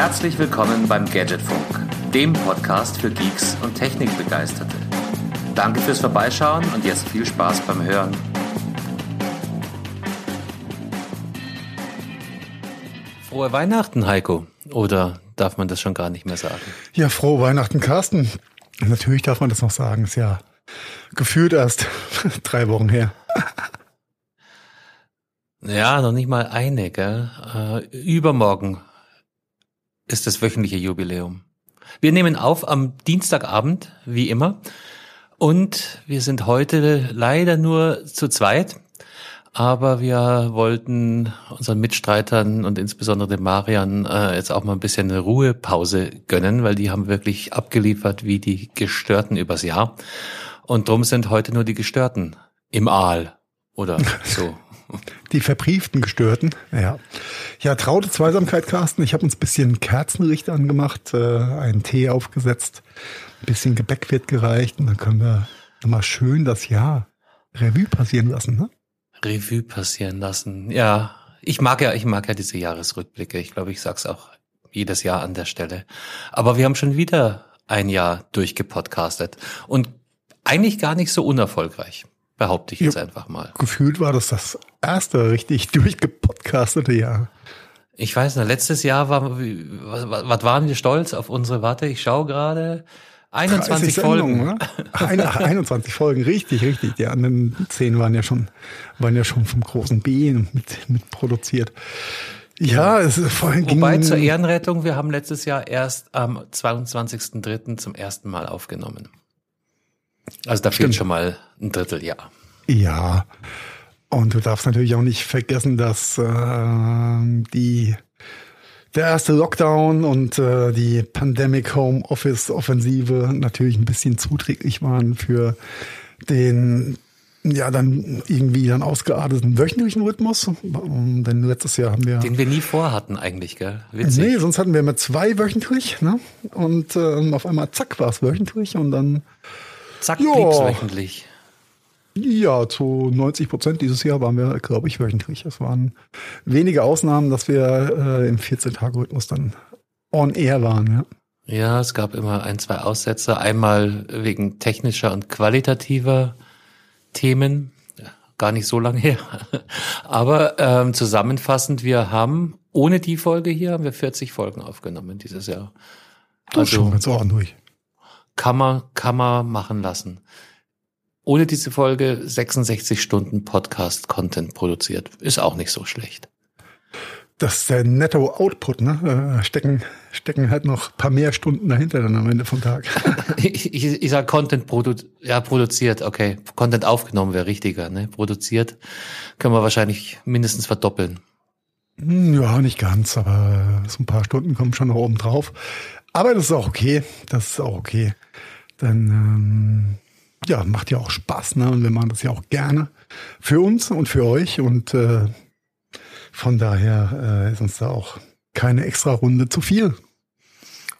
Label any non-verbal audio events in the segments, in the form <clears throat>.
Herzlich willkommen beim Gadgetfunk, dem Podcast für Geeks und Technikbegeisterte. Danke fürs Vorbeischauen und jetzt viel Spaß beim Hören. Frohe Weihnachten, Heiko. Oder darf man das schon gar nicht mehr sagen? Ja, frohe Weihnachten, Carsten. Natürlich darf man das noch sagen. Ist ja gefühlt erst <laughs> drei Wochen her. Ja, noch nicht mal eine, gell? Äh, übermorgen ist das wöchentliche Jubiläum. Wir nehmen auf am Dienstagabend, wie immer. Und wir sind heute leider nur zu zweit. Aber wir wollten unseren Mitstreitern und insbesondere dem Marian äh, jetzt auch mal ein bisschen eine Ruhepause gönnen, weil die haben wirklich abgeliefert wie die Gestörten übers Jahr. Und drum sind heute nur die Gestörten im Aal oder <laughs> so. Die verbrieften Gestörten, ja. Ja, traute Zweisamkeit, Carsten. Ich habe uns bisschen Kerzenlicht angemacht, äh, einen Tee aufgesetzt, ein bisschen Gebäck wird gereicht und dann können wir nochmal schön das Jahr Revue passieren lassen, ne? Revue passieren lassen. Ja, ich mag ja, ich mag ja diese Jahresrückblicke. Ich glaube, ich sag's auch jedes Jahr an der Stelle. Aber wir haben schon wieder ein Jahr durchgepodcastet und eigentlich gar nicht so unerfolgreich, behaupte ich jetzt ja, einfach mal. Gefühlt war das das erste richtig durchgepodcastete Jahr. Ich weiß nicht, letztes Jahr war, was, was waren wir stolz auf unsere, warte, ich schaue gerade, 21 Folgen. Ne? 21 Folgen, richtig, richtig. Die anderen 10 waren ja schon, waren ja schon vom großen B mit, mit produziert. Ja, es ist vorhin Wobei zur Ehrenrettung, wir haben letztes Jahr erst am 22.03. zum ersten Mal aufgenommen. Also da fehlt schon mal ein Dritteljahr. Ja. Und du darfst natürlich auch nicht vergessen, dass äh, die der erste Lockdown und äh, die Pandemic Home Office Offensive natürlich ein bisschen zuträglich waren für den ja dann irgendwie dann ausgearteten wöchentlichen Rhythmus. Denn letztes Jahr haben wir den wir nie vorhatten eigentlich, gell? Witzig. Nee, sonst hatten wir immer zwei wöchentlich, ne? Und ähm, auf einmal zack war es wöchentlich und dann zack blieb's wöchentlich. Ja, zu 90 Prozent dieses Jahr waren wir, glaube ich, wöchentlich. Es waren wenige Ausnahmen, dass wir äh, im 14-Tage-Rhythmus dann on air waren, ja. Ja, es gab immer ein, zwei Aussätze. Einmal wegen technischer und qualitativer Themen. Gar nicht so lange her. <laughs> Aber ähm, zusammenfassend, wir haben ohne die Folge hier haben wir 40 Folgen aufgenommen dieses Jahr. Das also, schon ganz ordentlich. Kann man, kann man machen lassen ohne diese Folge 66 Stunden Podcast-Content produziert. Ist auch nicht so schlecht. Das ist der Netto-Output, ne? Äh, stecken, stecken halt noch paar mehr Stunden dahinter dann am Ende vom Tag. <laughs> <laughs> ich, ich, ich sag Content produ ja, produziert, okay. Content aufgenommen wäre richtiger, ne? Produziert können wir wahrscheinlich mindestens verdoppeln. Hm, ja, nicht ganz, aber so ein paar Stunden kommen schon noch oben drauf. Aber das ist auch okay. Das ist auch okay. Dann ähm, ja, macht ja auch Spaß, ne? Und wir machen das ja auch gerne für uns und für euch. Und äh, von daher äh, ist uns da auch keine extra Runde zu viel.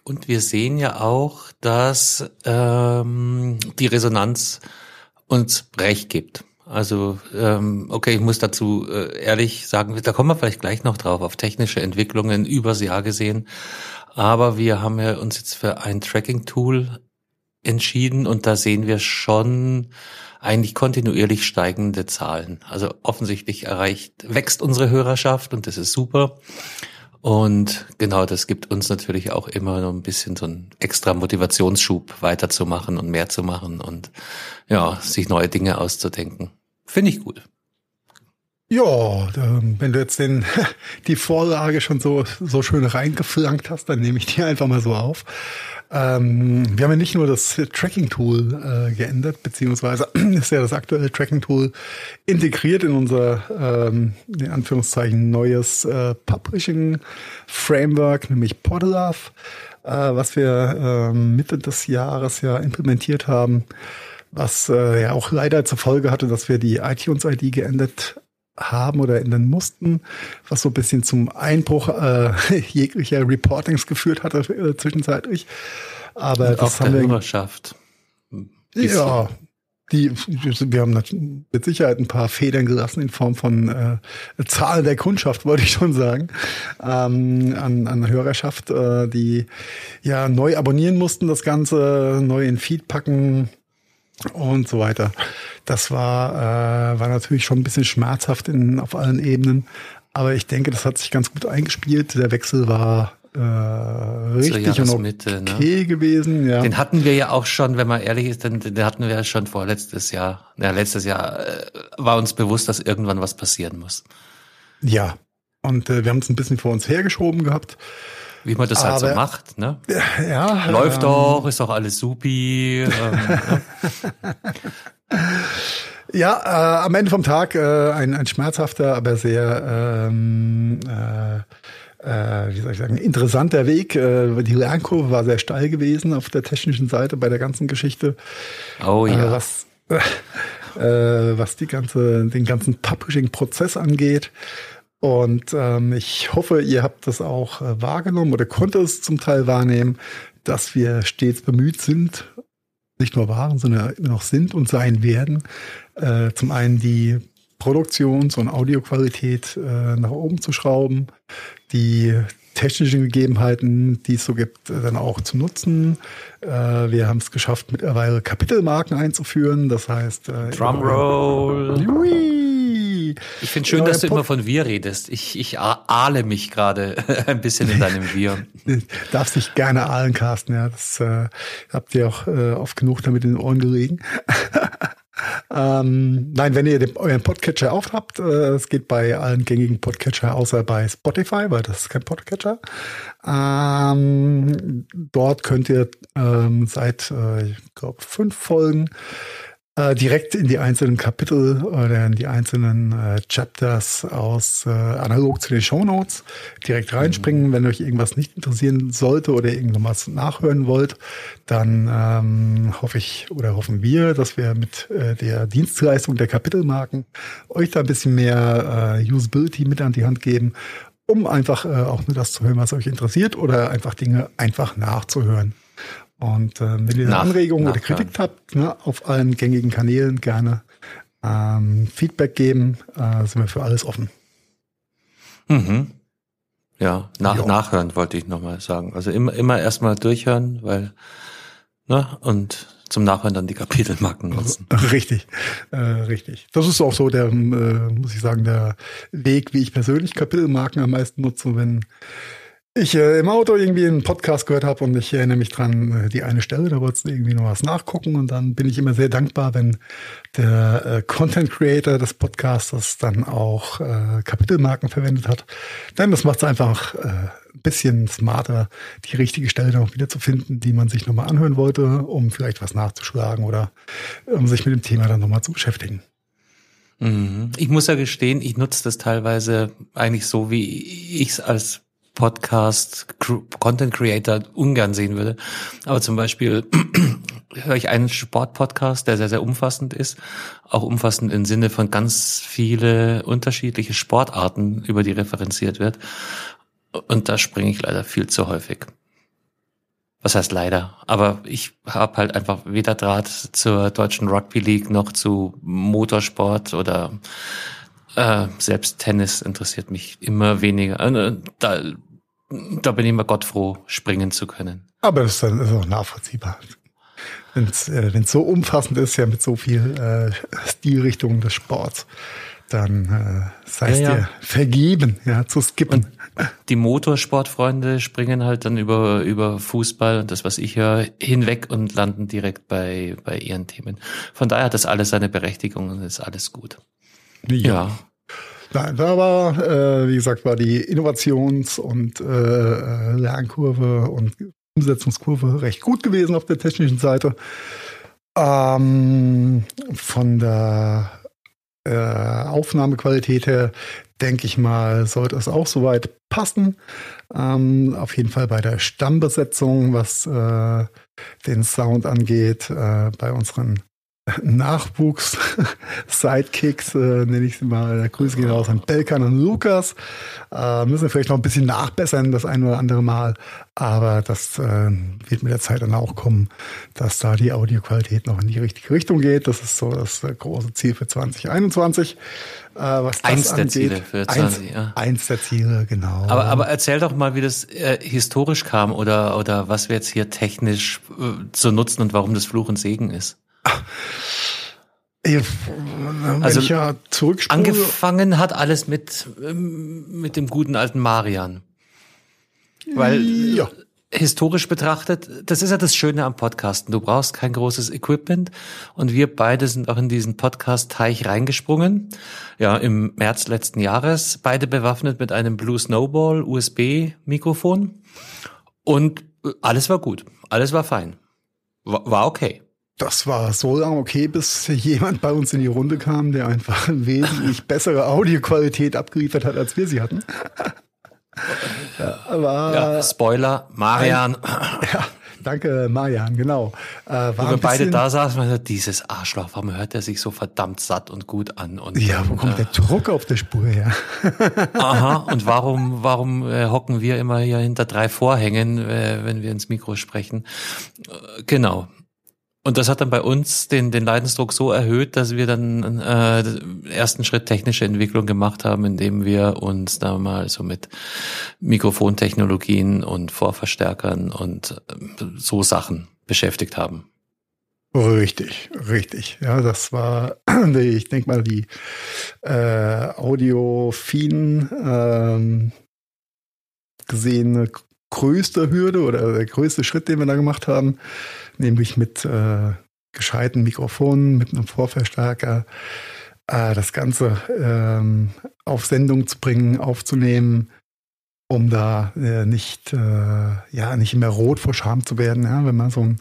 Und wir sehen ja auch, dass ähm, die Resonanz uns recht gibt. Also, ähm, okay, ich muss dazu äh, ehrlich sagen, da kommen wir vielleicht gleich noch drauf, auf technische Entwicklungen übers Jahr gesehen. Aber wir haben ja uns jetzt für ein Tracking-Tool entschieden und da sehen wir schon eigentlich kontinuierlich steigende Zahlen. Also offensichtlich erreicht, wächst unsere Hörerschaft und das ist super. Und genau, das gibt uns natürlich auch immer noch ein bisschen so einen extra Motivationsschub weiterzumachen und mehr zu machen und ja, sich neue Dinge auszudenken. Finde ich gut. Ja, wenn du jetzt den, <laughs> die Vorlage schon so, so schön reingeflankt hast, dann nehme ich die einfach mal so auf. Ähm, wir haben ja nicht nur das Tracking-Tool äh, geändert, beziehungsweise <clears throat> ist ja das aktuelle Tracking-Tool integriert in unser, ähm, in Anführungszeichen, neues äh, Publishing-Framework, nämlich Podlove, äh, was wir äh, Mitte des Jahres ja implementiert haben, was äh, ja auch leider zur Folge hatte, dass wir die iTunes-ID geändert haben oder ändern mussten, was so ein bisschen zum Einbruch äh, <laughs> jeglicher Reportings geführt hatte äh, zwischenzeitlich. Aber Und das haben wir Hörerschaft. Ja, die, wir haben mit Sicherheit ein paar Federn gelassen in Form von äh, Zahl der Kundschaft, wollte ich schon sagen, ähm, an, an Hörerschaft, äh, die ja neu abonnieren mussten, das Ganze neu in Feed packen und so weiter. Das war, äh, war natürlich schon ein bisschen schmerzhaft in, auf allen Ebenen. Aber ich denke, das hat sich ganz gut eingespielt. Der Wechsel war äh, richtig und okay ne? gewesen. Ja. Den hatten wir ja auch schon, wenn man ehrlich ist, den, den hatten wir ja schon vorletztes Jahr. Ja, letztes Jahr äh, war uns bewusst, dass irgendwann was passieren muss. Ja, und äh, wir haben es ein bisschen vor uns hergeschoben gehabt. Wie man das Aber, halt so macht, ne? <laughs> Ja. Läuft ähm, doch, ist doch alles supi. Ähm, ne? <laughs> Ja, äh, am Ende vom Tag äh, ein, ein schmerzhafter, aber sehr ähm, äh, äh, wie soll ich sagen, interessanter Weg. Äh, die Lernkurve war sehr steil gewesen auf der technischen Seite bei der ganzen Geschichte. Oh ja. Äh, was, <laughs> äh, was die ganze, den ganzen Publishing-Prozess angeht. Und ähm, ich hoffe, ihr habt das auch äh, wahrgenommen oder konntet es zum Teil wahrnehmen, dass wir stets bemüht sind, nicht nur waren, sondern immer noch sind und sein werden, äh, zum einen die Produktions- und Audioqualität äh, nach oben zu schrauben, die technischen Gegebenheiten, die es so gibt, äh, dann auch zu nutzen. Äh, wir haben es geschafft, mittlerweile Kapitelmarken einzuführen. Das heißt, äh, Ich finde schön, dass du Pod immer von wir redest. Ich, ich ahle mich gerade <laughs> ein bisschen in deinem Wir. <laughs> Darfst dich gerne ahlen, Carsten. Ja, das äh, habt ihr auch äh, oft genug damit in den Ohren gelegen. <laughs> Ähm, nein, wenn ihr den, euren Podcatcher aufhabt, äh, es geht bei allen gängigen Podcatcher außer bei Spotify, weil das ist kein Podcatcher. Ähm, dort könnt ihr ähm, seit, äh, ich glaube, fünf Folgen äh, direkt in die einzelnen Kapitel oder in die einzelnen äh, Chapters aus äh, analog zu den Show Notes direkt reinspringen. Mhm. Wenn euch irgendwas nicht interessieren sollte oder irgendwas nachhören wollt, dann ähm, hoffe ich oder hoffen wir, dass wir mit äh, der Dienstleistung der Kapitelmarken euch da ein bisschen mehr äh, Usability mit an die Hand geben, um einfach äh, auch nur das zu hören, was euch interessiert oder einfach Dinge einfach nachzuhören. Und äh, wenn ihr Nach, Anregungen oder Kritik habt, ne, auf allen gängigen Kanälen gerne ähm, Feedback geben, äh, sind wir für alles offen. Mhm. Ja, nach, jo. nachhören wollte ich nochmal sagen. Also immer, immer erstmal durchhören, weil, ne, und zum Nachhören dann die Kapitelmarken nutzen. <laughs> Richtig, äh, richtig. Das ist auch so der, äh, muss ich sagen, der Weg, wie ich persönlich Kapitelmarken am meisten nutze, wenn ich äh, im Auto irgendwie einen Podcast gehört habe und ich erinnere mich dran, äh, die eine Stelle, da wolltest du irgendwie noch was nachgucken und dann bin ich immer sehr dankbar, wenn der äh, Content Creator des Podcasters dann auch äh, Kapitelmarken verwendet hat. Denn das macht es einfach äh, ein bisschen smarter, die richtige Stelle dann auch wieder zu finden, die man sich nochmal anhören wollte, um vielleicht was nachzuschlagen oder um sich mit dem Thema dann nochmal zu beschäftigen. Mhm. Ich muss ja gestehen, ich nutze das teilweise eigentlich so, wie ich es als Podcast, Content Creator ungern sehen würde. Aber zum Beispiel <clears throat> höre ich einen Sportpodcast, der sehr, sehr umfassend ist. Auch umfassend im Sinne von ganz viele unterschiedliche Sportarten, über die referenziert wird. Und da springe ich leider viel zu häufig. Was heißt leider? Aber ich habe halt einfach weder Draht zur deutschen Rugby League noch zu Motorsport oder äh, selbst Tennis interessiert mich immer weniger. Äh, da, da bin ich immer Gott froh, springen zu können. Aber das ist dann ist auch nachvollziehbar. Wenn es äh, so umfassend ist, ja mit so viel äh, Stilrichtungen des Sports, dann äh, sei es ja, ja. dir vergeben, ja, zu skippen. Und die Motorsportfreunde springen halt dann über, über Fußball und das, was ich höre, hinweg und landen direkt bei, bei ihren Themen. Von daher hat das alles seine Berechtigung und ist alles gut. Ja. ja. Nein, da war, äh, wie gesagt, war die Innovations- und äh, Lernkurve und Umsetzungskurve recht gut gewesen auf der technischen Seite. Ähm, von der äh, Aufnahmequalität her, denke ich mal, sollte es auch soweit passen. Ähm, auf jeden Fall bei der Stammbesetzung, was äh, den Sound angeht, äh, bei unseren Nachwuchs-Sidekicks, <laughs> äh, nenne ich sie mal. Grüße gehen raus an Belkan und Lukas. Äh, müssen wir vielleicht noch ein bisschen nachbessern, das ein oder andere Mal. Aber das äh, wird mit der Zeit dann auch kommen, dass da die Audioqualität noch in die richtige Richtung geht. Das ist so das äh, große Ziel für 2021. Äh, was eins das der angeht. Ziele für 20, eins, ja. eins der Ziele, genau. Aber, aber erzähl doch mal, wie das äh, historisch kam oder, oder was wir jetzt hier technisch zu nutzen und warum das Fluch und Segen ist. Wenn Also, ich ja Angefangen hat alles mit, ähm, mit dem guten alten Marian. Weil ja. historisch betrachtet, das ist ja das Schöne am Podcasten. Du brauchst kein großes Equipment und wir beide sind auch in diesen Podcast-Teich reingesprungen. Ja, im März letzten Jahres, beide bewaffnet mit einem Blue Snowball USB-Mikrofon und äh, alles war gut, alles war fein, war okay. Das war so lange okay, bis jemand bei uns in die Runde kam, der einfach <laughs> wesentlich bessere Audioqualität abgeliefert hat, als wir sie hatten. <laughs> ja, aber Ja, Spoiler, Marian, ja, danke, Marian, genau. Äh, war wo wir beide da saßen, man sagt, dieses Arschloch, warum hört er sich so verdammt satt und gut an? Und, Ja, wo und, kommt der Druck auf der Spur her? <laughs> Aha, und warum, warum äh, hocken wir immer hier hinter drei Vorhängen, äh, wenn wir ins Mikro sprechen? Äh, genau. Und das hat dann bei uns den, den Leidensdruck so erhöht, dass wir dann äh, ersten Schritt technische Entwicklung gemacht haben, indem wir uns da mal so mit Mikrofontechnologien und Vorverstärkern und äh, so Sachen beschäftigt haben. Richtig, richtig. Ja, das war, <clears throat> ich denke mal, die äh, audiophilen ähm, gesehene größte Hürde oder der größte Schritt, den wir da gemacht haben, nämlich mit äh, gescheiten Mikrofonen, mit einem Vorverstärker, äh, das Ganze ähm, auf Sendung zu bringen, aufzunehmen, um da äh, nicht, äh, ja, nicht mehr rot vor Scham zu werden, ja, wenn man so ein,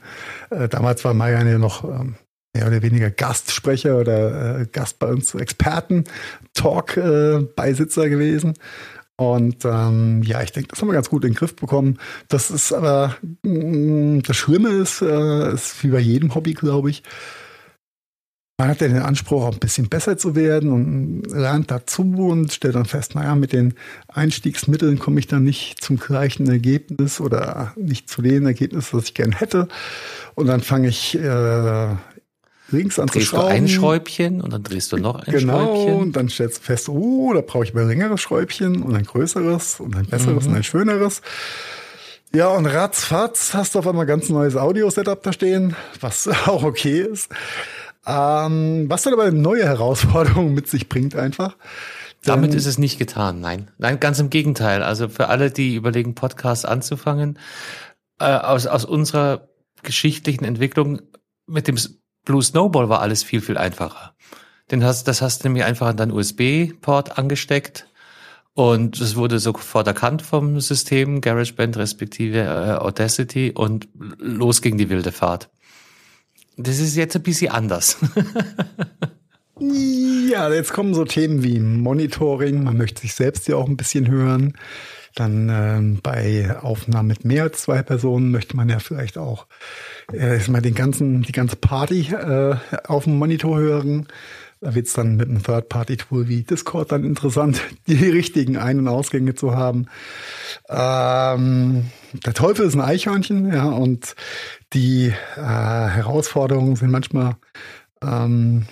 äh, damals war Marian ja noch ähm, mehr oder weniger Gastsprecher oder äh, Gast bei uns Experten-Talk-Beisitzer gewesen. Und ähm, ja, ich denke, das haben wir ganz gut in den Griff bekommen. Das ist aber, mh, das Schlimme ist, äh, ist wie bei jedem Hobby, glaube ich, man hat ja den Anspruch, auch ein bisschen besser zu werden und lernt dazu und stellt dann fest, naja, mit den Einstiegsmitteln komme ich dann nicht zum gleichen Ergebnis oder nicht zu dem Ergebnis, das ich gern hätte. Und dann fange ich äh, links an Drehst du ein Schräubchen und dann drehst du noch ein Genau, Schräubchen. und dann stellst du fest, oh, da brauche ich mal ein längeres Schräubchen und ein größeres und ein besseres und ein schöneres. Ja, und ratzfatz hast du auf einmal ganz neues Audio-Setup da stehen, was <laughs> auch okay ist. Ähm, was dann aber eine neue Herausforderung mit sich bringt einfach. Damit ist es nicht getan, nein. Nein, ganz im Gegenteil. Also für alle, die überlegen, Podcasts anzufangen, äh, aus, aus unserer geschichtlichen Entwicklung mit dem Blue Snowball war alles viel, viel einfacher. Den hast, das hast du nämlich einfach an deinen USB-Port angesteckt und es wurde sofort erkannt vom System, GarageBand respektive äh, Audacity und los ging die wilde Fahrt. Das ist jetzt ein bisschen anders. <laughs> Ja, jetzt kommen so Themen wie Monitoring. Man möchte sich selbst ja auch ein bisschen hören. Dann ähm, bei Aufnahmen mit mehr als zwei Personen möchte man ja vielleicht auch äh, mal den ganzen, die ganze Party äh, auf dem Monitor hören. Da wird's dann mit einem Third-Party-Tool wie Discord dann interessant, <laughs> die richtigen Ein- und Ausgänge zu haben. Ähm, der Teufel ist ein Eichhörnchen, ja, und die äh, Herausforderungen sind manchmal ähm,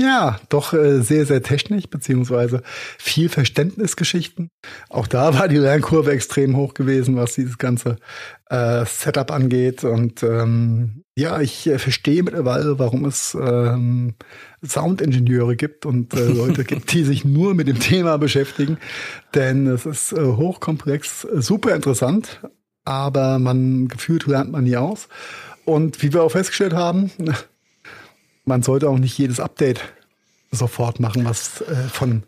ja, doch äh, sehr, sehr technisch, beziehungsweise viel Verständnisgeschichten. Auch da war die Lernkurve extrem hoch gewesen, was dieses ganze äh, Setup angeht. Und ähm, ja, ich äh, verstehe mittlerweile, warum es ähm, Soundingenieure gibt und äh, Leute <laughs> gibt, die sich nur mit dem Thema beschäftigen. Denn es ist äh, hochkomplex, äh, super interessant, aber man gefühlt lernt man nie aus. Und wie wir auch festgestellt haben, man sollte auch nicht jedes Update sofort machen, was äh, von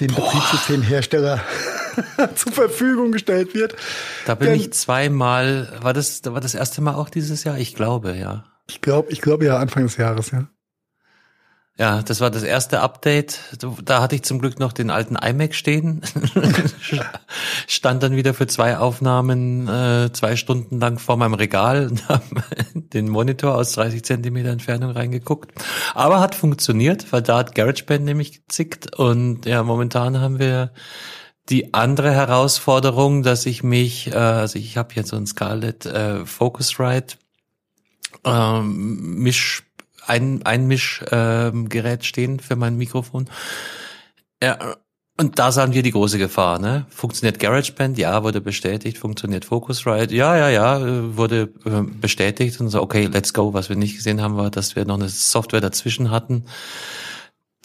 dem Betriebssystemhersteller <laughs> zur Verfügung gestellt wird. Da bin Denn- ich zweimal, war das, war das erste Mal auch dieses Jahr? Ich glaube, ja. Ich glaube, ich glaube ja Anfang des Jahres, ja. Ja, das war das erste Update. Da hatte ich zum Glück noch den alten iMac stehen. <laughs> Stand dann wieder für zwei Aufnahmen äh, zwei Stunden lang vor meinem Regal und habe <laughs> den Monitor aus 30 Zentimeter Entfernung reingeguckt. Aber hat funktioniert, weil da hat GarageBand nämlich gezickt. Und ja, momentan haben wir die andere Herausforderung, dass ich mich, äh, also ich habe jetzt so ein Scarlett äh, Focusrite ähm, Misch ein Einmischgerät stehen für mein Mikrofon. Ja, und da sahen wir die große Gefahr, ne? Funktioniert GarageBand? Ja, wurde bestätigt. Funktioniert Focusrite? Ja, ja, ja, wurde äh, bestätigt. Und so, okay, let's go. Was wir nicht gesehen haben, war, dass wir noch eine Software dazwischen hatten,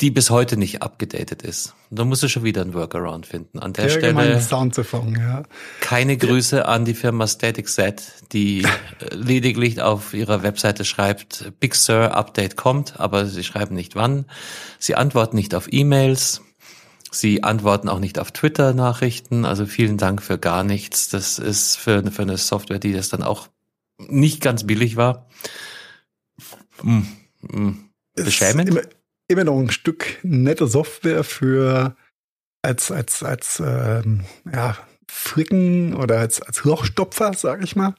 die bis heute nicht abgedatet ist. Da musst du schon wieder einen Workaround finden. An der, der Stelle Sound zu fangen, ja. keine Grüße an die Firma Static Set, die <laughs> äh, lediglich auf ihrer Webseite schreibt, Big Sur Update kommt, aber sie schreiben nicht wann. Sie antworten nicht auf E-Mails. Sie antworten auch nicht auf Twitter-Nachrichten. Also vielen Dank für gar nichts. Das ist für, für eine Software, die das dann auch nicht ganz billig war. Hm, hm. Beschämend immer noch ein Stück nette Software für als als als ähm, ja Fricken oder als als Lochstopfer, sag ich mal,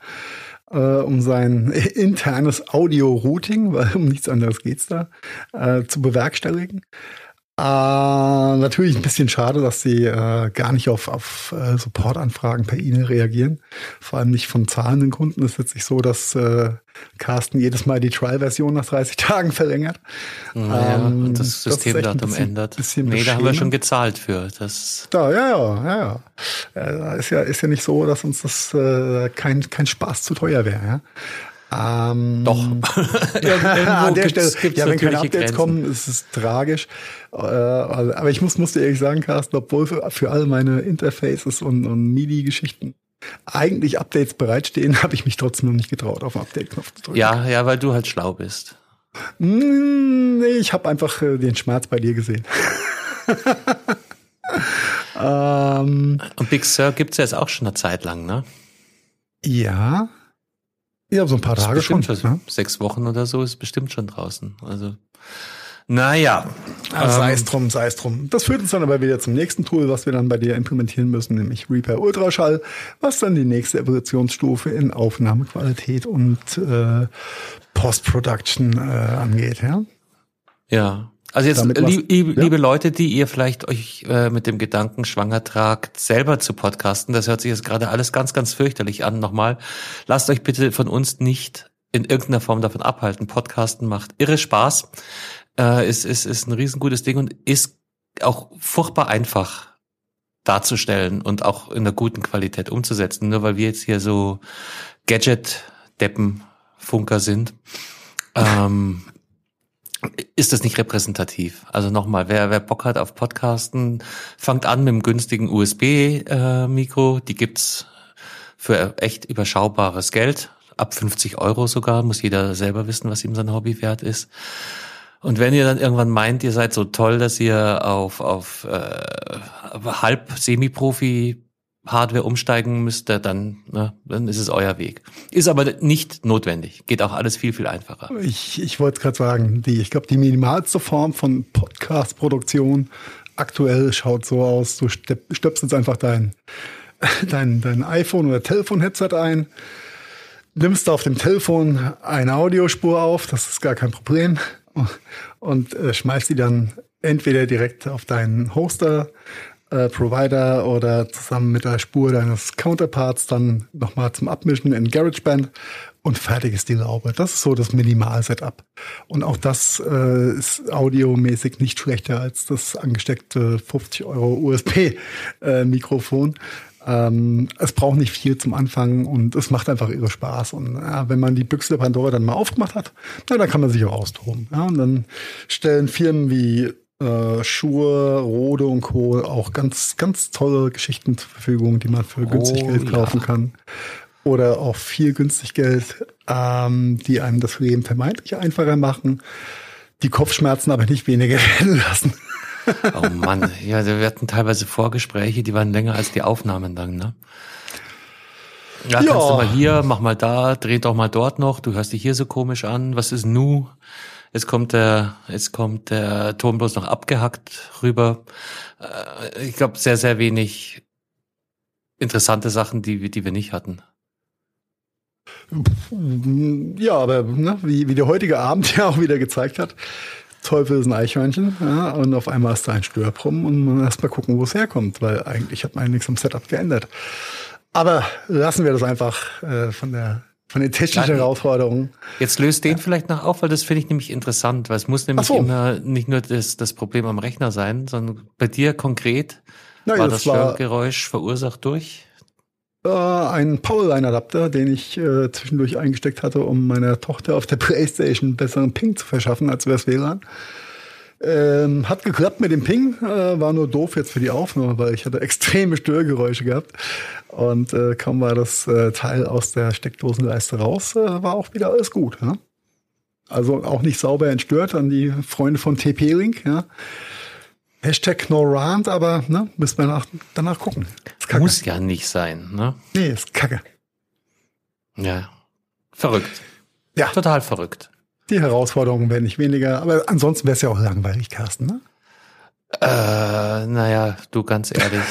äh, um sein <laughs> internes Audio-Routing, weil um nichts anderes geht's da, äh, zu bewerkstelligen. Äh, natürlich ein bisschen schade, dass sie äh, gar nicht auf, auf äh, Supportanfragen per E-Mail reagieren. Vor allem nicht von zahlenden Kunden. Es ist jetzt nicht so, dass äh, Carsten jedes Mal die Trial-Version nach 30 Tagen verlängert. Naja, ähm, und das Systemdatum ändert. Bisschen nee, da haben wir schon gezahlt für. Das da, ja, ja, ja. ja. Ist ja, ist ja nicht so, dass uns das äh, kein, kein Spaß zu teuer wäre. Ja? Ähm, Doch. <laughs> ja, an der Stelle, ja, wenn keine Updates Grenzen. kommen, ist es tragisch. Äh, aber ich muss, dir ehrlich sagen, Carsten, obwohl für, für all meine Interfaces und, und MIDI-Geschichten eigentlich Updates bereitstehen, <laughs> habe ich mich trotzdem noch nicht getraut, auf den Update-Knopf zu drücken. Ja, ja, weil du halt schlau bist. Mm, ich habe einfach äh, den Schmerz bei dir gesehen. <laughs> ähm, und Big Sur gibt's ja jetzt auch schon eine Zeit lang, ne? Ja, ja, so ein paar Tage schon. Ne? Sechs Wochen oder so ist bestimmt schon draußen. Also, naja. Also, sei es ähm, drum, sei es drum. Das führt uns dann aber wieder zum nächsten Tool, was wir dann bei dir implementieren müssen, nämlich Repair Ultraschall, was dann die nächste Evolutionsstufe in Aufnahmequalität und äh, Post-Production äh, angeht, ja? Ja, also jetzt, lieb, lieb, ja. liebe Leute, die ihr vielleicht euch äh, mit dem Gedanken schwanger tragt, selber zu podcasten, das hört sich jetzt gerade alles ganz, ganz fürchterlich an. Nochmal, lasst euch bitte von uns nicht in irgendeiner Form davon abhalten. Podcasten macht irre Spaß, äh, ist, ist, ist ein riesengutes Ding und ist auch furchtbar einfach darzustellen und auch in einer guten Qualität umzusetzen. Nur weil wir jetzt hier so Gadget-Deppen-Funker sind. <laughs> Ähm, ist das nicht repräsentativ. Also nochmal, wer, wer Bock hat auf Podcasten, fangt an mit dem günstigen USB-Mikro. Äh, Die gibt's für echt überschaubares Geld. Ab 50 Euro sogar, muss jeder selber wissen, was ihm sein Hobby wert ist. Und wenn ihr dann irgendwann meint, ihr seid so toll, dass ihr auf, auf äh, halb Semi-Profi Hardware umsteigen müsste, dann, ne, dann ist es euer Weg. Ist aber nicht notwendig. Geht auch alles viel, viel einfacher. Ich, ich wollte gerade sagen, die, ich glaube, die minimalste Form von Podcast-Produktion aktuell schaut so aus, du stöpselst einfach dein, <laughs> dein, dein iPhone oder Telefon-Headset ein, nimmst auf dem Telefon eine Audiospur auf, das ist gar kein Problem, und äh, schmeißt die dann entweder direkt auf deinen Hoster äh, Provider oder zusammen mit der Spur deines Counterparts dann nochmal zum Abmischen in GarageBand und fertig ist die Laube. Das ist so das Minimal-Setup. Und auch das äh, ist audiomäßig nicht schlechter als das angesteckte 50 Euro USB-Mikrofon. Äh, ähm, es braucht nicht viel zum Anfangen und es macht einfach irre Spaß. Und ja, wenn man die Büchse der Pandora dann mal aufgemacht hat, na, dann kann man sich auch austoben. Ja, und dann stellen Firmen wie äh, Schuhe, Rode und Co. auch ganz, ganz tolle Geschichten zur Verfügung, die man für günstig oh, Geld kaufen ja. kann. Oder auch viel günstig Geld, ähm, die einem das Leben vermeintlich einfacher machen, die Kopfschmerzen aber nicht weniger <laughs> werden lassen. oh Mann, ja, wir hatten teilweise Vorgespräche, die waren länger als die Aufnahmen dann, ne? Ja, ja. kannst du mal hier, mach mal da, dreh doch mal dort noch, du hörst dich hier so komisch an, was ist nu? Jetzt kommt der, jetzt kommt der Ton bloß noch abgehackt rüber. Äh, ich glaube, sehr, sehr wenig interessante Sachen, die, die wir nicht hatten. Ja, aber ne, wie, wie der heutige Abend <laughs> ja auch wieder gezeigt hat, Teufel ist ein Eichhörnchen ja, und auf einmal ist da ein Störprum und man erst mal gucken, wo es herkommt, weil eigentlich hat man nichts am Setup geändert. Aber lassen wir das einfach äh, von der von den technischen Herausforderungen. Jetzt löst den ja. vielleicht noch auf, weil das finde ich nämlich interessant, weil es muss nämlich so. immer nicht nur das, das Problem am Rechner sein, sondern bei dir konkret Na, war das, Störgeräusch verursacht durch? Äh, ein Powerline-Adapter, den ich äh, zwischendurch eingesteckt hatte, um meiner Tochter auf der Playstation besseren Ping zu verschaffen als übers WLAN. Ähm, hat geklappt mit dem Ping, äh, war nur doof jetzt für die Aufnahme, weil ich hatte extreme Störgeräusche gehabt. Und äh, kaum war das äh, Teil aus der Steckdosenleiste raus, äh, war auch wieder alles gut. Ja? Also auch nicht sauber entstört an die Freunde von TP-Link. Ja? Hashtag no rant, aber ne, müssen wir nach, danach gucken. Muss ja nicht sein, ne? Nee, ist kacke. Ja. Verrückt. Ja. Total verrückt. Die Herausforderungen werden nicht weniger, aber ansonsten wäre es ja auch langweilig, Carsten, ne? Äh, naja, du ganz ehrlich.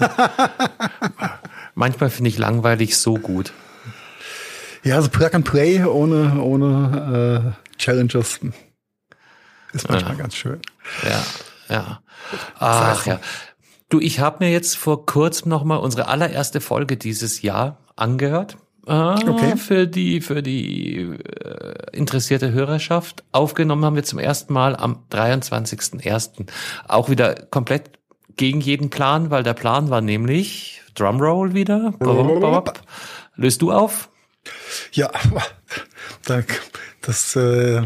<laughs> manchmal finde ich langweilig so gut. Ja, also Plug and Play ohne, ohne äh, Challenges ist manchmal ja. ganz schön. Ja, ja. Ach ja. Du, ich habe mir jetzt vor kurzem noch mal unsere allererste Folge dieses Jahr angehört. Ah, okay. Für die, für die äh, interessierte Hörerschaft. Aufgenommen haben wir zum ersten Mal am 23.01. Auch wieder komplett gegen jeden Plan, weil der Plan war nämlich Drumroll wieder. Löst du auf? Ja, das äh,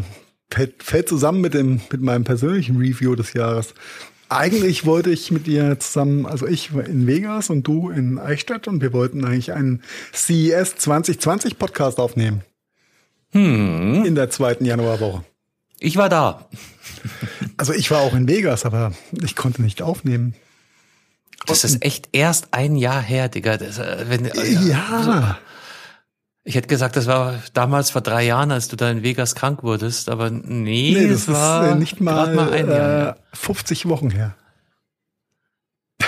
fällt zusammen mit dem mit meinem persönlichen Review des Jahres eigentlich wollte ich mit dir zusammen, also ich in Vegas und du in Eichstätt und wir wollten eigentlich einen CES 2020 Podcast aufnehmen. Hm. In der zweiten Januarwoche. Ich war da. Also ich war auch in Vegas, aber ich konnte nicht aufnehmen. Das ist echt erst ein Jahr her, Digga. Das, äh, wenn, äh, ja. Ich hätte gesagt, das war damals vor drei Jahren, als du da in Vegas krank wurdest, aber nee, nee das war ist äh, nicht mal, mal ein Jahr. Äh, 50 Wochen her. <laughs>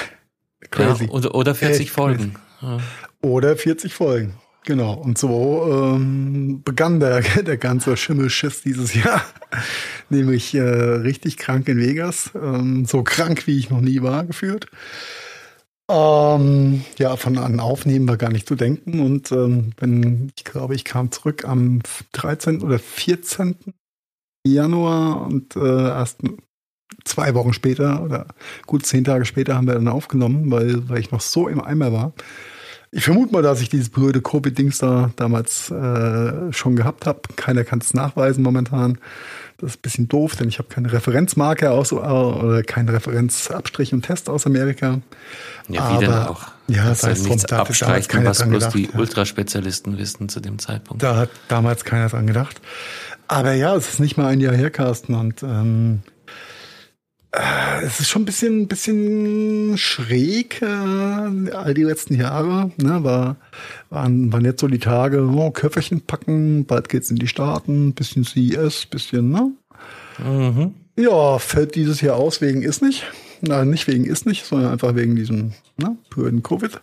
crazy. Ja, oder, oder 40 Echt Folgen. Ja. Oder 40 Folgen. Genau. Und so ähm, begann der, <laughs> der ganze Schimmelschiss dieses Jahr. <laughs> Nämlich äh, richtig krank in Vegas. Ähm, so krank, wie ich noch nie war, gefühlt. Ähm, ja, von an Aufnehmen war gar nicht zu denken. Und ähm, wenn, ich glaube, ich kam zurück am 13. oder 14. Januar und äh, erst zwei Wochen später oder gut zehn Tage später haben wir dann aufgenommen, weil, weil ich noch so im Eimer war. Ich vermute mal, dass ich dieses blöde Covid-Dings da damals äh, schon gehabt habe. Keiner kann es nachweisen momentan. Das ist ein bisschen doof, denn ich habe keine Referenzmarke aus äh, oder keinen Referenzabstrich und Test aus Amerika. Ja, wie denn auch? Ja, das heißt, nichts da abstreichen, was bloß gedacht, die Ultraspezialisten wissen zu dem Zeitpunkt. Da hat damals keiner dran gedacht. Aber ja, es ist nicht mal ein Jahr her, Carsten, und ähm, äh, es ist schon ein bisschen, bisschen schräg, äh, all die letzten Jahre. Ne, war, waren, waren jetzt so die Tage, oh, Köfferchen packen, bald geht's in die Staaten, bisschen CES, bisschen, ne? Mhm. Ja, fällt dieses Jahr aus wegen ist nicht. Nein, nicht wegen ist nicht, sondern einfach wegen diesem ne, blöden Covid,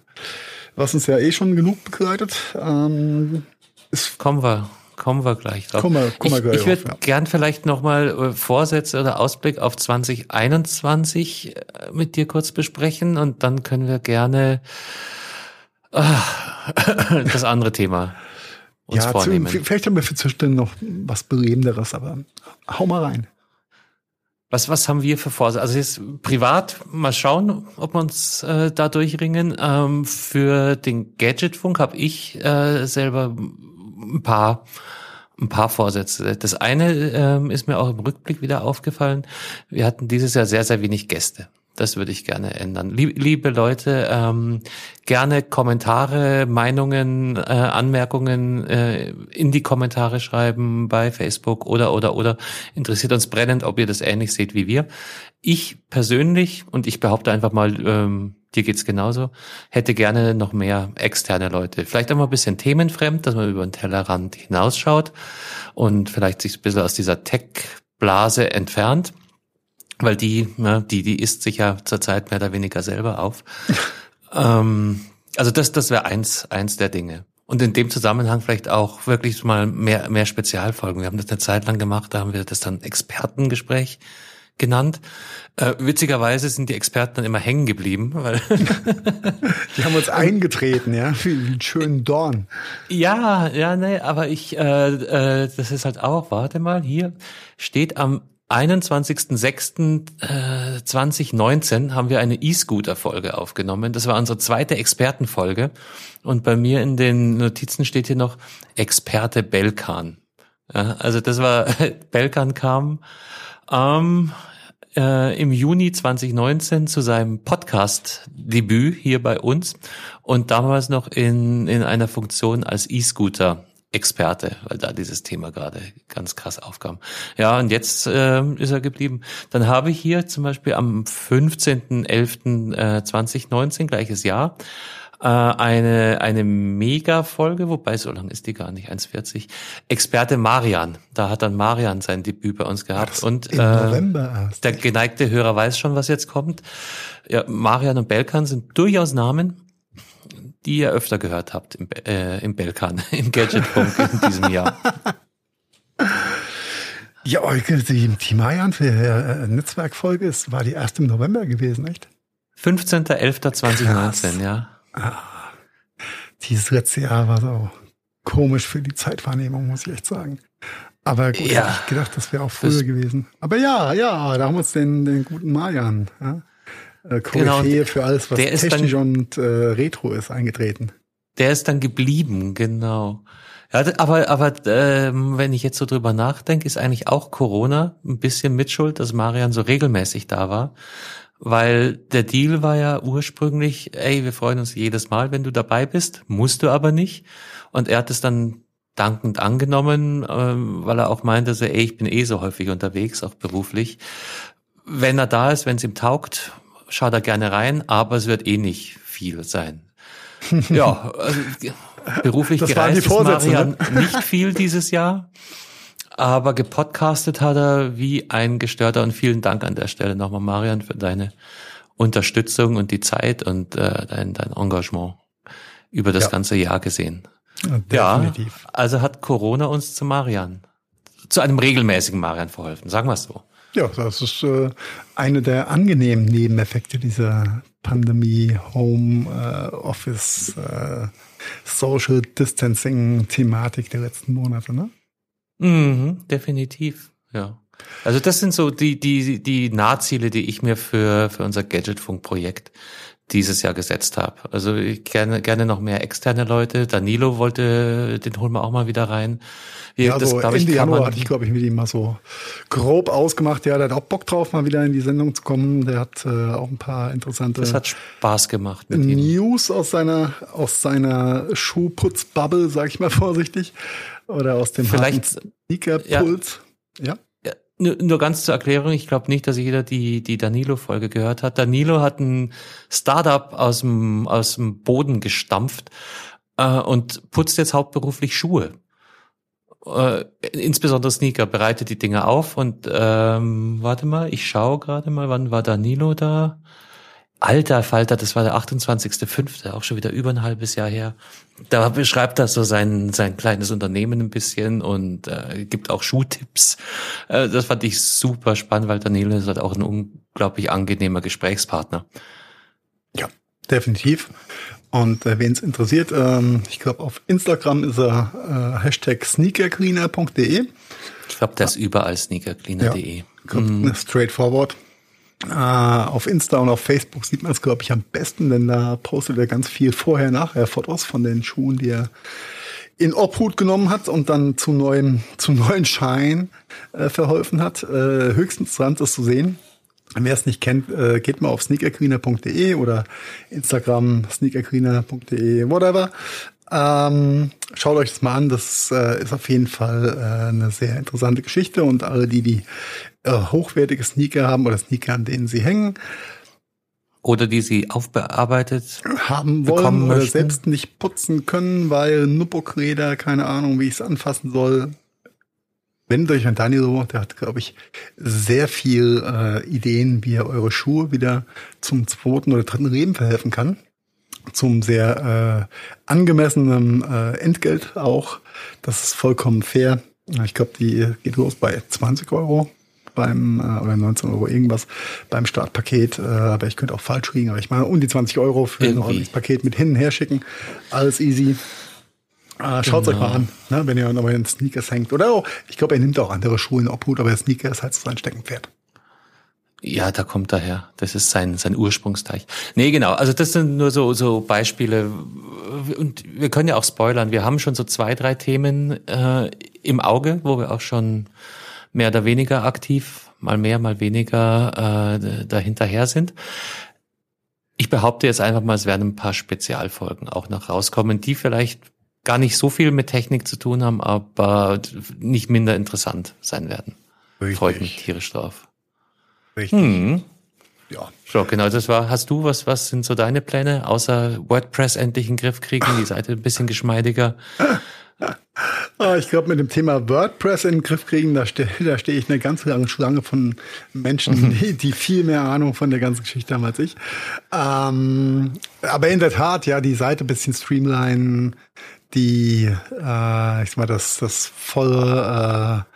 was uns ja eh schon genug begleitet. Ähm, ist Kommen wir kommen wir gleich drauf. Komm mal, komm mal ich ich würde ja. gern vielleicht nochmal äh, Vorsätze oder Ausblick auf 2021 äh, mit dir kurz besprechen und dann können wir gerne äh, <laughs> das andere Thema uns ja, vornehmen. Zu, vielleicht haben wir für zwischendurch noch was Belebenderes, aber hau mal rein. Was, was haben wir für Vorsätze? Also jetzt privat mal schauen, ob wir uns äh, da durchringen. Ähm, für den Gadgetfunk habe ich äh, selber ein paar ein paar Vorsätze. Das eine ähm, ist mir auch im Rückblick wieder aufgefallen. Wir hatten dieses Jahr sehr, sehr wenig Gäste. Das würde ich gerne ändern. Lieb, liebe Leute, ähm, gerne Kommentare, Meinungen, äh, Anmerkungen äh, in die Kommentare schreiben bei Facebook oder oder oder. Interessiert uns brennend, ob ihr das ähnlich seht wie wir. Ich persönlich und ich behaupte einfach mal, ähm, dir geht's genauso, hätte gerne noch mehr externe Leute. Vielleicht auch mal ein bisschen themenfremd, dass man über den Tellerrand hinausschaut und vielleicht sich ein bisschen aus dieser Tech-Blase entfernt. Weil die, ne, die, die isst sich ja zurzeit mehr oder weniger selber auf. <laughs> ähm, also das, das wäre eins, eins der Dinge. Und in dem Zusammenhang vielleicht auch wirklich mal mehr, mehr Spezialfolgen. Wir haben das eine Zeit lang gemacht, da haben wir das dann Expertengespräch genannt. Äh, witzigerweise sind die Experten dann immer hängen geblieben, weil <laughs> die haben uns eingetreten, ja, wie einen schönen Dorn. Ja, ja, nee, aber ich, äh, äh, das ist halt auch, warte mal, hier steht am 21.06.2019 haben wir eine E-Scooter-Folge aufgenommen. Das war unsere zweite Expertenfolge. Und bei mir in den Notizen steht hier noch Experte Belkan. Ja, also das war, <laughs> Belkan kam ähm, äh, im Juni 2019 zu seinem Podcast-Debüt hier bei uns und damals noch in, in einer Funktion als E-Scooter Experte, weil da dieses Thema gerade ganz krass aufkam. Ja, und jetzt äh, ist er geblieben. Dann habe ich hier zum Beispiel am 15.11.2019, gleiches Jahr, äh, eine, eine Mega-Folge, wobei so lang ist die gar nicht, 1,40. Experte Marian. Da hat dann Marian sein Debüt bei uns gehabt. Das und im äh, November erst. der geneigte Hörer weiß schon, was jetzt kommt. Ja, Marian und Belkan sind durchaus Namen, die ihr öfter gehört habt im, äh, im Belkan, <laughs> im Gadgetfunk in diesem Jahr. Ja, die, die Mayan für äh, Netzwerkfolge ist, war die erste im November gewesen, echt? 15.11.2019, ja. Dieses letzte Jahr war so komisch für die Zeitwahrnehmung, muss ich echt sagen. Aber gut, Ja. hätte ich gedacht, das wäre auch früher Das- gewesen. Aber ja, ja, da haben wir uns den, den guten Mayan, ja. Äh, Koryphäe Genau, für alles, was ist dann- technisch und äh, retro ist, eingetreten. Der ist dann geblieben, genau. Ja, aber aber ähm, wenn ich jetzt so drüber nachdenke, ist eigentlich auch Corona ein bisschen mitschuld, dass Marian so regelmäßig da war. Weil der Deal war ja ursprünglich, ey, wir freuen uns jedes Mal, wenn du dabei bist, musst du aber nicht. Und er hat es dann dankend angenommen, ähm, weil er auch meinte, so, ey, ich bin eh so häufig unterwegs, auch beruflich. Wenn er da ist, wenn es ihm taugt, schaut er gerne rein, aber es wird eh nicht viel sein. <laughs> ja, also, beruflich Das gereist ist Vorsätze, ne? Marian nicht viel dieses Jahr. Aber gepodcastet hat er wie ein Gestörter und vielen Dank an der Stelle nochmal, Marian, für deine Unterstützung und die Zeit und äh, dein, dein Engagement über das Ja. ganze Jahr gesehen. Ja, definitiv. Ja, also hat Corona uns zu Marian, zu einem regelmäßigen Marian verholfen, sagen wir es so. Ja, das ist äh, eine der angenehmen Nebeneffekte dieser Pandemie, Home, äh, Office, äh, Social Distancing Thematik der letzten Monate, ne? Mhm, definitiv, ja. Also das sind so die, die, die Nahziele, die ich mir für, für unser Gadgetfunk-Projekt dieses Jahr gesetzt habe. Also ich gerne, gerne noch mehr externe Leute. Danilo wollte, den holen wir auch mal wieder rein. Wir- Ja, so glaub Ende kann Januar man- hatte ich, glaube ich, mit ihm mal so grob ausgemacht. Ja, der hat auch Bock drauf, mal wieder in die Sendung zu kommen. Der hat äh, auch ein paar interessante Das hat Spaß gemacht mit ihm. News aus seiner aus seiner Schuhputzbubble, sag ich mal <laughs> vorsichtig, oder aus dem Vielleicht- Sneakerpuls. Ja. Ja, nur, nur ganz zur Erklärung, ich glaube nicht, dass jeder die, die Danilo-Folge gehört hat. Danilo hat ein Startup aus dem, aus dem Boden gestampft äh, und putzt jetzt hauptberuflich Schuhe. Äh, insbesondere Sneaker, bereitet die Dinge auf und ähm, warte mal, ich schaue gerade mal, wann war Danilo da? Alter Falter, das war der 28.05., auch schon wieder über ein halbes Jahr her. Da beschreibt er so sein, sein kleines Unternehmen ein bisschen und äh, gibt auch Schuhtipps. Äh, das fand ich super spannend, weil Danilo ist halt auch ein unglaublich angenehmer Gesprächspartner. Ja, definitiv. Und äh, wen es interessiert, ähm, ich glaube auf Instagram ist er äh, Hashtag sneakercleaner.de. Ich glaube, der ist überall sneakercleaner.de. Mhm. Straightforward. Äh, auf Insta und auf Facebook sieht man es, glaube ich, am besten, denn da postet er ganz viel vorher, nachher Fotos von den Schuhen, die er in Obhut genommen hat und dann zu neuen, zu neuen Schein äh, verholfen hat. Äh, höchstens dran, das zu sehen. Wer es nicht kennt, äh, geht mal auf sneakercleaner.de oder Instagram sneakercleaner.de, whatever. Ähm, schaut euch das mal an, das äh, ist auf jeden Fall äh, eine sehr interessante Geschichte und alle, die die äh, hochwertige Sneaker haben oder Sneaker, an denen sie hängen, oder die sie aufbearbeitet haben wollen oder selbst nicht putzen können, weil Nuppokräder, keine Ahnung, wie ich es anfassen soll. Wendet euch an Danilo, der hat, glaube ich, sehr viel äh, Ideen, wie er eure Schuhe wieder zum zweiten oder dritten Leben verhelfen kann. Zum sehr äh, angemessenen äh, Entgelt auch. Das ist vollkommen fair. Ich glaube, die geht los bei 20 Euro beim äh, oder 19 Euro irgendwas beim Startpaket. Äh, aber ich könnte auch falsch liegen. Aber ich meine, um die 20 Euro für Irgendwie. ein ordentliches Paket mit hin und her schicken. Alles easy. Äh, Schaut genau. euch mal an, ne, wenn ihr an euren Sneakers hängt. Oder auch, ich glaube, er nimmt auch andere Schuhe in Obhut, aber der Sneaker ist halt so sein Steckenpferd. Ja, da kommt daher. Das ist sein, sein Ursprungsteich. Nee, genau. Also das sind nur so, so Beispiele. Und wir können ja auch spoilern. Wir haben schon so zwei, drei Themen äh, im Auge, wo wir auch schon mehr oder weniger aktiv, mal mehr, mal weniger äh, dahinterher sind. Ich behaupte jetzt einfach mal, es werden ein paar Spezialfolgen auch noch rauskommen, die vielleicht gar nicht so viel mit Technik zu tun haben, aber nicht minder interessant sein werden. Richtig. Freue ich mich tierisch drauf. Richtig. Hm. Ja. So, genau, das war, hast du, was, was sind so deine Pläne, außer WordPress endlich in den Griff kriegen, die Seite ein bisschen geschmeidiger? Ah, ich glaube, mit dem Thema WordPress in den Griff kriegen, da stehe da steh ich eine ganz lange Schlange von Menschen, mhm. die, die, viel mehr Ahnung von der ganzen Geschichte haben als ich. Ähm, aber in der Tat, ja, die Seite ein bisschen streamline, die, äh, ich sag mal, das, das volle,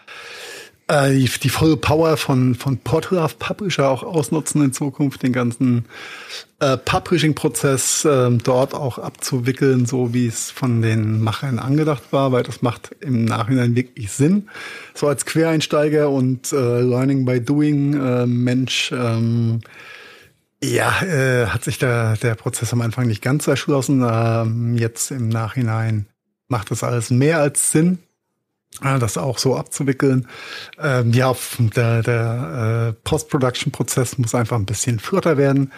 äh, die, volle Power von, von Portrait Publisher auch ausnutzen in Zukunft, den ganzen äh, Publishing-Prozess äh, dort auch abzuwickeln, so wie es von den Machern angedacht war, weil das macht im Nachhinein wirklich Sinn. So als Quereinsteiger und äh, Learning by Doing äh, Mensch, ähm, ja, äh, hat sich der, der Prozess am Anfang nicht ganz erschlossen. Ähm, jetzt im Nachhinein macht das alles mehr als Sinn, das auch so abzuwickeln. Ähm, ja, der, der äh, Post-Production-Prozess muss einfach ein bisschen flotter werden.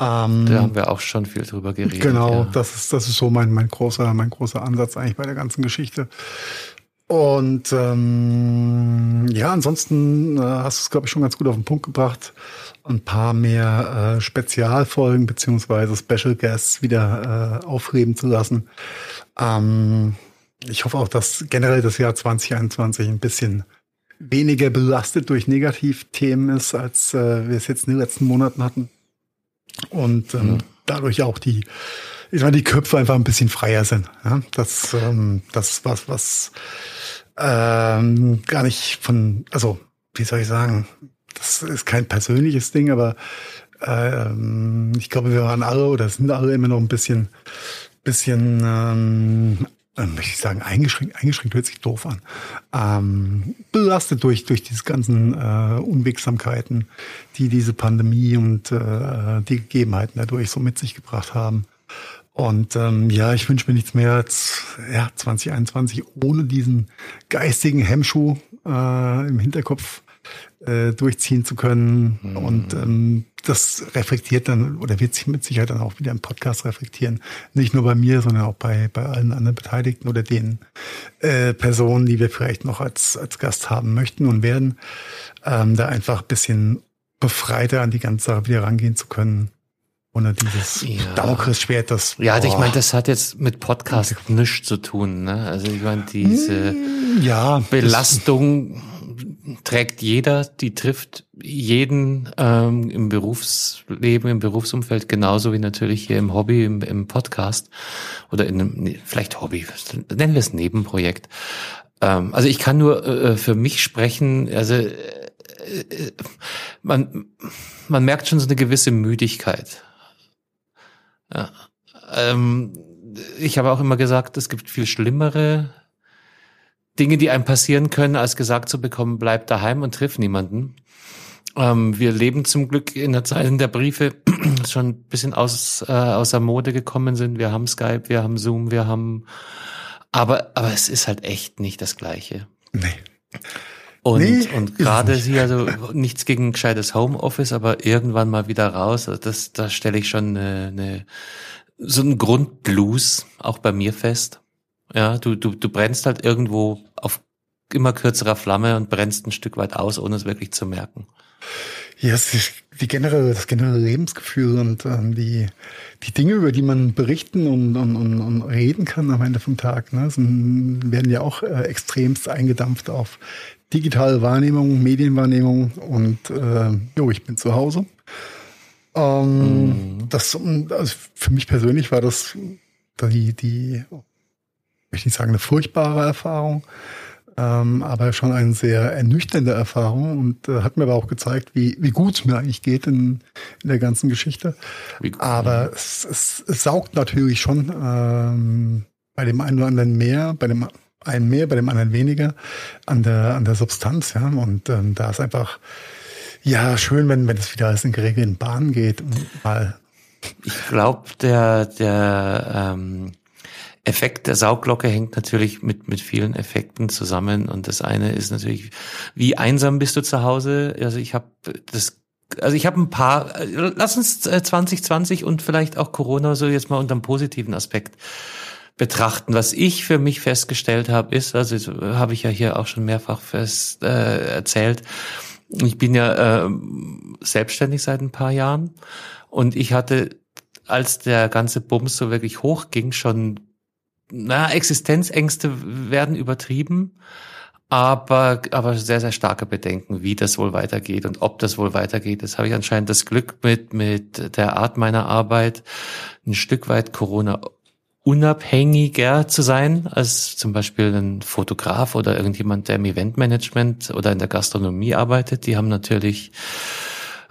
Ähm, da haben wir auch schon viel drüber geredet. Genau, ja. das ist das ist so mein mein großer mein großer Ansatz eigentlich bei der ganzen Geschichte. Und ähm, ja, ansonsten äh, hast du es, glaube ich, schon ganz gut auf den Punkt gebracht. Ein paar mehr äh, Spezialfolgen beziehungsweise Special Guests wieder äh, aufleben zu lassen. Ähm, ich hoffe auch, dass generell das Jahr 2021 ein bisschen weniger belastet durch Negativthemen ist, als äh, wir es jetzt in den letzten Monaten hatten. Und ähm, mhm. dadurch auch die ich meine, die Köpfe einfach ein bisschen freier sind. Ja? Das, ähm, das was, was ähm, gar nicht von, also wie soll ich sagen, das ist kein persönliches Ding, aber ähm, ich glaube, wir waren alle oder sind alle immer noch ein bisschen, bisschen, ähm, äh, möchte ich sagen, eingeschränkt, eingeschränkt hört sich doof an, ähm, belastet durch, durch diese ganzen äh, Unwegsamkeiten, die diese Pandemie und äh, die Gegebenheiten dadurch so mit sich gebracht haben. Und ähm, ja, ich wünsche mir nichts mehr als ja, 2021 ohne diesen geistigen Hemmschuh äh, im Hinterkopf äh, durchziehen zu können. Mhm. Und ähm, das reflektiert dann oder wird sich mit Sicherheit dann auch wieder im Podcast reflektieren. Nicht nur bei mir, sondern auch bei, bei allen anderen Beteiligten oder den äh, Personen, die wir vielleicht noch als, als Gast haben möchten und werden, ähm, da einfach bisschen befreiter an die ganze Sache wieder rangehen zu können. Ohne dieses ja. Damoklesschwert, das. Ja, also ich meine, das hat jetzt mit Podcast nichts zu tun. Ne? Also ich meine, diese hm, ja, Belastung trägt jeder, die trifft jeden ähm, im Berufsleben, im Berufsumfeld, genauso wie natürlich hier im Hobby, im, im Podcast oder in einem, vielleicht Hobby, nennen wir es Nebenprojekt. Ähm, also ich kann nur äh, für mich sprechen, also äh, äh, man, man merkt schon so eine gewisse Müdigkeit ja. Ähm, ich habe auch immer gesagt, es gibt viel schlimmere Dinge, die einem passieren können, als gesagt zu bekommen, bleib daheim und triff niemanden. Ähm, wir leben zum Glück in der Zeit in der Briefe <clears throat> schon ein bisschen aus, äh, außer Mode gekommen sind. Wir haben Skype, wir haben Zoom, wir haben, aber, aber es ist halt echt nicht das Gleiche. Nee. Und, nee, und gerade sie, also nichts gegen gescheites Homeoffice, aber irgendwann mal wieder raus. Also das, da stelle ich schon eine, eine, so einen Grundblues auch bei mir fest. Ja, du, du, du brennst halt irgendwo auf immer kürzerer Flamme und brennst ein Stück weit aus, ohne es wirklich zu merken. Ja, es ist die generelle, das generelle Lebensgefühl und ähm, die, die Dinge, über die man berichten und, und, und, und reden kann am Ende vom Tag, ne, sind, werden ja auch äh, extremst eingedampft auf digitale Wahrnehmung, Medienwahrnehmung und äh, jo, ich bin zu Hause. Ähm, mhm. Das also für mich persönlich war das die, die, möchte nicht sagen, eine furchtbare Erfahrung ähm, aber schon eine sehr ernüchternde Erfahrung und äh, hat mir aber auch gezeigt, wie, wie gut es mir eigentlich geht in, in der ganzen Geschichte. aber es, es, es saugt natürlich schon ähm, bei dem einen oder anderen mehr, bei dem einen mehr, bei dem anderen weniger an der, an der Substanz, ja. Und ähm, da ist einfach, ja, schön, wenn, wenn es wieder alles in geregelten Bahnen geht. Mal. Ich glaube, der, der ähm, Effekt der Sauglocke hängt natürlich mit, mit vielen Effekten zusammen. Und das eine ist natürlich, wie einsam bist du zu Hause? Also ich habe das also ich habe ein paar, lass uns 2020 äh, und vielleicht auch Corona so jetzt mal unter einem positiven Aspekt betrachten. Was ich für mich festgestellt habe, ist, also habe ich ja hier auch schon mehrfach fest äh, erzählt, ich bin ja äh, selbstständig seit ein paar Jahren und ich hatte, als der ganze Bums so wirklich hochging, schon na, Existenzängste werden übertrieben, aber, aber sehr, sehr starke Bedenken, wie das wohl weitergeht und ob das wohl weitergeht. Das habe ich anscheinend das Glück mit, mit der Art meiner Arbeit, ein Stück weit Corona unabhängiger zu sein als zum Beispiel ein Fotograf oder irgendjemand, der im Eventmanagement oder in der Gastronomie arbeitet. Die haben natürlich,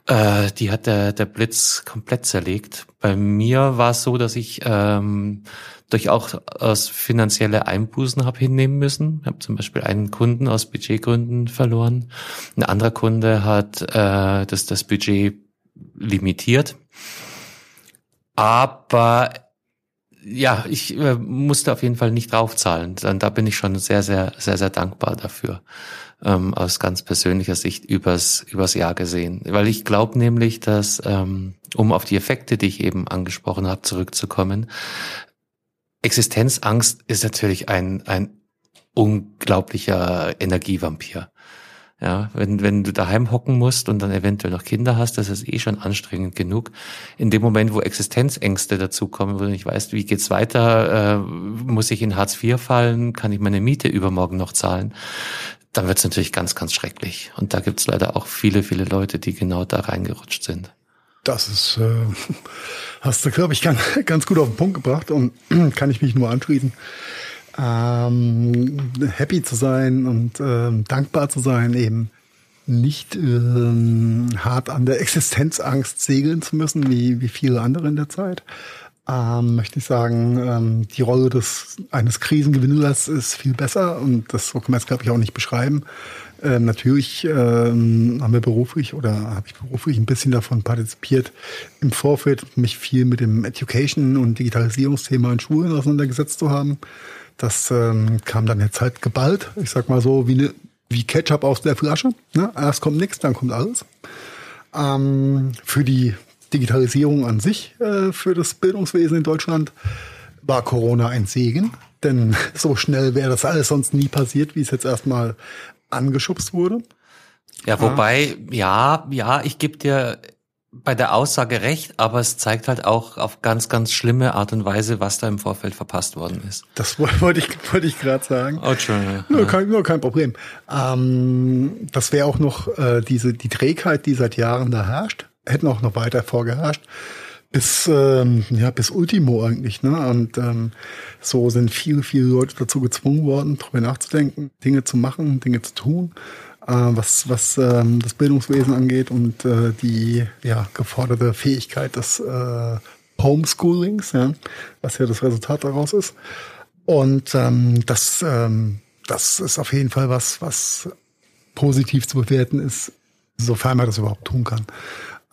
äh, die hat der, der Blitz komplett zerlegt. Bei mir war es so, dass ich ähm, durchaus finanzielle Einbußen habe hinnehmen müssen. Ich habe zum Beispiel einen Kunden aus Budgetgründen verloren. Ein anderer Kunde hat äh, das, das Budget limitiert. Aber ja, ich äh, musste auf jeden Fall nicht draufzahlen. Da bin ich schon sehr, sehr, sehr, sehr dankbar dafür. Ähm, aus ganz persönlicher Sicht übers, übers Jahr gesehen. Weil ich glaube nämlich, dass, ähm, um auf die Effekte, die ich eben angesprochen habe, zurückzukommen, Existenzangst ist natürlich ein, ein unglaublicher Energievampir. Ja, wenn, wenn du daheim hocken musst und dann eventuell noch Kinder hast, das ist eh schon anstrengend genug. In dem Moment, wo Existenzängste dazukommen, wo du nicht weißt, wie geht's weiter, äh, muss ich in Hartz IV fallen, kann ich meine Miete übermorgen noch zahlen, dann wird's natürlich ganz, ganz schrecklich. Und da gibt's leider auch viele, viele Leute, die genau da reingerutscht sind. Das ist, äh, <laughs> hast du, glaube ich, ganz, <laughs> ganz gut auf den Punkt gebracht und <clears throat> kann ich mich nur anschließen. Ähm, happy zu sein und ähm, dankbar zu sein, eben nicht ähm, hart an der <laughs> Existenzangst segeln zu müssen, wie, wie viele andere in der Zeit. Ähm, möchte ich sagen, ähm, die Rolle des eines Krisengewinners ist viel besser und das so kann man es, glaube ich, auch nicht beschreiben. Ähm, natürlich ähm, haben wir beruflich oder habe ich beruflich ein bisschen davon partizipiert, im Vorfeld mich viel mit dem Education- und Digitalisierungsthema in Schulen auseinandergesetzt zu haben. Das ähm, kam dann jetzt halt geballt, ich sag mal so, wie, ne, wie Ketchup aus der Flasche. Ne? Erst kommt nichts, dann kommt alles. Ähm, für die Digitalisierung an sich, äh, für das Bildungswesen in Deutschland, war Corona ein Segen. Denn <laughs> so schnell wäre das alles sonst nie passiert, wie es jetzt erstmal angeschubst wurde. Ja, wobei, ja, ja, ich gebe dir bei der Aussage recht, aber es zeigt halt auch auf ganz, ganz schlimme Art und Weise, was da im Vorfeld verpasst worden ist. Das <laughs> wollte ich, wollte ich gerade sagen. Oh, Entschuldigung. Nur, kein, nur kein Problem. Ähm, das wäre auch noch äh, diese die Trägheit, die seit Jahren da herrscht, hätten auch noch weiter vorgeherrscht. Bis ähm, ja bis Ultimo eigentlich ne? Und ähm, so sind viele viele Leute dazu gezwungen worden darüber nachzudenken Dinge zu machen Dinge zu tun äh, was was ähm, das Bildungswesen angeht und äh, die ja geforderte Fähigkeit des äh, Homeschoolings ja was ja das Resultat daraus ist. Und ähm, das ähm, das ist auf jeden Fall was was positiv zu bewerten ist sofern man das überhaupt tun kann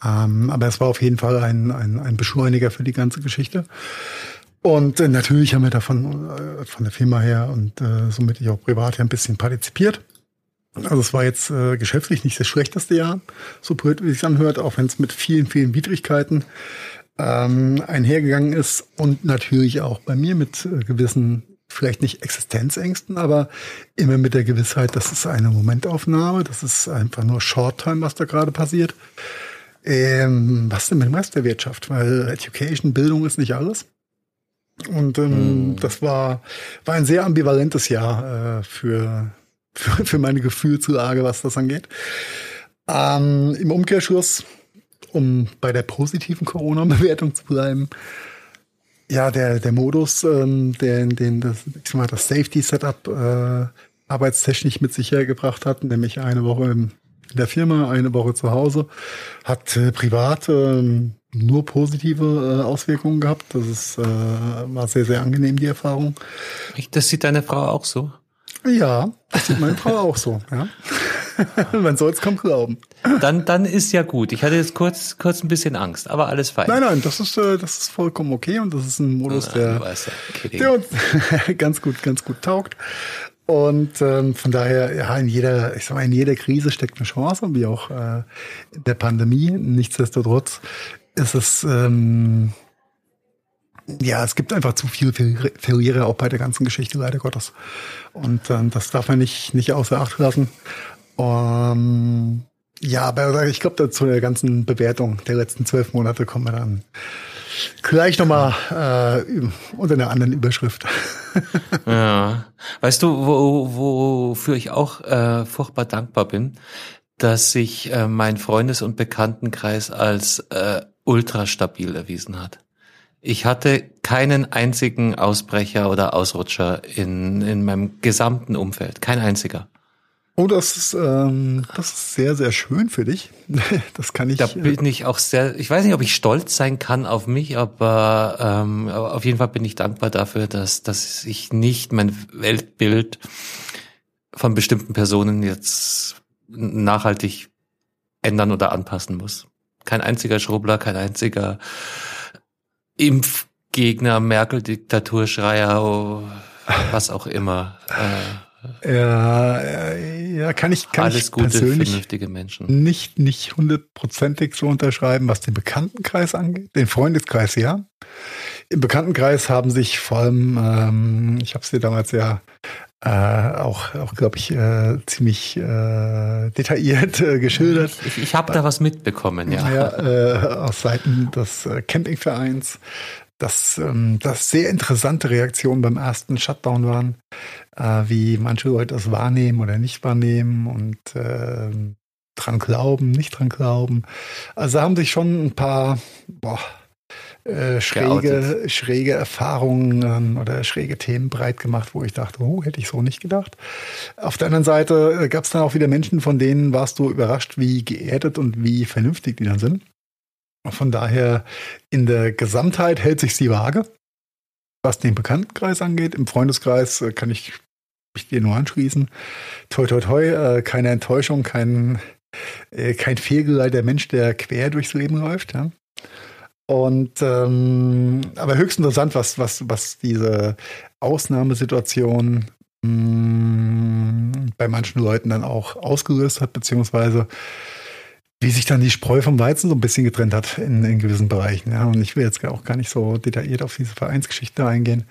ähm, aber es war auf jeden Fall ein, ein, ein Beschleuniger für die ganze Geschichte. Und äh, natürlich haben wir davon äh, von der Firma her und äh, somit ich auch privat ein bisschen partizipiert. Also es war jetzt äh, geschäftlich nicht das schlechteste Jahr, so blöd wie es anhört, auch wenn es mit vielen, vielen Widrigkeiten ähm, einhergegangen ist und natürlich auch bei mir mit äh, gewissen vielleicht nicht Existenzängsten, aber immer mit der Gewissheit, das ist eine Momentaufnahme, das ist einfach nur Short-Time, was da gerade passiert. Ähm, was denn mit dem Rest der Wirtschaft? Weil Education, Bildung ist nicht alles. Und ähm, hm. das war, war ein sehr ambivalentes Jahr äh, für, <laughs> für, für meine Gefühlslage, was das angeht. Ähm, Im Umkehrschluss, um bei der positiven Corona-Bewertung zu bleiben, ja, der, der Modus, ähm, der, den das, ich sag mal, das Safety-Setup äh, arbeitstechnisch mit sich hergebracht hat, nämlich eine Woche in der Firma, eine Woche zu Hause, hat äh, privat äh, nur positive äh, Auswirkungen gehabt. Das ist, äh, war sehr, sehr angenehm, die Erfahrung. Das sieht deine Frau auch so? Ja, das sieht meine Frau auch so, ja. <laughs> Man soll es kaum glauben. Dann, dann ist ja gut. Ich hatte jetzt kurz, kurz ein bisschen Angst, aber alles fein. Nein, nein, das ist, äh, das ist vollkommen okay und das ist ein Modus, der, der uns <laughs> ganz gut, ganz gut taugt. Und ähm, von daher, ja, in jeder, ich sag mal, in jeder Krise steckt eine Chance, wie auch äh, in der Pandemie. Nichtsdestotrotz ist es ähm, ja, es gibt einfach zu viele Verlierer auch bei der ganzen Geschichte, leider Gottes. Und ähm, das darf man nicht, nicht außer Acht lassen. Um, ja, aber ich glaube, zu der ganzen Bewertung der letzten zwölf Monate kommen wir dann gleich nochmal äh, unter einer anderen Überschrift. <laughs> ja. Weißt du, wo, wofür ich auch äh, furchtbar dankbar bin, dass sich äh, mein Freundes- und Bekanntenkreis als äh, ultra stabil erwiesen hat. Ich hatte keinen einzigen Ausbrecher oder Ausrutscher in, in meinem gesamten Umfeld. Kein einziger. Oh, das ist, ähm, das ist sehr, sehr schön für dich. <laughs> Das kann ich. Da äh, bin ich auch sehr, ich weiß nicht, ob ich stolz sein kann auf mich, aber ähm, auf jeden Fall bin ich dankbar dafür, dass, dass ich nicht mein Weltbild von bestimmten Personen jetzt nachhaltig ändern oder anpassen muss. Kein einziger Schrubler, kein einziger Impfgegner, Merkel-Diktaturschreier, was auch immer. Äh, ja, ja, kann ich, kann alles ich gute, vernünftige Menschen. Nicht, nicht hundertprozentig so unterschreiben, was den Bekanntenkreis angeht. Den Freundeskreis, ja. Im Bekanntenkreis haben sich vor allem, ähm, ich habe es dir damals ja äh, auch, auch glaube ich, äh, ziemlich äh, detailliert äh, geschildert. Ich, ich habe da was mitbekommen, ja. ja äh, aus Seiten des äh, Campingvereins, dass ähm, das sehr interessante Reaktionen beim ersten Shutdown waren, äh, wie manche Leute das wahrnehmen oder nicht wahrnehmen und äh, dran glauben, nicht dran glauben. Also haben sich schon ein paar, boah, äh, schräge, schräge Erfahrungen oder schräge Themen breit gemacht, wo ich dachte, oh, hätte ich so nicht gedacht. Auf der anderen Seite äh, gab es dann auch wieder Menschen, von denen warst du überrascht, wie geerdet und wie vernünftig die dann sind. Von daher in der Gesamtheit hält sich die Waage. Was den Bekanntenkreis angeht, im Freundeskreis äh, kann ich mich dir nur anschließen. Toi, toi, toi, keine Enttäuschung, kein, kein fehlgeleiteter Mensch, der quer durchs Leben läuft. Ja. Und ähm, aber höchst interessant, was, was, was diese Ausnahmesituation mh, mm, bei manchen Leuten dann auch ausgelöst hat, beziehungsweise wie sich dann die Spreu vom Weizen so ein bisschen getrennt hat in, in gewissen Bereichen. Ja. Und ich will jetzt auch gar nicht so detailliert auf diese Vereinsgeschichte eingehen.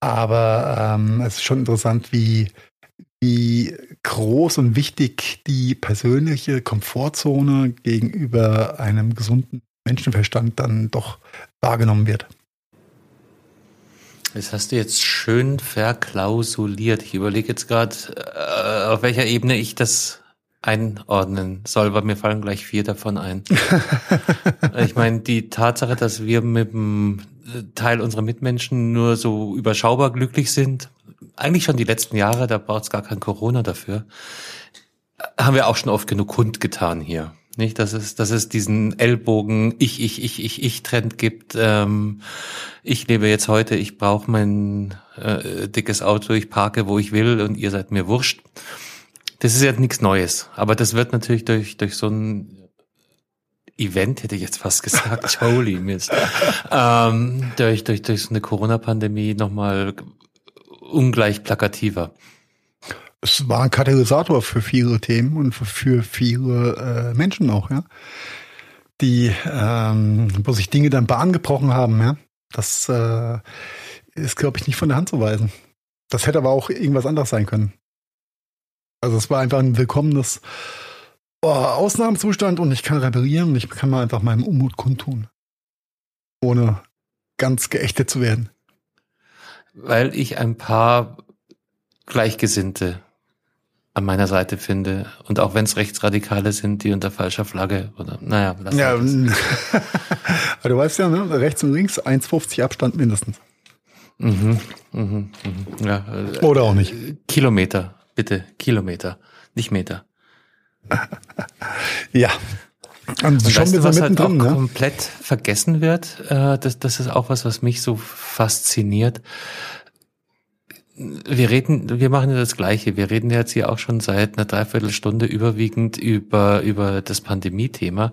Aber ähm, es ist schon interessant, wie, wie groß und wichtig die persönliche Komfortzone gegenüber einem gesunden Menschenverstand dann doch wahrgenommen wird. Das hast du jetzt schön verklausuliert. Ich überlege jetzt gerade, äh, auf welcher Ebene ich das einordnen soll, weil mir fallen gleich vier davon ein. <laughs> ich meine, die Tatsache, dass wir mit dem Teil unserer Mitmenschen nur so überschaubar glücklich sind, eigentlich schon die letzten Jahre, da braucht es gar kein Corona dafür, haben wir auch schon oft genug kundgetan hier. Nicht, dass es, dass es diesen Ellbogen ich, ich, ich, ich, ich Trend gibt. Ähm, ich lebe jetzt heute, ich brauche mein äh, dickes Auto, ich parke, wo ich will und ihr seid mir wurscht. Das ist jetzt nichts Neues, aber das wird natürlich durch, durch so ein Event, hätte ich jetzt fast gesagt, <laughs> holy Mist, ähm, durch, durch, durch so eine Corona-Pandemie nochmal ungleich plakativer es war ein Katalysator für viele Themen und für viele äh, Menschen auch, ja. Die, ähm, wo sich Dinge dann Bahn gebrochen haben, ja. Das äh, ist, glaube ich, nicht von der Hand zu weisen. Das hätte aber auch irgendwas anderes sein können. Also es war einfach ein willkommenes oh, Ausnahmezustand und ich kann reparieren und ich kann mal einfach meinen Unmut kundtun. Ohne ganz geächtet zu werden. Weil ich ein paar Gleichgesinnte an meiner Seite finde. Und auch wenn es Rechtsradikale sind, die unter falscher Flagge oder naja, lass ja, <laughs> aber du weißt ja, ne? rechts und links 1,50 Abstand mindestens. Mhm, mhm, mhm. Ja, äh, oder auch nicht. Kilometer, bitte, Kilometer, nicht Meter. Ja. Und, und schon weißt du, was halt auch ne? komplett vergessen wird, äh, das, das ist auch was, was mich so fasziniert wir reden, wir machen ja das Gleiche. Wir reden jetzt hier auch schon seit einer Dreiviertelstunde überwiegend über, über das Pandemie-Thema.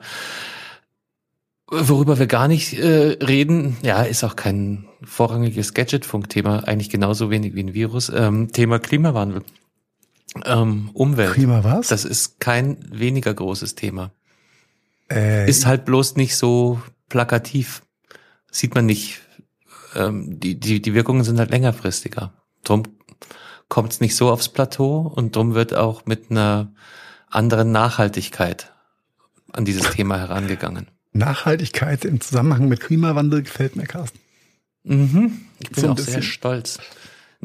Worüber wir gar nicht äh, reden, ja, ist auch kein vorrangiges Gadgetfunk-Thema, eigentlich genauso wenig wie ein Virus. Ähm, Thema Klimawandel. Ähm, Umwelt. Klima was? Das ist kein weniger großes Thema. Äh, ist halt bloß nicht so plakativ. Sieht man nicht. Ähm, die, die, die Wirkungen sind halt längerfristiger. Drum kommt es nicht so aufs Plateau und drum wird auch mit einer anderen Nachhaltigkeit an dieses Thema herangegangen. Nachhaltigkeit im Zusammenhang mit Klimawandel gefällt mir, Carsten. Mhm. Ich bin so auch sehr stolz.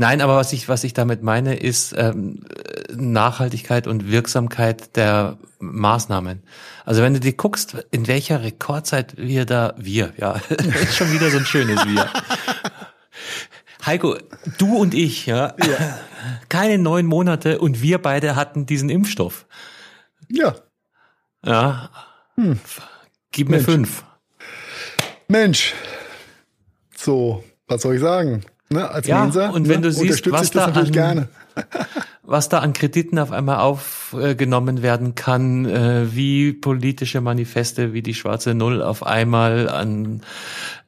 Nein, aber was ich, was ich damit meine, ist ähm, Nachhaltigkeit und Wirksamkeit der Maßnahmen. Also wenn du dir guckst, in welcher Rekordzeit wir da, wir, ja, <laughs> ist schon wieder so ein schönes Wir. Heiko, du und ich, ja, ja. keine neun Monate und wir beide hatten diesen Impfstoff. Ja. Ja. Hm. Gib mir Mensch. fünf. Mensch. So, was soll ich sagen? Ne, als ja, Mensa, und wenn ne, du siehst, was da an, <laughs> was da an Krediten auf einmal aufgenommen werden kann, äh, wie politische Manifeste wie die schwarze Null auf einmal an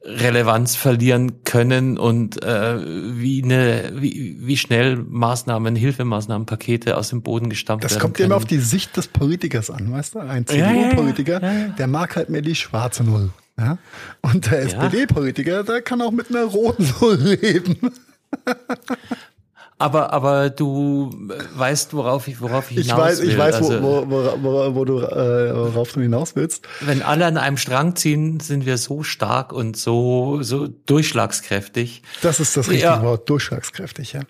Relevanz verlieren können und äh, wie eine wie, wie schnell Maßnahmen, Hilfemaßnahmen, Pakete aus dem Boden gestampft das werden. Das kommt immer auf die Sicht des Politikers an, weißt du? Ein CDU-Politiker, ja, ja, ja, der mag halt mehr die schwarze Null. Ja? Und der SPD-Politiker, der kann auch mit einer roten Null leben. Aber, aber du weißt, worauf ich, worauf ich hinaus ich weiß, will. Ich weiß, also, wo, wo, wo, wo, du, äh, worauf du hinaus willst. Wenn alle an einem Strang ziehen, sind wir so stark und so, so durchschlagskräftig. Das ist das richtige ja. Wort, durchschlagskräftig, ja.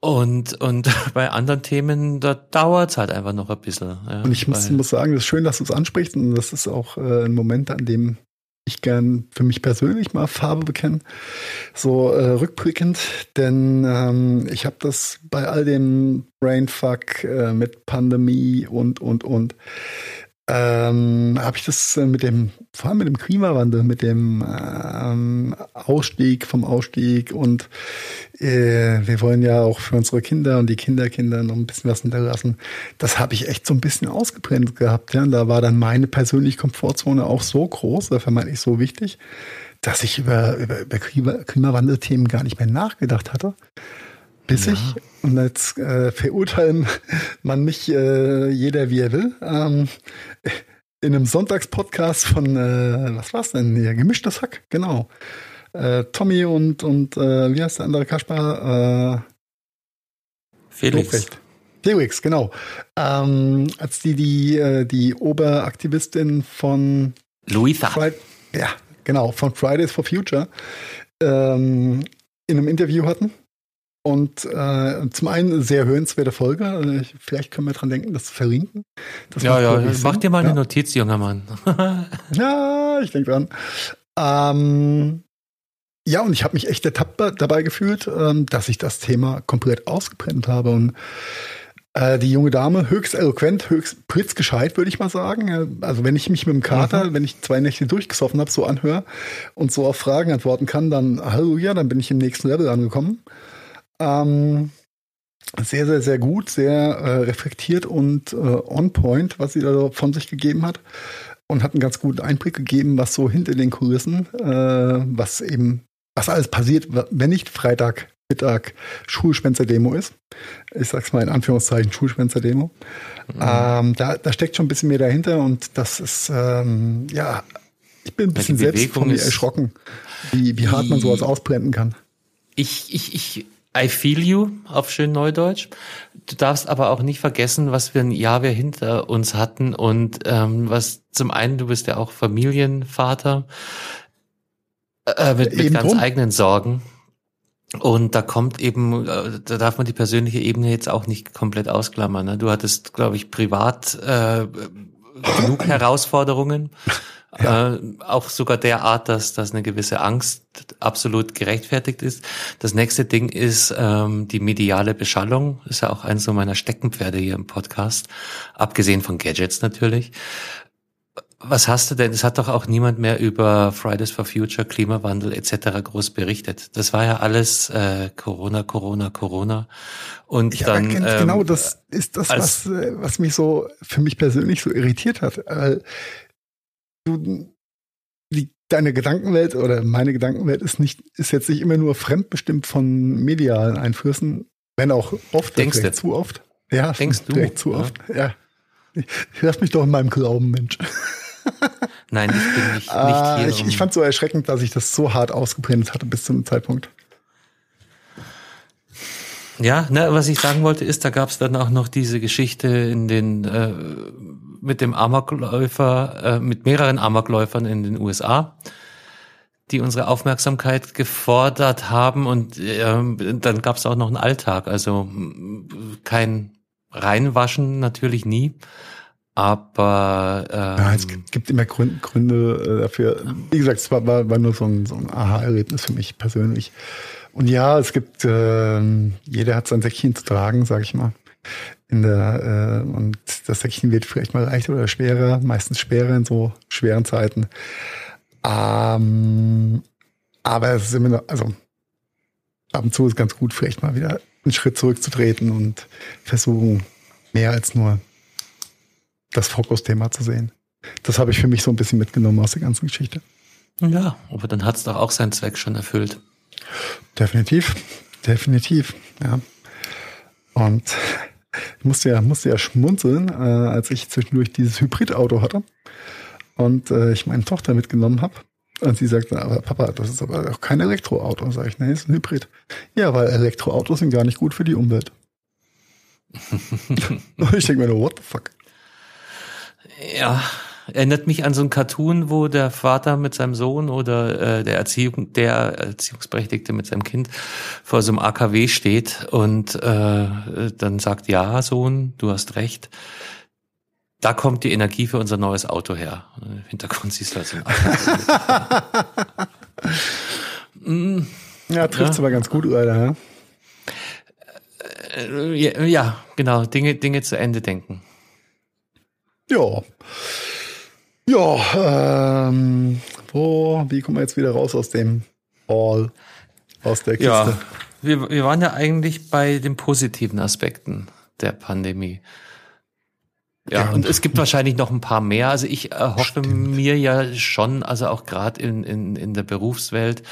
Und, und <laughs> bei anderen Themen, da dauert's halt einfach noch ein bisschen. Ja, und ich muss, muss sagen, es ist schön, dass du es ansprichst und das ist auch äh, ein Moment, an dem ich gern für mich persönlich mal Farbe bekennen, so äh, rückblickend, denn ähm, ich habe das bei all dem Brainfuck äh, mit Pandemie und und und ähm, habe ich das äh, mit dem, vor allem mit dem Klimawandel, mit dem ähm, Ausstieg vom Ausstieg und äh, wir wollen ja auch für unsere Kinder und die Kinderkinder noch ein bisschen was hinterlassen. Das habe ich echt so ein bisschen ausgebrennt gehabt. Ja? Und da war dann meine persönliche Komfortzone auch so groß, dafür meine ich so wichtig, dass ich über, über, über Klimawandelthemen gar nicht mehr nachgedacht hatte bis ja. und jetzt äh, verurteilen man mich äh, jeder wie er will, ähm, in einem Sonntagspodcast von, äh, was war's denn hier? Gemischtes Hack, genau. Äh, Tommy und, und äh, wie heißt der andere Kaspar? Äh, Felix. Lobrecht. Felix, genau. Ähm, als die, die, die Oberaktivistin von Luisa. Friday, ja, genau, von Fridays for Future ähm, in einem Interview hatten. Und äh, zum einen sehr hörenswerte Folge. Vielleicht können wir dran denken, das zu verlinken. Das ja, ja, mach dir mal eine ja. Notiz, junger Mann. <laughs> ja, ich denke dran. Ähm, ja, und ich habe mich echt ertappt dabei gefühlt, ähm, dass ich das Thema komplett ausgebrennt habe. Und äh, die junge Dame, höchst eloquent, höchst pritzgescheit, würde ich mal sagen. Also wenn ich mich mit dem Kater, mhm. wenn ich zwei Nächte durchgesoffen habe, so anhöre und so auf Fragen antworten kann, dann Halleluja, dann bin ich im nächsten Level angekommen. Ähm, sehr, sehr, sehr gut, sehr äh, reflektiert und äh, on point, was sie da von sich gegeben hat. Und hat einen ganz guten Einblick gegeben, was so hinter den Kulissen, äh, was eben, was alles passiert, wenn nicht Freitag Mittag Schulschwänzer-Demo ist. Ich sag's mal in Anführungszeichen Schulschwänzer-Demo. Mhm. Ähm, da, da steckt schon ein bisschen mehr dahinter und das ist, ähm, ja, ich bin ein bisschen selbst von mir erschrocken, wie, wie hart man sowas ausblenden kann. Ich, ich, ich I feel you auf schön Neudeutsch. Du darfst aber auch nicht vergessen, was für ein Jahr wir hinter uns hatten und ähm, was zum einen, du bist ja auch Familienvater äh, mit, mit ganz drum. eigenen Sorgen. Und da kommt eben, äh, da darf man die persönliche Ebene jetzt auch nicht komplett ausklammern. Ne? Du hattest, glaube ich, privat äh, genug <clears throat> Herausforderungen. Ja. Äh, auch sogar der Art, dass, dass eine gewisse Angst absolut gerechtfertigt ist. Das nächste Ding ist ähm, die mediale Beschallung. Ist ja auch eins so meiner Steckenpferde hier im Podcast. Abgesehen von Gadgets natürlich. Was hast du denn? Es hat doch auch niemand mehr über Fridays for Future, Klimawandel etc. groß berichtet. Das war ja alles äh, Corona, Corona, Corona. Und ja, dann ähm, genau das ist das, was äh, was mich so für mich persönlich so irritiert hat. Äh, du, die, deine Gedankenwelt oder meine Gedankenwelt ist nicht ist jetzt nicht immer nur fremdbestimmt von medialen Einflüssen, wenn auch oft, Denkst du? zu oft. Ja, Denkst du? zu oft. Ja. ja. Lass mich doch in meinem Glauben, Mensch. <laughs> Nein, ich bin nicht, nicht ah, hier. Ich, um ich fand so erschreckend, dass ich das so hart ausgebrannt hatte bis zum Zeitpunkt. Ja, ne, was ich sagen wollte ist, da gab es dann auch noch diese Geschichte in den äh, mit dem Amokläufer, äh, mit mehreren Amokläufern in den USA, die unsere Aufmerksamkeit gefordert haben und äh, dann gab es auch noch einen Alltag, also kein Reinwaschen natürlich nie, aber ähm, ja, es gibt immer Gründe, Gründe äh, dafür. Wie gesagt, es war, war, war nur so ein, so ein Aha-Erlebnis für mich persönlich. Und ja, es gibt, äh, jeder hat sein Säckchen zu tragen, sag ich mal. In der, äh, und das Säckchen wird vielleicht mal leichter oder schwerer, meistens schwerer in so schweren Zeiten. Ähm, aber es ist immer noch, also ab und zu ist ganz gut, vielleicht mal wieder einen Schritt zurückzutreten und versuchen, mehr als nur das Fokusthema zu sehen. Das habe ich für mich so ein bisschen mitgenommen aus der ganzen Geschichte. Ja, aber dann hat es doch auch seinen Zweck schon erfüllt. Definitiv, definitiv, ja. Und ich musste ja, musste ja schmunzeln, äh, als ich zwischendurch dieses Hybridauto hatte und äh, ich meine Tochter mitgenommen habe. Und sie sagte, aber Papa, das ist aber auch kein Elektroauto. Sag ich, nee, ist ein Hybrid. Ja, weil Elektroautos sind gar nicht gut für die Umwelt. <laughs> und ich denke mir nur, what the fuck? Ja, erinnert mich an so ein Cartoon, wo der Vater mit seinem Sohn oder äh, der Erziehung, der Erziehungsberechtigte mit seinem Kind vor so einem AKW steht und äh, dann sagt, ja, Sohn, du hast recht. Da kommt die Energie für unser neues Auto her. Im Hintergrund siehst du halt so ein AKW. ja, trifft ja. aber ganz gut. Ja? Äh, ja, genau, Dinge, Dinge zu Ende denken. Ja. Ja, ähm, wo, wie kommen wir jetzt wieder raus aus dem Hall, aus der Kiste? Ja, wir, wir waren ja eigentlich bei den positiven Aspekten der Pandemie. Ja, ja und, es gibt wahrscheinlich noch ein paar mehr. Also ich erhoffe mir ja schon, also auch gerade in, in, in der Berufswelt,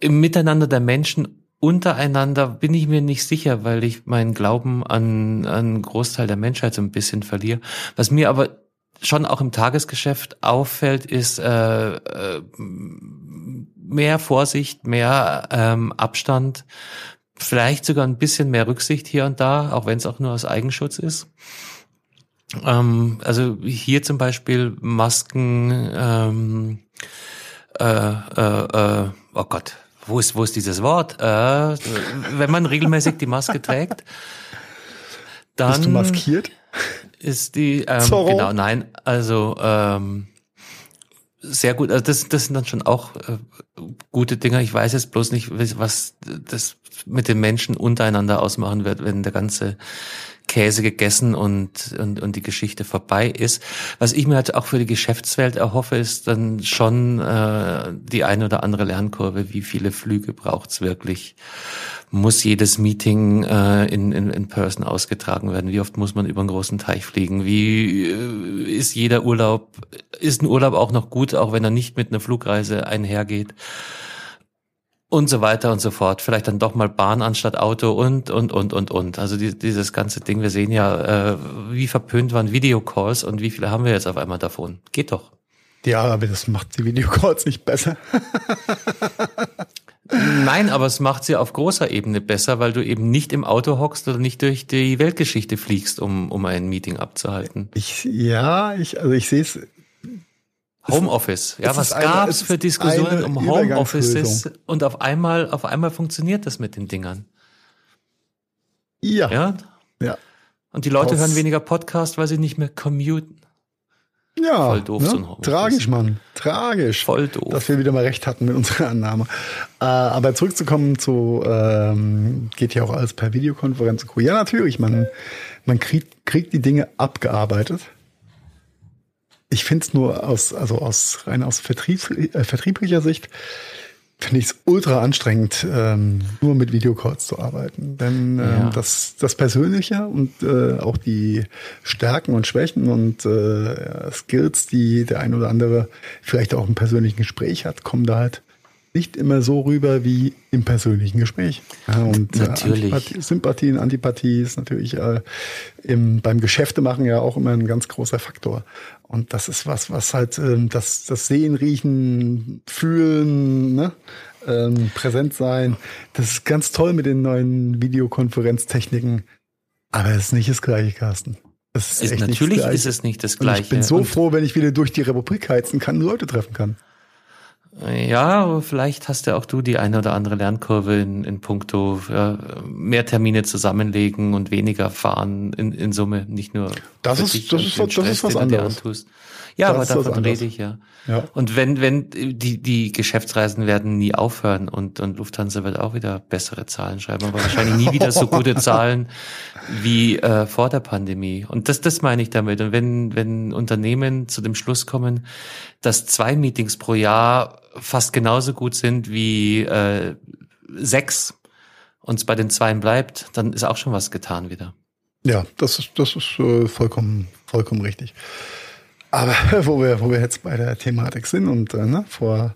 im Miteinander der Menschen untereinander bin ich mir nicht sicher, weil ich meinen Glauben an, an einen Großteil der Menschheit so ein bisschen verliere. Was mir aber schon auch im Tagesgeschäft auffällt, ist äh, äh, mehr Vorsicht, mehr ähm, Abstand, vielleicht sogar ein bisschen mehr Rücksicht hier und da, auch wenn es auch nur aus Eigenschutz ist. Ähm, also hier zum Beispiel Masken, ähm, äh, äh, äh, oh Gott, wo ist, wo ist dieses Wort? Äh, wenn man regelmäßig die Maske trägt, dann. Bist du maskiert? Ist die, ähm, genau, nein, also ähm, sehr gut. Also das, das sind dann schon auch äh, gute Dinge. Ich weiß jetzt bloß nicht, was das mit den Menschen untereinander ausmachen wird, wenn der ganze Käse gegessen und, und, und die Geschichte vorbei ist. Was ich mir halt auch für die Geschäftswelt erhoffe, ist dann schon äh, die eine oder andere Lernkurve. Wie viele Flüge braucht's wirklich? Muss jedes Meeting äh, in, in, in Person ausgetragen werden? Wie oft muss man über einen großen Teich fliegen? Wie äh, ist jeder Urlaub, ist ein Urlaub auch noch gut, auch wenn er nicht mit einer Flugreise einhergeht? und so weiter und so fort. Vielleicht dann doch mal Bahn anstatt Auto und, und, und, und, und. Also die, dieses ganze Ding, wir sehen ja, äh, wie verpönt waren Videocalls und wie viele haben wir jetzt auf einmal davon. Geht doch. Ja, aber das macht die Videocalls nicht besser. <laughs> Nein, aber es macht sie auf großer Ebene besser, weil du eben nicht im Auto hockst oder nicht durch die Weltgeschichte fliegst, um, um ein Meeting abzuhalten. Ich, ja, ich, also ich sehe es. Homeoffice. Ja, was gab es für Diskussionen um Homeoffices? Und auf einmal, auf einmal funktioniert das mit den Dingern. Ja. Ja. Ja. Und die Leute Aus hören weniger Podcast, weil sie nicht mehr commuten. Ja, Voll doof, ne? so tragisch, Mann. Tragisch. Voll doof. Dass wir wieder mal recht hatten mit unserer Annahme. Äh, aber zurückzukommen zu, ähm, geht ja auch alles per Videokonferenz. Ja, natürlich, man, man kriegt, kriegt die Dinge abgearbeitet. Ich finde es nur aus, also aus rein aus Vertrieb, äh, vertrieblicher Sicht, finde ich es ultra anstrengend, ähm, nur mit Videocalls zu arbeiten. Denn ähm, ja. das, das Persönliche und äh, auch die Stärken und Schwächen und äh, Skills, die der ein oder andere vielleicht auch im persönlichen Gespräch hat, kommen da halt nicht immer so rüber wie im persönlichen Gespräch. Ja, und äh, natürlich. Antipathie, Sympathie Antipathie ist natürlich äh, im, beim Geschäftemachen ja auch immer ein ganz großer Faktor. Und das ist was, was halt ähm, das, das Sehen, Riechen, Fühlen, ne? ähm, präsent sein. Das ist ganz toll mit den neuen Videokonferenztechniken. Aber es ist nicht das gleiche, Carsten. Es ist, ist natürlich ist es nicht das gleiche. Und ich bin so und froh, wenn ich wieder durch die Republik heizen kann, Leute treffen kann. Ja, vielleicht hast ja auch du die eine oder andere Lernkurve in, in puncto ja, mehr Termine zusammenlegen und weniger fahren in, in Summe, nicht nur. Das ist, das ist, das ist was anderes. Ja, das aber davon rede ich ja. ja. Und wenn, wenn, die, die Geschäftsreisen werden nie aufhören und, und Lufthansa wird auch wieder bessere Zahlen schreiben, aber wahrscheinlich nie wieder so gute Zahlen wie äh, vor der Pandemie. Und das, das meine ich damit. Und wenn, wenn Unternehmen zu dem Schluss kommen, dass zwei Meetings pro Jahr fast genauso gut sind wie äh, sechs und es bei den zweien bleibt, dann ist auch schon was getan wieder. Ja, das ist, das ist äh, vollkommen, vollkommen richtig. Aber <laughs> wo wir, wo wir jetzt bei der Thematik sind und äh, ne, vor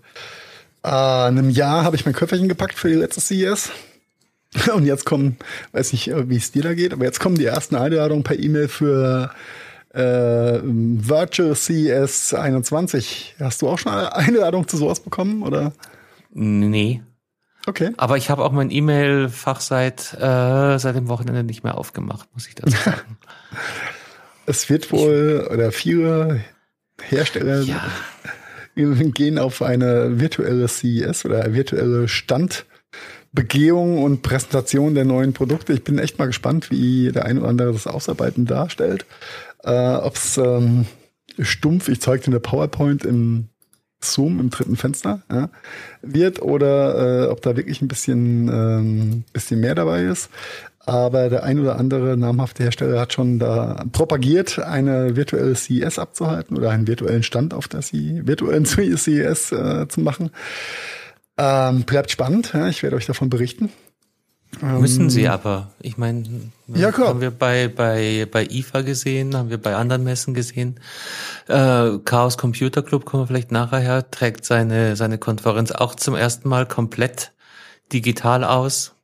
äh, einem Jahr habe ich mein Köfferchen gepackt für die letzte CES. <laughs> Und jetzt kommen, weiß nicht, wie es dir da geht, aber jetzt kommen die ersten Einladungen per E-Mail für äh, Virtual CES 21. Hast du auch schon eine Einladung zu sowas bekommen, oder? Nee. Okay. Aber ich habe auch mein E-Mail-Fach seit, äh, seit dem Wochenende nicht mehr aufgemacht, muss ich dazu <laughs> sagen. Es wird wohl, oder viele Hersteller ja. <laughs> gehen auf eine virtuelle CES oder virtuelle Standbegehung und Präsentation der neuen Produkte. Ich bin echt mal gespannt, wie der ein oder andere das Ausarbeiten darstellt. Äh, Ob es ähm, stumpf, ich zeige dir eine PowerPoint im Zoom im dritten Fenster ja, wird oder äh, ob da wirklich ein bisschen, ähm, bisschen mehr dabei ist. Aber der ein oder andere namhafte Hersteller hat schon da propagiert, eine virtuelle CES abzuhalten oder einen virtuellen Stand auf der CES, virtuellen <laughs> CES äh, zu machen. Ähm, bleibt spannend, ja, ich werde euch davon berichten. Müssen sie ähm, aber. Ich meine, ja, klar. haben wir bei, bei, bei IFA gesehen, haben wir bei anderen Messen gesehen. Äh, Chaos Computer Club, kommen wir vielleicht nachher her, trägt seine, seine Konferenz auch zum ersten Mal komplett digital aus.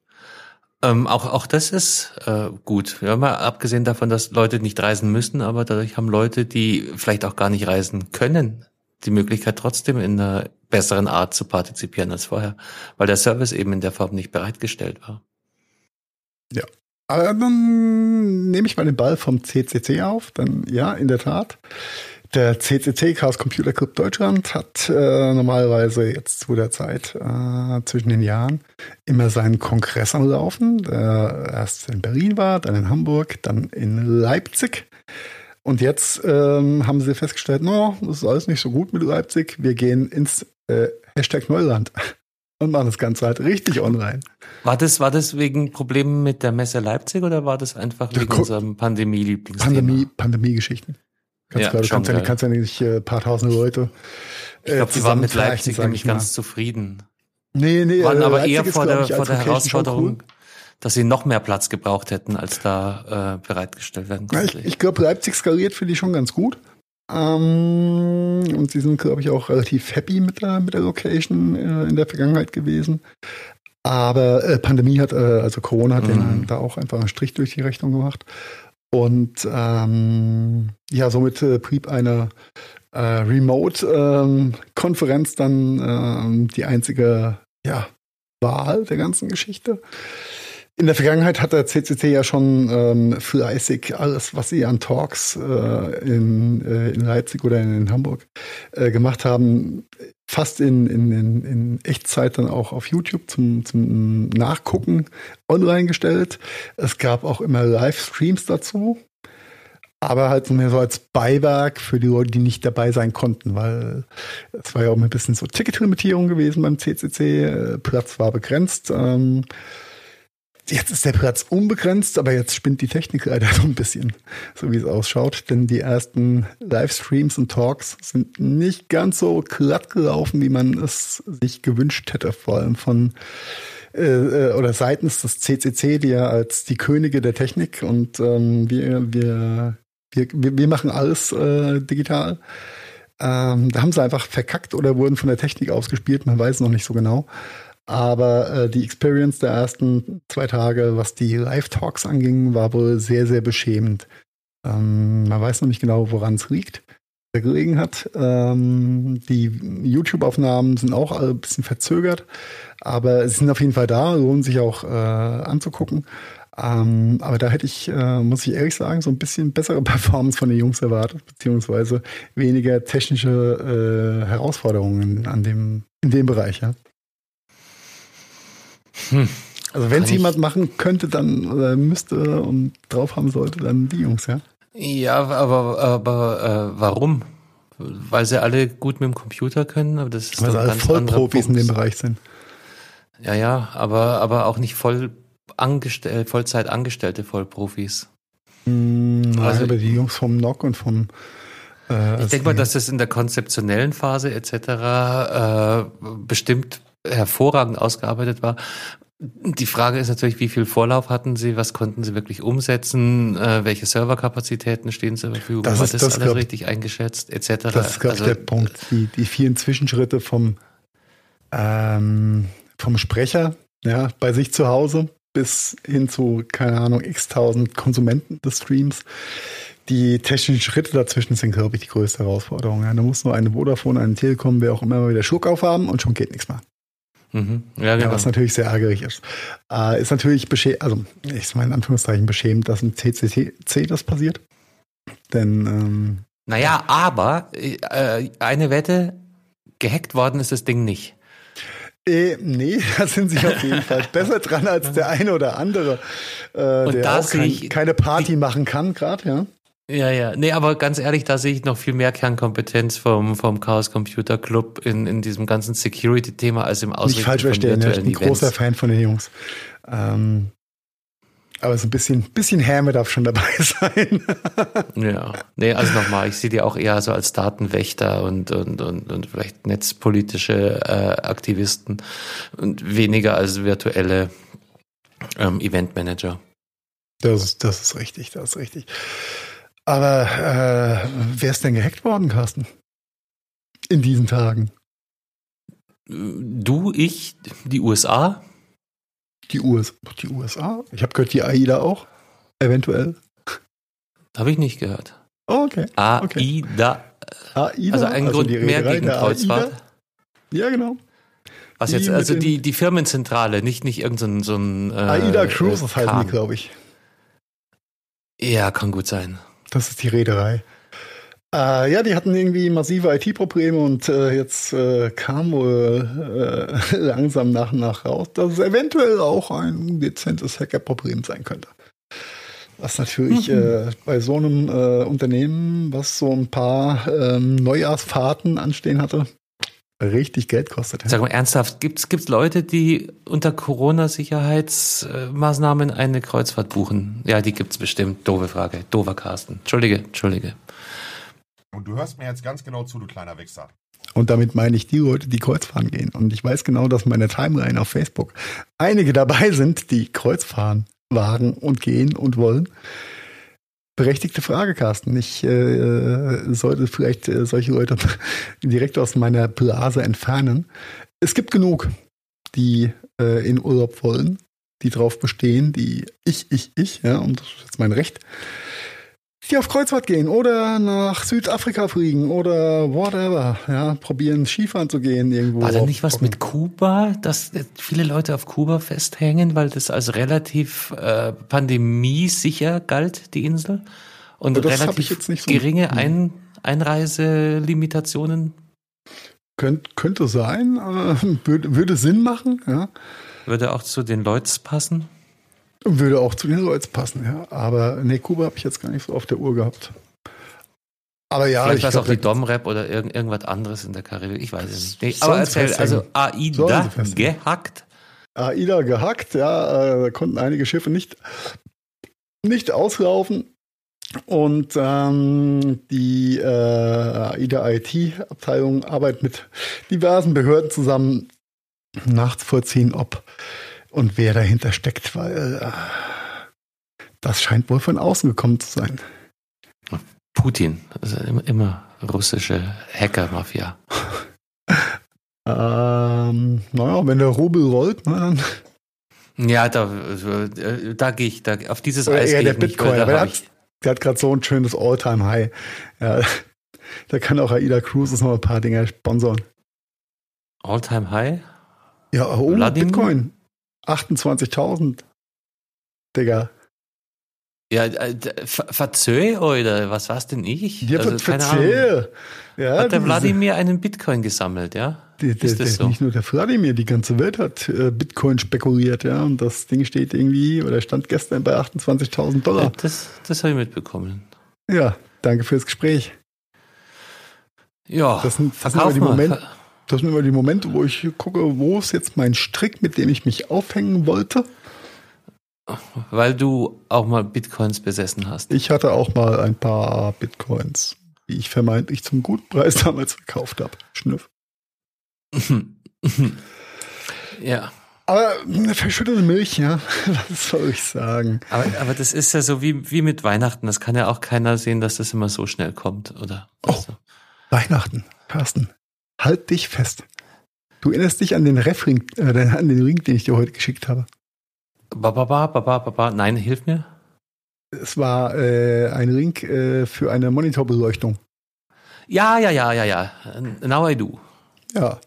Ähm, auch, auch das ist äh, gut. Ja, mal abgesehen davon, dass Leute nicht reisen müssen, aber dadurch haben Leute, die vielleicht auch gar nicht reisen können, die Möglichkeit trotzdem in einer besseren Art zu partizipieren als vorher, weil der Service eben in der Form nicht bereitgestellt war. Ja. Aber dann nehme ich mal den Ball vom CCC auf. Dann ja, in der Tat. Der CCC, Chaos Computer Club Deutschland, hat äh, normalerweise jetzt zu der Zeit äh, zwischen den Jahren immer seinen Kongress am Laufen, der erst in Berlin war, dann in Hamburg, dann in Leipzig. Und jetzt ähm, haben sie festgestellt, no, das ist alles nicht so gut mit Leipzig. Wir gehen ins äh, Hashtag Neuland und machen das Ganze halt richtig online. War das, war das wegen Problemen mit der Messe Leipzig oder war das einfach wegen unserem Pandemie-Lieblingsthema? Pandemie, Pandemie-Geschichten. Ganz ja, klar, du kannst ja, kannst ja nicht äh, paar tausende Leute. Äh, ich glaube, die waren mit Leipzig nämlich ganz zufrieden. Nee, nee, waren aber Leipzig eher vor der, vor der Herausforderung, cool. dass sie noch mehr Platz gebraucht hätten, als da äh, bereitgestellt werden konnte. ich ich glaube, Leipzig skaliert finde ich schon ganz gut. Ähm, und sie sind, glaube ich, auch relativ happy mit der, mit der Location äh, in der Vergangenheit gewesen. Aber äh, Pandemie hat, äh, also Corona hat mhm. da auch einfach einen Strich durch die Rechnung gemacht. Und ähm, ja, somit äh, blieb eine äh, Remote-Konferenz ähm, dann ähm, die einzige ja, Wahl der ganzen Geschichte. In der Vergangenheit hat der CCC ja schon ähm, fleißig alles, was sie an Talks äh, in, äh, in Leipzig oder in, in Hamburg äh, gemacht haben, fast in, in, in, in Echtzeit dann auch auf YouTube zum, zum Nachgucken online gestellt. Es gab auch immer Livestreams dazu, aber halt mehr so als Beiwerk für die Leute, die nicht dabei sein konnten, weil es war ja auch ein bisschen so Ticketlimitierung gewesen beim CCC, äh, Platz war begrenzt. Ähm, Jetzt ist der Platz unbegrenzt, aber jetzt spinnt die Technik leider <laughs> so ein bisschen, so wie es ausschaut. Denn die ersten Livestreams und Talks sind nicht ganz so glatt gelaufen, wie man es sich gewünscht hätte, vor allem von äh, äh oder seitens des CCC, die ja als die Könige der Technik und ähm, wir, wir, wir, wir machen alles äh, digital. Ähm, da haben sie einfach verkackt oder wurden von der Technik ausgespielt, man weiß noch nicht so genau. Aber äh, die Experience der ersten zwei Tage, was die Live-Talks anging, war wohl sehr, sehr beschämend. Ähm, man weiß noch nicht genau, woran es liegt, wer gelegen hat. Ähm, die YouTube-Aufnahmen sind auch ein bisschen verzögert, aber sie sind auf jeden Fall da, lohnen sich auch äh, anzugucken. Ähm, aber da hätte ich, äh, muss ich ehrlich sagen, so ein bisschen bessere <laughs> Performance von den Jungs erwartet, beziehungsweise weniger technische äh, Herausforderungen an dem, in dem Bereich, ja. Hm. Also wenn es jemand machen könnte, dann oder müsste und drauf haben sollte, dann die Jungs, ja. Ja, aber, aber äh, warum? Weil sie alle gut mit dem Computer können, aber das ist Weil sie alle Vollprofis in dem Bereich sind. Ja, ja, aber, aber auch nicht voll angestellt, Vollzeit angestellte Vollprofis. Hm, also aber die Jungs vom NOC und vom äh, Ich denke mal, dass das in der konzeptionellen Phase etc. Äh, bestimmt hervorragend ausgearbeitet war. Die Frage ist natürlich, wie viel Vorlauf hatten Sie, was konnten Sie wirklich umsetzen, äh, welche Serverkapazitäten stehen zur Verfügung, das ist, das, das alles glaub, richtig eingeschätzt, etc. Das ist, glaube also, der Punkt. Die, die vielen Zwischenschritte vom, ähm, vom Sprecher ja, bei sich zu Hause bis hin zu, keine Ahnung, x tausend Konsumenten des Streams. Die technischen Schritte dazwischen sind, glaube ich, die größte Herausforderung. Ja, da muss nur eine Vodafone, eine Telekom, wer auch immer wieder Schluck aufhaben und schon geht nichts mehr. Mhm. Ja, genau. Was natürlich sehr ärgerlich ist. Äh, ist natürlich beschämt, also ich meine in Anführungszeichen beschämt, dass im CCC das passiert. Denn ähm, naja, aber äh, eine Wette, gehackt worden ist das Ding nicht. Äh, nee, <laughs> da sind sie auf jeden Fall <laughs> besser dran als der eine oder andere, äh, der auch kein, keine Party machen kann, gerade, ja. Ja, ja. Nee, aber ganz ehrlich, da sehe ich noch viel mehr Kernkompetenz vom, vom Chaos Computer Club in, in diesem ganzen Security-Thema als im Ausrichten Nicht falsch verstehen, ich bin ein großer Fan von den Jungs. Ähm, aber so ein bisschen, bisschen Häme darf schon dabei <laughs> sein. ja. Nee, also nochmal, ich sehe die auch eher so als Datenwächter und, und, und, und vielleicht netzpolitische äh, Aktivisten und weniger als virtuelle ähm, Eventmanager. Das das ist richtig, das ist richtig. Aber äh, wer ist denn gehackt worden, Carsten? In diesen Tagen? Du, ich, die USA? Die, US die USA? Ich habe gehört, die AIDA auch. Eventuell. Habe ich nicht gehört. Oh, okay. AIDA. AIDA. Also ein also Grund mehr gegen Kreuzfahrt. AIDA? Ja, genau. Was die jetzt, also die, die Firmenzentrale, nicht, nicht irgendein so ein. Äh, AIDA Cruises äh, heißen die, glaube ich. Ja, kann gut sein. Das ist die Reederei. Äh, ja, die hatten irgendwie massive IT-Probleme und äh, jetzt äh, kam wohl äh, <laughs> langsam nach und nach raus, dass es eventuell auch ein dezentes Hacker-Problem sein könnte. Was natürlich mhm. Äh, bei so einem äh, Unternehmen, was so ein paar ähm, Neujahrsfahrten anstehen hatte, richtig Geld kostet. Sag mal ernsthaft, gibt es Leute, die unter Corona-Sicherheitsmaßnahmen eine Kreuzfahrt buchen? Ja, die gibt es bestimmt. Doofe Frage. Dover Carsten. Entschuldige, Entschuldige. Und du hörst mir jetzt ganz genau zu, du kleiner Wichser. Und damit meine ich die Leute, die Kreuzfahren gehen. Und ich weiß genau, dass in meiner Timeline auf Facebook einige dabei sind, die Kreuzfahren wagen und gehen und wollen. Berechtigte Frage, Carsten. Ich äh, sollte vielleicht äh, solche Leute <laughs> direkt aus meiner Blase entfernen. Es gibt genug, die äh, in Urlaub wollen, die drauf bestehen, die ich, ich, ich, ja, und das ist jetzt mein Recht, die auf Kreuzfahrt gehen oder nach Südafrika fliegen oder whatever, ja, probieren Skifahren zu gehen irgendwo. War da nicht was mit Kuba, dass viele Leute auf Kuba festhängen, weil das als relativ äh, pandemiesicher galt, die Insel? Und ich relativ jetzt nicht so- geringe Ein Einreiselimitationen? Könnt, könnte sein, äh, <laughs> würde, würde Sinn machen, ja. Würde auch zu den Leuts passen? Würde auch zu den Leuten passen, ja. Aber nee, Kuba habe ich jetzt gar nicht so auf der Uhr gehabt. Aber ja, Vielleicht ich war es auch die Domrep oder irgend, irgendwas anderes in der Karibik. Ich weiß es nicht. Aber erzähl, also AIDA gehackt. AIDA gehackt, ja, äh, da konnten einige Schiffe nicht, nicht auslaufen. Und ähm, die äh, AIDA IT-Abteilung arbeitet mit diversen Behörden zusammen, nachzuvollziehen, ob und wer dahinter steckt, weil das scheint wohl von außen gekommen zu sein. Putin, also immer, immer russische Hacker-Mafia. <laughs> Ähm, naja, wenn der Rubel rollt, ne, dann Ja, da, äh, da gehe ich, da, auf dieses Eis eher gehe der ich nicht, Bitcoin, weil aber der hat, der hat gerade so ein schönes All-Time-High. Ja, <laughs> da kann auch AIDA Cruises noch ein paar Dinge sponsern. All-Time High. Ja, oh? Bitcoin. 28.000. Digga. Ja, äh, d- ver- verzöh oder was war's denn ich? Ja, Also, verzeih. Ja, Hat der Wladimir einen Bitcoin gesammelt, ja? Die, der, Ist das der, so? Nicht nur der Wladimir, die ganze Welt hat äh, Bitcoin spekuliert, ja. Und das Ding steht irgendwie, oder stand gestern bei 28.000 Dollar. Das, das habe ich mitbekommen. Ja, danke fürs Gespräch. Ja, Das sind, das sind, die. Momente, das sind immer die Momente, wo ich gucke, wo ist jetzt mein Strick, mit dem ich mich aufhängen wollte. Weil du auch mal Bitcoins besessen hast. Ich hatte auch mal ein paar Bitcoins, die ich vermeintlich zum guten Preis <laughs> damals verkauft habe. Schnüff. <laughs> ja. Aber eine verschüttete Milch, ja, <laughs> was soll ich sagen? Aber, aber das ist ja so wie, wie mit Weihnachten. Das kann ja auch keiner sehen, dass das immer so schnell kommt, oder? Oh. Also, Weihnachten, Carsten, halt dich fest. Du erinnerst dich an den Refring, äh, an den Ring, den ich dir heute geschickt habe. ba, ba, ba, ba, ba, ba. Nein, hilf mir. Es war äh, ein Ring äh, für eine Monitorbeleuchtung. Ja, ja, ja, ja, ja. Now I do. Ja,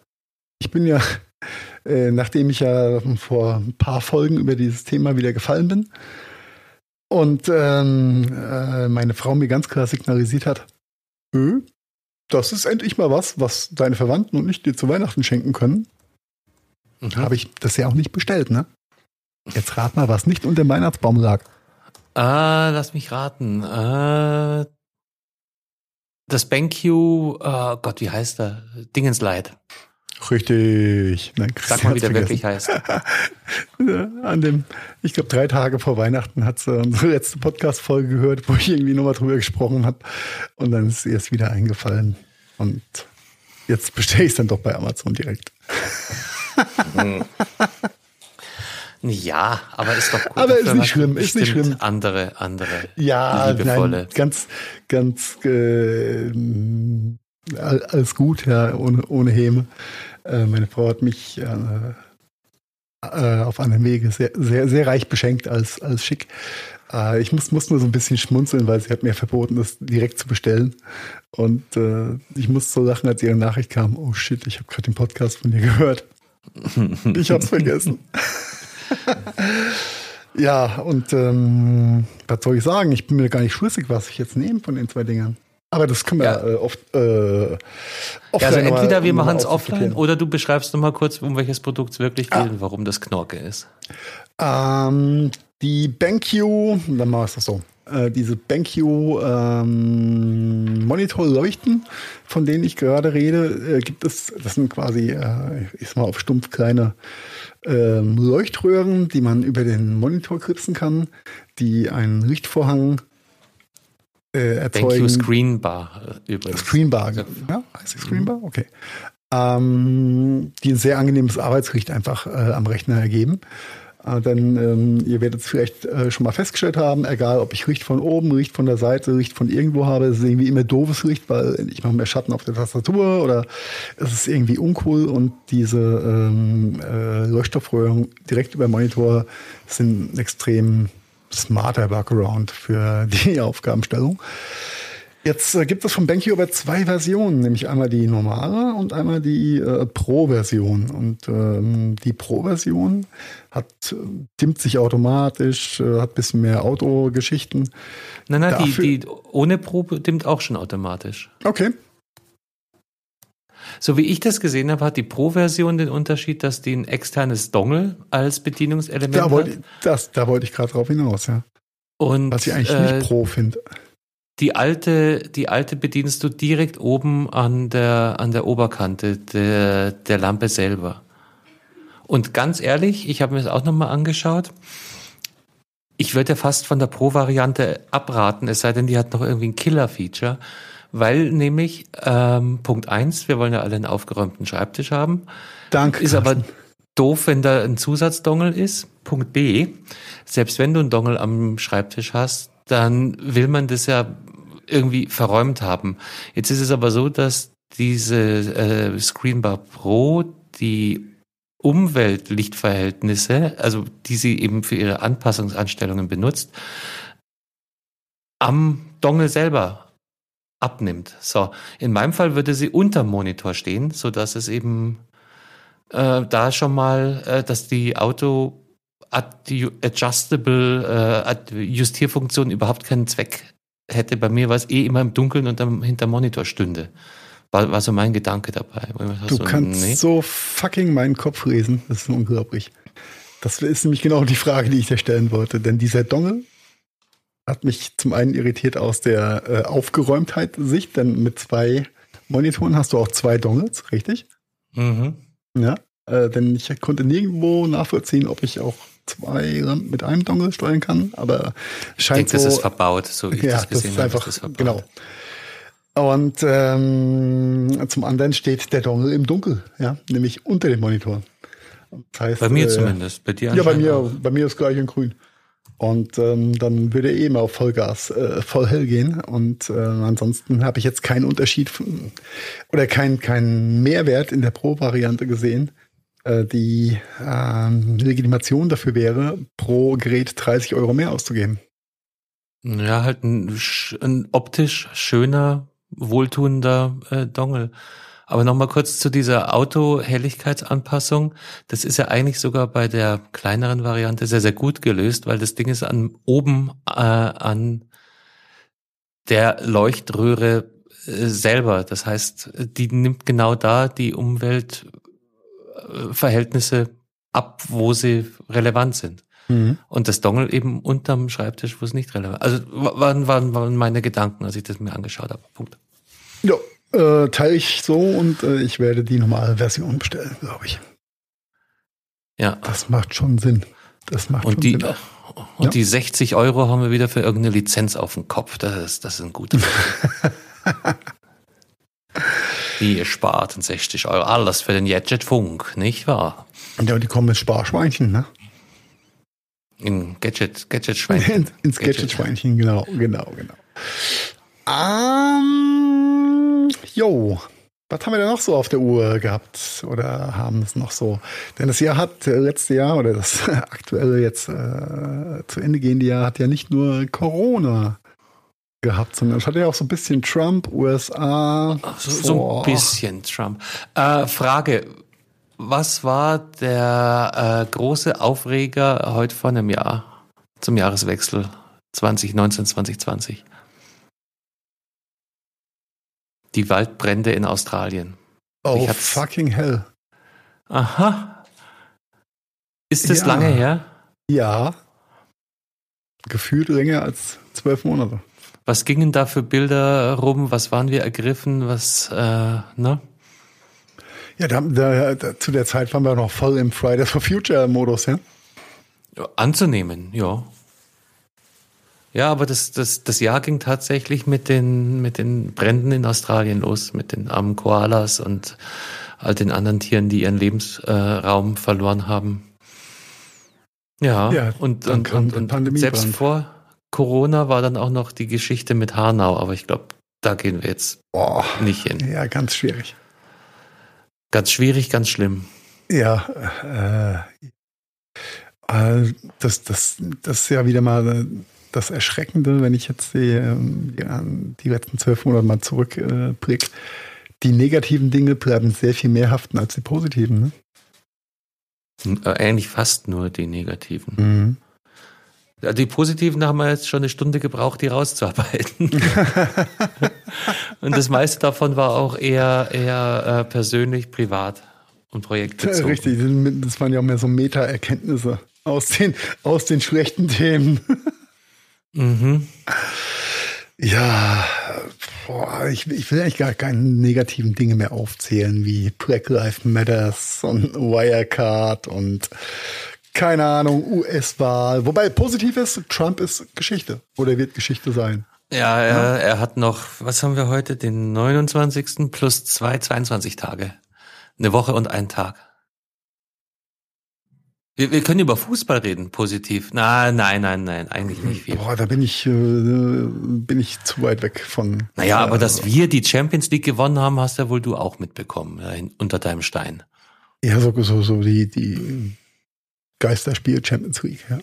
ich bin ja, <laughs> äh, nachdem ich ja vor ein paar Folgen über dieses Thema wieder gefallen bin und ähm, äh, meine Frau mir ganz klar signalisiert hat, "Ö, das ist endlich mal was, was deine Verwandten und ich dir zu Weihnachten schenken können, Mhm. habe ich das ja auch nicht bestellt, ne? Jetzt rat mal, was nicht unter dem Weihnachtsbaum lag. Ah, lass mich raten. Äh, das BenQ, oh Gott, wie heißt der? Dingensleid. Richtig. Nein, Sag mal, wie der wirklich heißt. <laughs> An dem, ich glaube, drei Tage vor Weihnachten hat sie unsere letzte Podcast-Folge gehört, wo ich irgendwie nochmal drüber gesprochen habe. Und dann ist ihr es wieder eingefallen. Und jetzt bestelle ich es dann doch bei Amazon direkt. Ja, aber ist doch gut. Aber ist nicht schlimm, ist nicht schlimm. Andere, andere. Ja, liebevolle. nein, ganz, ganz äh, all- alles gut, ja, ohne, ohne Häme. Äh, meine Frau hat mich äh, äh, auf einem Wege sehr, sehr, sehr reich beschenkt als, als schick. Ich muss, muss nur so ein bisschen schmunzeln, weil sie hat mir verboten, das direkt zu bestellen. Und ich musste so lachen, als ihre Nachricht kam, oh shit, ich habe gerade den Podcast von dir gehört. <laughs> Ich hab's vergessen. ja, und ähm, was soll ich sagen? Ich bin mir gar nicht schlüssig, was ich jetzt nehme von den zwei Dingern. Aber das können wir Ja. äh, oft. Äh, Ja, offline also noch mal- entweder wir machen es offline oder du beschreibst noch mal kurz, um welches Produkt es wirklich geht Ah. und warum das Knorke ist. Ähm, die BenQ, dann machen wir es doch so. Äh, diese BenQ ähm, Monitorleuchten, von denen ich gerade rede, äh, gibt es, das sind quasi, äh, ich sag mal auf stumpf kleine ähm, Leuchtröhren, die man über den Monitor klipsen kann, die einen Lichtvorhang äh, erzeugen. BenQ Screen Bar äh, übrigens. Screenbar, ja, heißt die Screenbar? Okay. Ähm, die ein sehr angenehmes Arbeitslicht einfach äh, am Rechner ergeben. Äh, dann, ähm, ihr werdet es vielleicht äh, schon mal festgestellt haben, egal ob ich Licht von oben, Licht von der Seite, Licht von irgendwo habe, es ist irgendwie immer doofes Licht, weil ich mache mehr Schatten auf der Tastatur oder es ist irgendwie uncool und diese ähm, äh, Leuchtstoffröhren direkt über den Monitor sind extrem smarter Workaround für die <laughs> Aufgabenstellung. Jetzt äh, gibt es von BenQ aber zwei Versionen, nämlich einmal die normale und einmal die äh, Pro-Version. Und ähm, die Pro-Version hat äh, dimmt sich automatisch, äh, hat bisschen mehr Autogeschichten. Nein, nein, die, Dafür- die ohne Pro dimmt auch schon automatisch. Okay. So wie ich das gesehen habe, hat die Pro-Version den Unterschied, dass die ein externes Dongle als Bedienungselement Da wollte hat. das, da wollte ich gerade drauf hinaus, ja. Und Was ich eigentlich äh, nicht Pro finde. die alte, die alte bedienst du direkt oben an der, an der Oberkante der, der Lampe selber. Und ganz ehrlich, ich habe mir das auch nochmal angeschaut. Ich würde ja fast von der Pro-Variante abraten, es sei denn, die hat noch irgendwie ein Killer-Feature. Weil nämlich, ähm, Punkt eins, wir wollen ja alle einen aufgeräumten Schreibtisch haben. Danke. Ist aber doof, wenn da ein Zusatzdongel ist. Punkt B, selbst wenn du einen Dongel am Schreibtisch hast, dann will man das ja irgendwie verräumt haben. Jetzt ist es aber so, dass diese äh, Screenbar Pro die Umweltlichtverhältnisse, also die sie eben für ihre Anpassungsanstellungen benutzt, am Dongel selber abnimmt. So, in meinem Fall würde sie unterm Monitor stehen, so dass es eben äh, da schon mal, äh, dass die Auto Ad- Adjustable äh, Justierfunktion überhaupt keinen Zweck hätte. Bei mir war es eh immer im Dunkeln und am, hinterm Monitor stünde. War, war so mein Gedanke dabei. Du so, kannst nee. so fucking meinen Kopf lesen. Das ist unglaublich. Das ist nämlich genau die Frage, die ich dir stellen wollte. Denn dieser Dongle hat mich zum einen irritiert aus der äh, Aufgeräumtheit-Sicht, denn mit zwei Monitoren hast du auch zwei Dongles, richtig? Mhm. Ja. Äh, denn ich konnte nirgendwo nachvollziehen, ob ich auch zwei mit einem Dongle steuern kann, aber Ich scheint denke, das so. ist verbaut, so wie ich ja, das das gesehen ist habe. einfach, das genau. Und ähm, zum anderen steht der Dongle im Dunkel, ja, nämlich unter dem Monitor. Das heißt, Bei mir äh, zumindest, bei dir Ja, bei mir, auch. bei mir ist gleich in grün. Und ähm, dann würde er eh immer auf Vollgas, äh, voll hell gehen. Und äh, ansonsten habe ich jetzt keinen Unterschied oder keinen keinen Mehrwert in der Pro-Variante gesehen. Äh, die ähm, Legitimation dafür wäre, pro Gerät 30 Euro mehr auszugeben. Ja, halt ein, ein optisch schöner, wohltuender äh, Dongle. Aber nochmal kurz zu dieser Auto-Helligkeitsanpassung. Das ist ja eigentlich sogar bei der kleineren Variante sehr, sehr gut gelöst, weil das Ding ist an oben äh, an der Leuchtröhre äh, selber. Das heißt, die nimmt genau da die Umweltverhältnisse ab, wo sie relevant sind. Und das Dongle eben unterm Schreibtisch, wo es nicht relevant Also wa- waren, waren, waren meine Gedanken, als ich das mir angeschaut habe. Punkt. Ja, äh, teile ich so und äh, ich werde die normale Version bestellen, glaube ich. Ja. Das macht schon Sinn. Das macht Und schon die, Sinn. und Ja. die 60 Euro haben wir wieder für irgendeine Lizenz auf dem Kopf. Das ist, das ist ein guter. Wie <laughs> ihr spart in 60 Euro. Alles für den Gadget Funk, nicht wahr? Ja, die kommen mit Sparschweinchen, ne? In Gadget, Gadget Schwein. In, <laughs> ins Gadget-Schweinchen, genau, genau, genau. Ähm, jo, was haben wir denn noch so auf der Uhr gehabt oder haben es noch so? Denn das Jahr hat, äh, letzte Jahr oder das <laughs> aktuelle jetzt äh, zu Ende gehende Jahr hat ja nicht nur Corona gehabt, sondern es hat ja auch so ein bisschen Trump, USA. So, so ein bisschen Trump. Äh, Frage. Was war der äh, große Aufreger heute vor einem Jahr zum Jahreswechsel 2019, 2020? Die Waldbrände in Australien. Oh, fucking hell. Aha. Ist das Ja. lange her? Ja. Gefühlt länger als zwölf Monate. Was gingen da für Bilder rum? Was waren wir ergriffen? Was, äh, ne? Ja, da, da, da, zu der Zeit waren wir noch voll im Fridays for Future Modus? Ja, Anzunehmen, ja. Ja, aber das, das, das Jahr ging tatsächlich mit den, mit den Bränden in Australien los, mit den armen Koalas und all den anderen Tieren, die ihren Lebensraum verloren haben. Ja, Ja, und, dann und, und, und selbst vor Corona war dann auch noch die Geschichte mit Hanau, aber ich glaube, da gehen wir jetzt Boah. nicht hin. Ja, ganz schwierig. Ganz schwierig, ganz schlimm. Ja, äh, Äh, das, das, das ist ja wieder mal das Erschreckende, wenn ich jetzt die, ähm, die, die letzten zwölf Monate mal zurückblick. Äh, die negativen Dinge bleiben sehr viel mehr haften als die positiven. Ne? Äh, eigentlich fast nur die negativen. Mhm. Die positiven haben wir jetzt schon eine Stunde gebraucht, die rauszuarbeiten. <laughs> und das meiste davon war auch eher, eher äh, persönlich, privat und projektbezogen. Richtig, das waren ja auch mehr so Meta-Erkenntnisse aus den, aus den schlechten Themen. Mhm. Ja, boah, ich, ich will eigentlich gar keine negativen Dinge mehr aufzählen, wie Black Lives Matters und Wirecard und keine Ahnung, US-Wahl. Wobei positiv ist, Trump ist Geschichte oder wird Geschichte sein. Ja, er, ja. er hat noch, was haben wir heute, den 29. plus zwei, 22 Tage. Eine Woche und einen Tag. Wir, wir können über Fußball reden, positiv. Na, nein, nein, nein, eigentlich nicht viel. Boah, da bin ich, äh, bin ich zu weit weg von. Naja, äh, aber dass wir die Champions League gewonnen haben, hast ja wohl du auch mitbekommen, äh, unter deinem Stein. Ja, so, so, so die, die Geisterspiel Champions League, ja.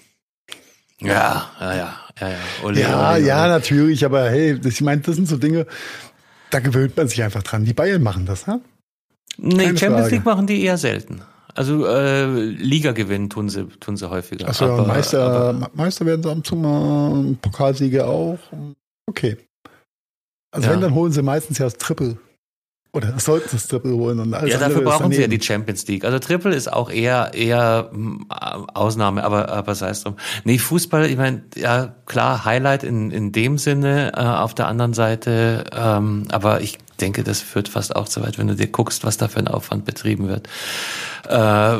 Ja, ja, ja, ja, ja. Ole, ja, ole, ole. ja, natürlich, aber hey, ich meine, das sind so Dinge, da gewöhnt man sich einfach dran. Die Bayern machen das, ne? Nee, Keine Champions Frage. League machen die eher selten. Also äh, Liga gewinnen tun sie, tun sie häufiger. Achso, aber, Meister, aber, Meister werden sie am Zug mal, Pokalsieger auch. Okay. Also ja. wenn, dann holen sie meistens ja das Triple. Oder <laughs> sollten sie das Triple holen. Und alles ja, dafür brauchen sie ja die Champions League. Also Triple ist auch eher eher hm, Ausnahme, aber aber sei es drum. Nee, Fußball, ich meine, ja klar, Highlight in in dem Sinne. Äh, auf der anderen Seite, ähm, aber ich denke, das führt fast auch zu weit, wenn du dir guckst, was da für ein Aufwand betrieben wird. Äh,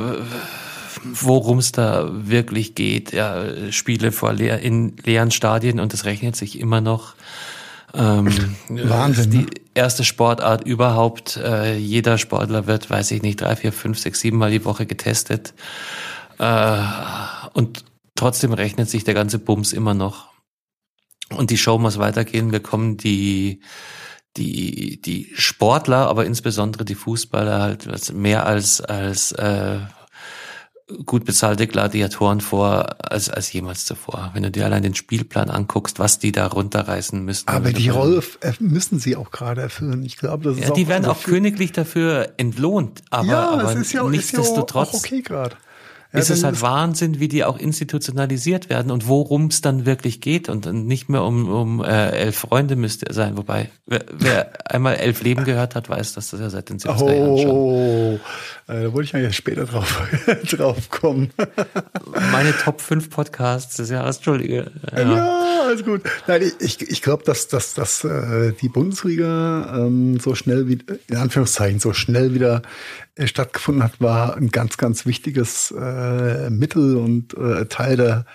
worum es da wirklich geht. Ja, Spiele vor leer, in leeren Stadien und das rechnet sich immer noch. Ähm, <laughs> Wahnsinn. Die ne? erste Sportart überhaupt. Äh, jeder Sportler wird, weiß ich nicht, drei, vier, fünf, sechs, sieben Mal die Woche getestet. Äh, und trotzdem rechnet sich der ganze Bums immer noch. Und die Show muss weitergehen. Wir kommen die die, die Sportler, aber insbesondere die Fußballer halt mehr als, als äh, gut bezahlte Gladiatoren vor als, als jemals zuvor. Wenn du dir allein den Spielplan anguckst, was die da runterreißen müssen. Aber die Rolle müssen sie auch gerade erfüllen. Ich glaube, das ist ja, die werden auch königlich dafür entlohnt, aber, ja, aber ist ja, nichtsdestotrotz. Ist ja auch okay gerade. Ja, ist es halt Wahnsinn, wie die auch institutionalisiert werden und worum es dann wirklich geht und nicht mehr um, um äh, elf Freunde müsste er sein. Wobei, wer, wer einmal elf Leben gehört hat, weiß, dass das ja seit den 70er oh, Jahren schon. Oh, da wollte ich ja später drauf, <laughs> drauf kommen. Meine Top 5 Podcasts des Jahres, Entschuldige. Ja, ja alles gut. Nein, ich, ich glaube, dass, dass, dass äh, die Bundesliga ähm, so schnell wie, in Anführungszeichen, so schnell wieder äh, stattgefunden hat, war ein ganz, ganz wichtiges äh, Mittel und äh, Teil der,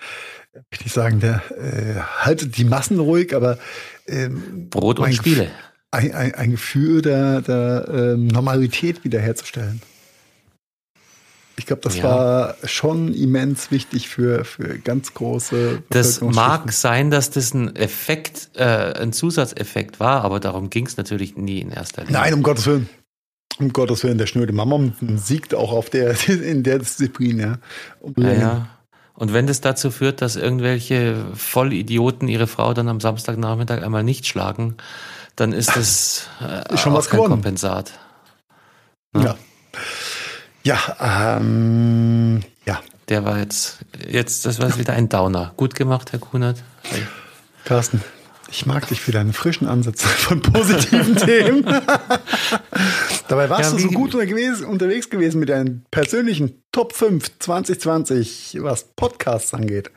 möchte ich sagen, der äh, haltet die Massen ruhig, aber ähm, Brot und Spiele. Ein, ein, ein Gefühl der, der ähm, Normalität wiederherzustellen. Ich glaube, das ja. war schon immens wichtig für, für ganz große. Das mag sein, dass das ein Effekt, äh, ein Zusatzeffekt war, aber darum ging es natürlich nie in erster Linie. Nein, um Gottes Willen um Gottes Willen, der schnöde Mammon siegt auch auf der, <laughs> in der Disziplin, ja. ja, ja. Und wenn das dazu führt, dass irgendwelche Vollidioten ihre Frau dann am Samstagnachmittag einmal nicht schlagen, dann ist das äh, schon was kein Kompensat. Ja. Ja, ja, ähm, ja. Der war jetzt, jetzt, das war jetzt wieder ein Downer. Gut gemacht, Herr Kunert. Carsten, ich mag dich für deine frischen Ansätze <laughs> von positiven Themen. <laughs> Dabei warst ja, du so gut unterwegs gewesen mit deinen persönlichen Top 5 2020, was Podcasts angeht.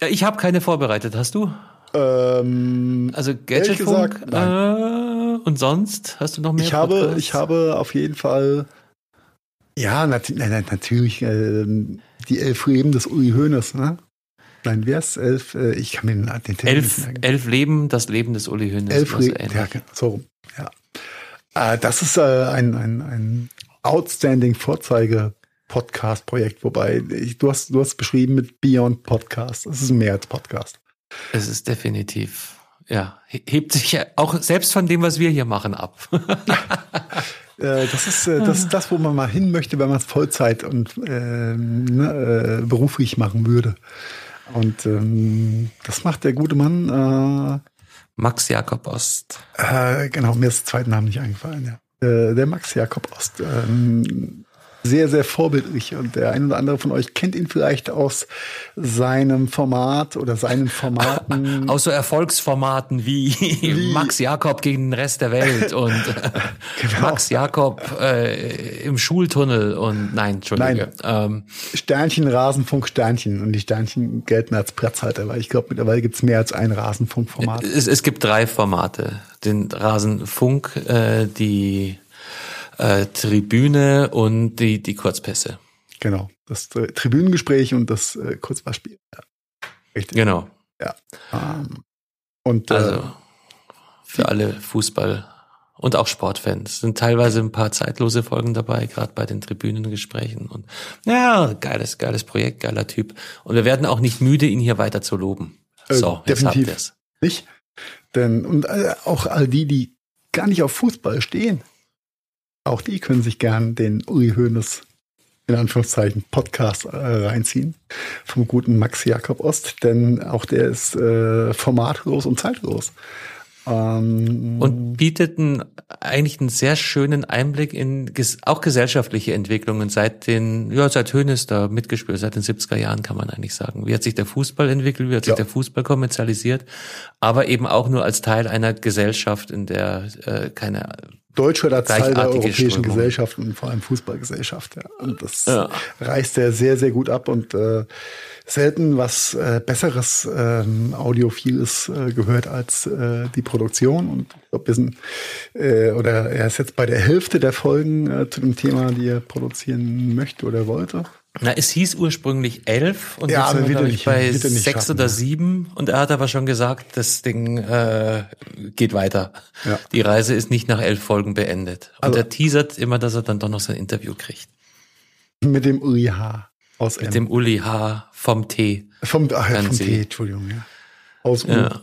Ja, ich habe keine vorbereitet. Hast du? Ähm, also Gadgetfunk äh, und sonst hast du noch mehr? Ich habe, Podcasts? ich habe auf jeden Fall ja, nat nein, natürlich äh, die elf Leben des Uli Hoeneß, ne? Nein, wer ist elf? Äh, ich kann mir den, den Titel elf, nicht elf Leben, das Leben des Uli Hoeneß. Elf Leben, ja, so, ja. Äh, das ist äh, ein, ein, ein outstanding Vorzeige-Podcast-Projekt, wobei ich, du, hast, du hast beschrieben mit Beyond Podcast. Das ist mehr als Podcast. Es ist definitiv, ja, hebt sich ja auch selbst von dem, was wir hier machen, ab. <laughs> Äh, das ist äh, das, das, wo man mal hin möchte, wenn man es Vollzeit und ähm, ne, äh, beruflich machen würde. Und ähm, das macht der gute Mann. Äh, Max Jakob Ost. Äh, genau, mir ist der zweite Name nicht eingefallen. Ja. Äh, der Max Jakob Ost. Ähm, sehr, sehr vorbildlich. Und der ein oder andere von euch kennt ihn vielleicht aus seinem Format oder seinen Formaten. <laughs> Aus so Erfolgsformaten wie, wie Max Jakob gegen den Rest der Welt und <laughs> genau. Max Jakob äh, im Schultunnel und nein, Entschuldige. Nein. Ähm, Sternchen, Rasenfunk, Sternchen. Und die Sternchen gelten als Platzhalter, weil ich glaube, mittlerweile gibt es mehr als ein Rasenfunkformat. Es, es gibt drei Formate. Den Rasenfunk, äh, die äh, Tribüne und die, die Kurzpässe. Genau, das äh, Tribünengespräch und das äh, Kurzpassspiel. Ja. Richtig. Genau. Ja. Ähm, und äh, also für alle Fußball und auch Sportfans sind teilweise ein paar zeitlose Folgen dabei, gerade bei den Tribünengesprächen. Und ja, geiles, geiles Projekt, geiler Typ. Und wir werden auch nicht müde, ihn hier weiter zu loben. Äh, so, äh, definitiv nicht. Denn und äh, auch all die, die gar nicht auf Fußball stehen, auch die können sich gern den Uli Hoeneß in Anführungszeichen Podcast äh, reinziehen vom guten Max Jakob Ost, denn auch der ist äh, formatlos und zeitlos. Ähm, und bietet einen, eigentlich einen sehr schönen Einblick in ges auch gesellschaftliche Entwicklungen seit den, ja, seit Hönes da mitgespielt, seit den 70er Jahren kann man eigentlich sagen. Wie hat sich der Fußball entwickelt, wie hat sich ja. der Fußball kommerzialisiert, aber eben auch nur als Teil einer Gesellschaft, in der äh, keine Deutschland als Teil der europäischen Strömung. Gesellschaft und vor allem Fußballgesellschaft. Ja. Und das ja. reißt er sehr, sehr gut ab und äh, selten was äh, Besseres ähm, Audiophiles äh, gehört als äh, die Produktion. Und ich glaube, wir sind, äh, oder er ist jetzt bei der Hälfte der Folgen äh, zu dem Thema, die er produzieren möchte oder wollte. Na, es hieß ursprünglich elf und ja, jetzt sind wir, nicht, bei sechs schaffen, oder sieben und er hat aber schon gesagt, das Ding äh, geht weiter. Ja. Die Reise ist nicht nach elf Folgen beendet. Und also, er teasert immer, dass er dann doch noch sein Interview kriegt. Mit dem Uli H. Aus Mit M. dem Uli H. vom T. Vom, ach, vom T, Entschuldigung, ja. Aus U. Ja.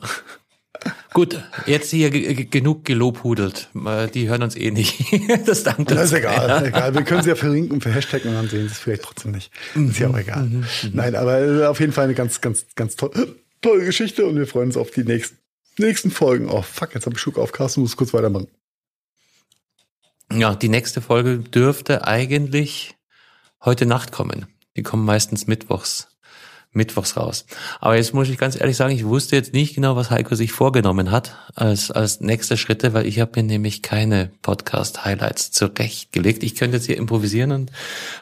Gut, jetzt hier genug gelobhudelt. Die hören uns eh nicht. <laughs> Das dankt uns. Das ist egal, egal. Wir können sie ja verlinken und verhashtaggen und dann sehen sie es vielleicht trotzdem nicht. Ist ja auch egal. Mhm, mhm. Nein, aber auf jeden Fall eine ganz, ganz, ganz tolle, <gasps> tolle Geschichte und wir freuen uns auf die nächsten, nächsten Folgen. Oh, fuck, jetzt habe ich Schuck auf Carsten, muss kurz weitermachen. Ja, die nächste Folge dürfte eigentlich heute Nacht kommen. Die kommen meistens mittwochs mittwochs raus. Aber jetzt muss ich ganz ehrlich sagen, ich wusste jetzt nicht genau, was Heiko sich vorgenommen hat als, als nächste Schritte, weil ich habe mir nämlich keine Podcast-Highlights zurechtgelegt. Ich könnte jetzt hier improvisieren und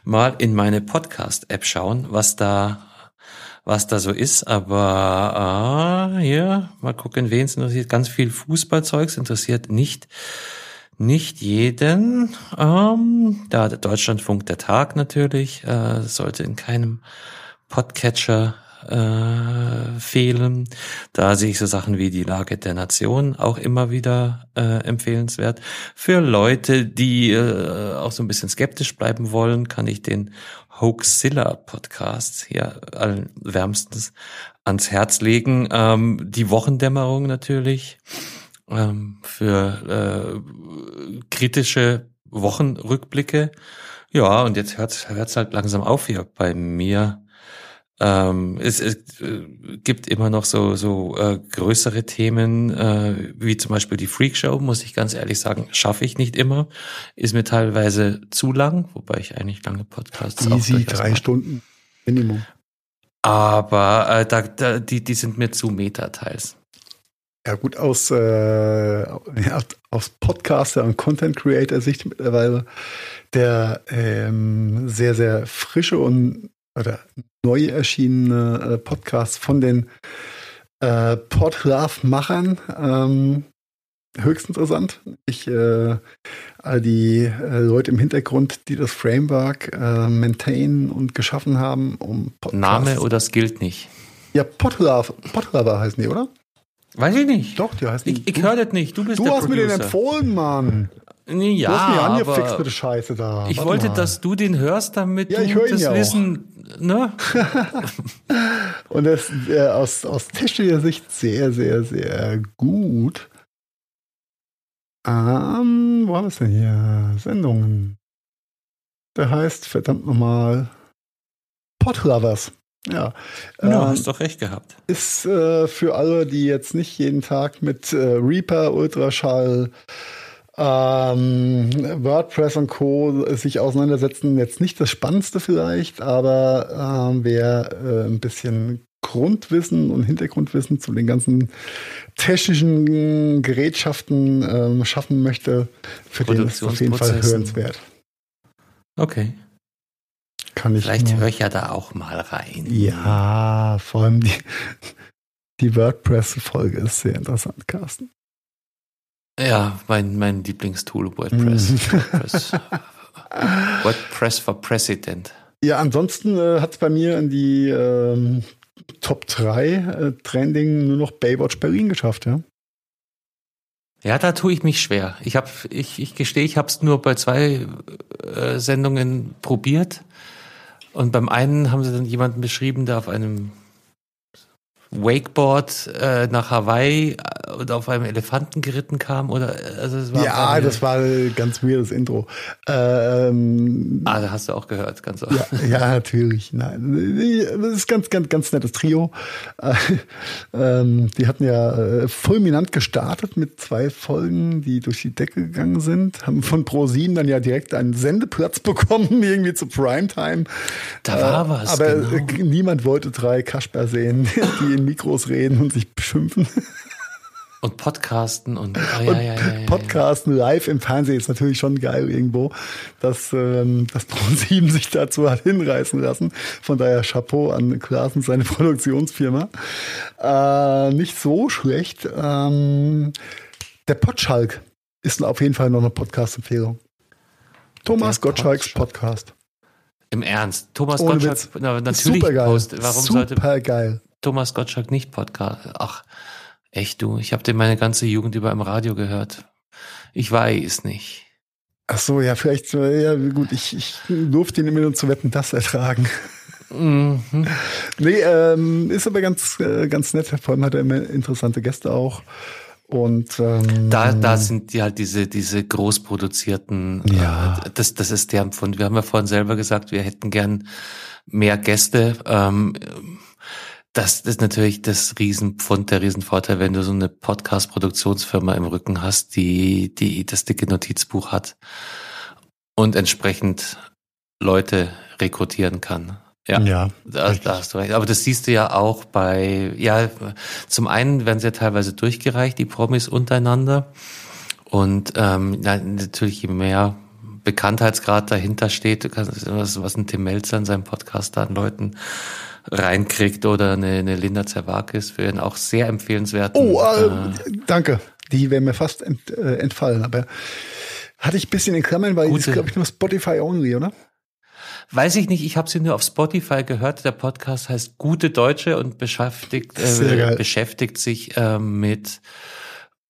mal in meine Podcast-App schauen, was da was da so ist, aber ah, hier, mal gucken, wen es interessiert. Ganz viel Fußballzeugs interessiert nicht nicht jeden. Ähm, da der Deutschlandfunk der Tag natürlich, äh, sollte in keinem Podcatcher äh, fehlen. Da sehe ich so Sachen wie die Lage der Nation auch immer wieder äh, empfehlenswert. Für Leute, die äh, auch so ein bisschen skeptisch bleiben wollen, kann ich den Hoaxilla Podcast hier allen wärmstens ans Herz legen. Ähm, die Wochendämmerung natürlich ähm, für äh, kritische Wochenrückblicke. Ja, und jetzt hört es halt langsam auf hier bei mir ähm, es, es äh, gibt immer noch so, so äh, größere Themen, äh, wie zum Beispiel die Freakshow, muss ich ganz ehrlich sagen, schaffe ich nicht immer. Ist mir teilweise zu lang, wobei ich eigentlich lange Podcasts Easy, drei mache. Stunden Minimum. Aber äh, da, da, die, die sind mir zu meta teils. Ja gut, aus, äh, aus Podcaster und Content Creator Sicht mittlerweile der ähm, sehr, sehr frische und oder neu erschienene äh, Podcast von den äh, Podlove-Machern. Ähm, höchst interessant. Ich äh, all die äh, Leute im Hintergrund, die das Framework äh, maintain und geschaffen haben, um Podcasts. Name oder das gilt nicht? Ja, Podlove, Podlove heißen die, oder? Weiß ich nicht. Doch, die heißen. Ich, ich höre das nicht. Du bist du der hast Producer. mir den empfohlen, Mann. Ja, du hast mir angefixt mit der Scheiße da. Ich Warte wollte, mal. dass du den hörst, damit ja, du das ja Wissen, ne? <laughs> Und das äh, aus, aus technischer Sicht sehr, sehr, sehr gut. Ähm, wo haben wir es denn hier? Sendungen. Der heißt verdammt nochmal Podlovers. Ja, Ja, ähm, hast doch recht gehabt. ist äh, für alle, die jetzt nicht jeden Tag mit äh, Reaper, Ultraschall, ähm, WordPress und Co. sich auseinandersetzen, jetzt nicht das Spannendste vielleicht, aber ähm, wer äh, ein bisschen Grundwissen und Hintergrundwissen zu den ganzen technischen Gerätschaften ähm, schaffen möchte, für den ist auf jeden Fall hörenswert. Okay. Kann ich Vielleicht höre ich ja da auch mal rein. Ja, vor allem die, die WordPress-Folge ist sehr interessant, Carsten. Ja, mein, mein Lieblingstool, WordPress. Mhm. WordPress. <laughs> WordPress for President. Ja, ansonsten äh, hat es bei mir in die ähm, Top 3 äh, Trending nur noch Baywatch Berlin geschafft, ja. Ja, da tue ich mich schwer. Ich habe, ich, ich gestehe, ich habe es nur bei zwei äh, Sendungen probiert. Und beim einen haben sie dann jemanden beschrieben, der auf einem Wakeboard äh, nach Hawaii äh, und auf einem Elefanten geritten kam. Oder also es war Ja, das war ein ganz weirdes Intro. Ähm, Ah, da hast du auch gehört, ganz ja, ja, natürlich. Nein, das ist ganz, ganz, ganz nettes Trio. Äh, ähm, die hatten ja äh, fulminant gestartet mit zwei Folgen, die durch die Decke gegangen sind. Haben von Pro7 dann ja direkt einen Sendeplatz <laughs> bekommen, irgendwie zu Primetime. Da war was, Aber genau. niemand wollte drei Kasper sehen, <laughs> die in Mikros reden und sich beschimpfen. Und Podcasten und, <laughs> ah, ja, ja, ja, ja. Podcasten live im Fernsehen ist natürlich schon geil irgendwo, dass ähm, das Pro7 sich dazu hat hinreißen lassen. Von daher Chapeau an Klaas und seine <laughs> Produktionsfirma. Äh, nicht so schlecht. Ähm, der Potschalk ist auf jeden Fall noch eine Podcast-Empfehlung. Thomas Der Gottschalks Potschalk. Podcast. Im Ernst. Thomas Ohne Gottschalk, Witz. na, natürlich Super geil. Post. Warum sollte Super geil. Thomas Gottschalk nicht Podcast? Ach, echt du. Ich habe den meine ganze Jugend über im Radio gehört. Ich weiß nicht. Ach so, ja, vielleicht, äh, ja, gut, ich, ich durfte ihn immer nur zu wetten, das ertragen. Mhm. Nee, ähm, ist aber ganz, äh, ganz nett. Vor allem hat er immer interessante Gäste auch. Und ähm, Da, da sind die halt diese, diese großproduzierten, Ja. äh, das, das ist deren Pfund. Wir haben ja vorhin selber gesagt, wir hätten gern mehr Gäste. Ähm, das ist natürlich das Riesenpfund, der Riesenvorteil, wenn du so eine Podcast-Produktionsfirma im Rücken hast, die, die das dicke Notizbuch hat und entsprechend Leute rekrutieren kann. Ja. ja, Da, da hast du recht. Aber das siehst du ja auch bei, ja, zum einen werden sie ja teilweise durchgereicht, die Promis untereinander. Und ähm, natürlich, je mehr Bekanntheitsgrad dahinter steht, du kannst, was, was ein Tim Melzer in seinem Podcast da an Leuten reinkriegt oder eine, eine Linda Zerwakis für ihn auch sehr empfehlenswert. Oh, äh, danke. Die wäre mir fast ent, äh, entfallen, aber hatte ich ein bisschen in Klammern, weil die ist, Gute. glaube ich, nur Spotify only, oder? Weiß ich nicht, ich habe sie nur auf Spotify gehört. Der Podcast heißt Gute Deutsche und beschäftigt, äh, beschäftigt sich äh, mit